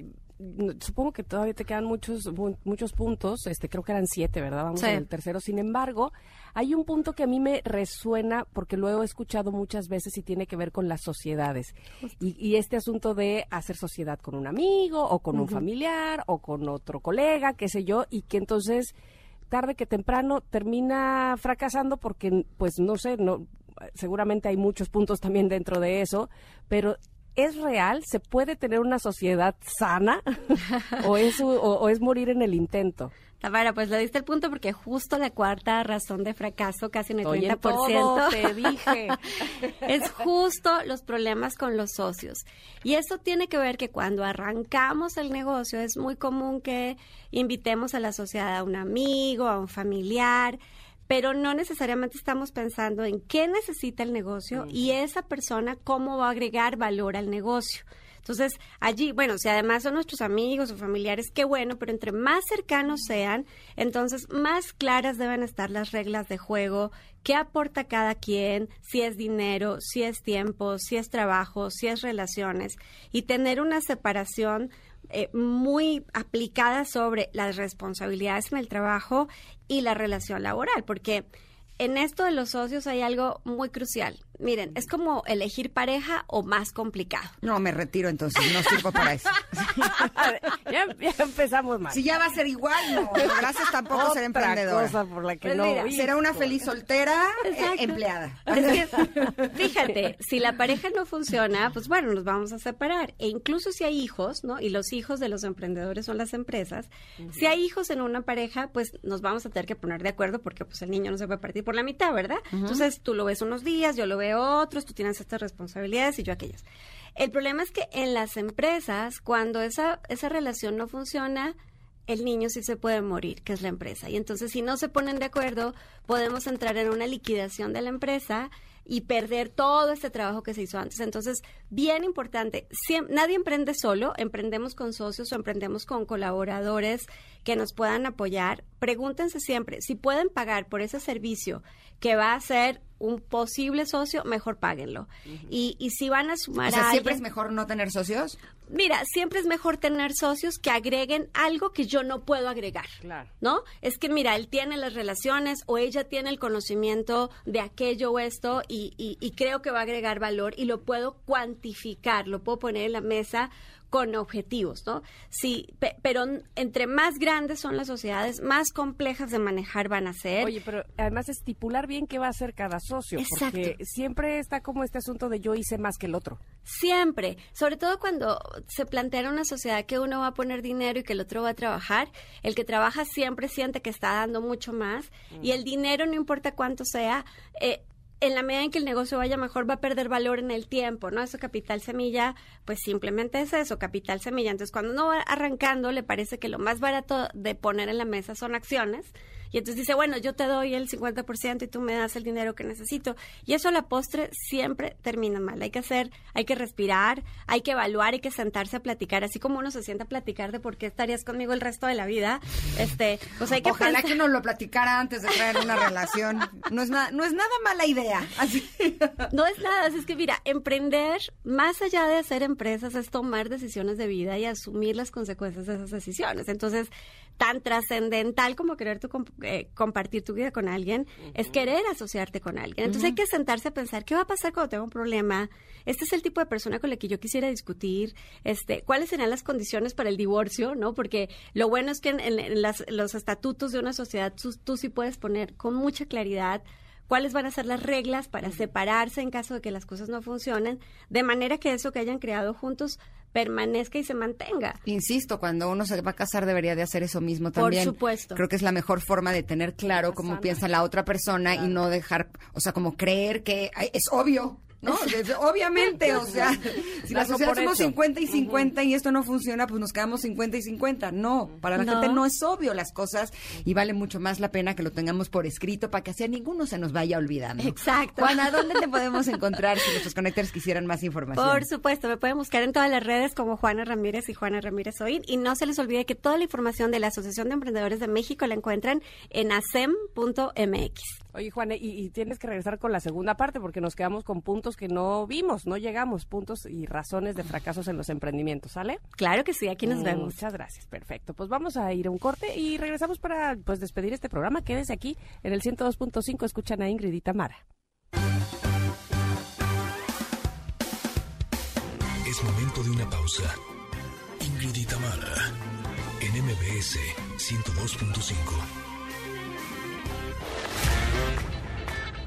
supongo que todavía te quedan muchos mu- muchos puntos, este creo que eran siete, ¿verdad? Vamos Sí. en el tercero. Sin embargo, hay un punto que a mí me resuena porque lo he escuchado muchas veces y tiene que ver con las sociedades. Y, y este asunto de hacer sociedad con un amigo o con un familiar o con otro colega, qué sé yo, y que entonces tarde que temprano termina fracasando porque pues no sé, no seguramente hay muchos puntos también dentro de eso, pero ¿Es real? ¿Se puede tener una sociedad sana? ¿O es, o, o es morir en el intento? Tamara, pues le diste el punto porque justo la cuarta razón de fracaso, casi en el Estoy en 30%, todo, te dije. es justo los problemas con los socios. Y eso tiene que ver que cuando arrancamos el negocio es muy común que invitemos a la sociedad a un amigo, a un familiar, pero no necesariamente estamos pensando en qué necesita el negocio y esa persona cómo va a agregar valor al negocio. Entonces, allí, bueno, si además son nuestros amigos o familiares, qué bueno, pero entre más cercanos sean, entonces más claras deben estar las reglas de juego, qué aporta cada quien, si es dinero, si es tiempo, si es trabajo, si es relaciones, y tener una separación eh, muy aplicada sobre las responsabilidades en el trabajo y la relación laboral, porque en esto de los socios hay algo muy crucial. Miren, es como elegir pareja o más complicado. No, me retiro entonces, no sirvo para eso. ya, ya empezamos mal. Si ya va a ser igual, no. Gracias tampoco ser emprendedora. cosa por la que Pues no. mira, Será una feliz soltera eh, empleada. Es que, fíjate, si la pareja no funciona, pues bueno, nos vamos a separar. E incluso si hay hijos, ¿no? Y los hijos de los emprendedores son las empresas. Si hay hijos en una pareja, pues nos vamos a tener que poner de acuerdo porque pues el niño no se puede partir por la mitad, ¿verdad? Entonces tú lo ves unos días, yo lo veo otros, tú tienes estas responsabilidades y yo aquellas. El problema es que en las empresas, cuando esa, esa relación no funciona, el niño sí se puede morir, que es la empresa. Y entonces, si no se ponen de acuerdo, podemos entrar en una liquidación de la empresa y perder todo este trabajo que se hizo antes. Entonces, bien importante, nadie emprende solo, emprendemos con socios o emprendemos con colaboradores que nos puedan apoyar. Pregúntense siempre, si pueden pagar por ese servicio que va a ser un posible socio, mejor páguenlo. y, y si van a sumar O sea, a siempre es mejor no tener socios. Mira, siempre es mejor tener socios que agreguen algo que yo no puedo agregar. Claro. ¿No? Es que, mira, él tiene las relaciones o ella tiene el conocimiento de aquello o esto y, y- y creo que va a agregar valor y lo puedo cuantificar, lo puedo poner en la mesa con objetivos, ¿no? Sí, pe- pero entre más grandes son las sociedades, más complejas de manejar van a ser. Oye, pero además estipular bien qué va a hacer cada socio, porque Exacto. siempre está como este asunto de yo hice más que el otro. Siempre, sobre todo cuando se plantea una sociedad que uno va a poner dinero y que el otro va a trabajar, el que trabaja siempre siente que está dando mucho más y el dinero, no importa cuánto sea, eh, en la medida en que el negocio vaya mejor va a perder valor en el tiempo, ¿no? Eso capital semilla, pues simplemente es eso, capital semilla. Entonces, cuando uno va arrancando, le parece que lo más barato de poner en la mesa son acciones. Y entonces dice, bueno, yo te doy el 50% y tú me das el dinero que necesito. Y eso a la postre siempre termina mal. Hay que hacer, hay que respirar, hay que evaluar, hay que sentarse a platicar. Así como uno se sienta a platicar de por qué estarías conmigo el resto de la vida, este, pues hay que Ojalá pensar- que nos lo platicara antes de traer una relación. No es, na- no es nada mala idea. Así. No es nada, es que mira, emprender, más allá de hacer empresas, es tomar decisiones de vida y asumir las consecuencias de esas decisiones. Entonces, tan trascendental como querer tu eh, compartir tu vida con alguien, es querer asociarte con alguien. Entonces hay que sentarse a pensar, ¿qué va a pasar cuando tenga un problema? Este es el tipo de persona con la que yo quisiera discutir, este, cuáles serían las condiciones para el divorcio, ¿no? Porque lo bueno es que en, en- en las- los estatutos de una sociedad tú, tú sí puedes poner con mucha claridad cuáles van a ser las reglas para separarse en caso de que las cosas no funcionen, de manera que eso que hayan creado juntos permanezca y se mantenga. Insisto, cuando uno se va a casar debería de hacer eso mismo Por también. supuesto. Creo que es la mejor forma de tener claro cómo piensa la otra persona y no dejar, o sea, como creer que es obvio. ¿No? Obviamente, o sea, si la sociedad somos hecho. 50 y 50 y esto no funciona, pues nos quedamos 50 y 50. No, para la No. gente no es obvio las cosas y vale mucho más la pena que lo tengamos por escrito para que así a ninguno se nos vaya olvidando. Exacto. Juana, ¿dónde te podemos encontrar si nuestros conectores quisieran más información? Por supuesto, me pueden buscar en todas las redes como Juana Ramírez y Juana Ramírez Oín. Y no se les olvide que toda la información de la Asociación de Emprendedores de México la encuentran en asem.mx. Oye, Juan, y, y tienes que regresar con la segunda parte porque nos quedamos con puntos que no vimos, no llegamos, puntos y razones de fracasos en los emprendimientos, ¿sale? Claro que sí, aquí nos vemos. Muchas gracias, perfecto. Pues vamos a ir a un corte y regresamos para pues despedir este programa. Quédese aquí en el 102.5, escuchan a Ingrid y Tamara. Es momento de una pausa. Ingrid y Tamara, en MBS 102.5.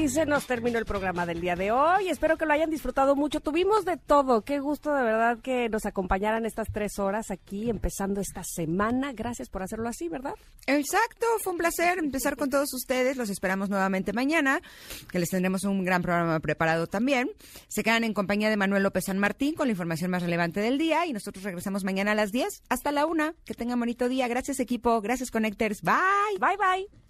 Y se nos terminó el programa del día de hoy. Espero que lo hayan disfrutado mucho. Tuvimos de todo. Qué gusto de verdad que nos acompañaran estas tres horas aquí, empezando esta semana. Gracias por hacerlo así, ¿verdad? Exacto, fue un placer empezar con todos ustedes. Los esperamos nuevamente mañana, que les tendremos un gran programa preparado también. Se quedan en compañía de Manuel López San Martín con la información más relevante del día y nosotros regresamos mañana a las 10 hasta la 1. Que tengan bonito día. Gracias equipo, gracias Connectors. Bye. Bye bye.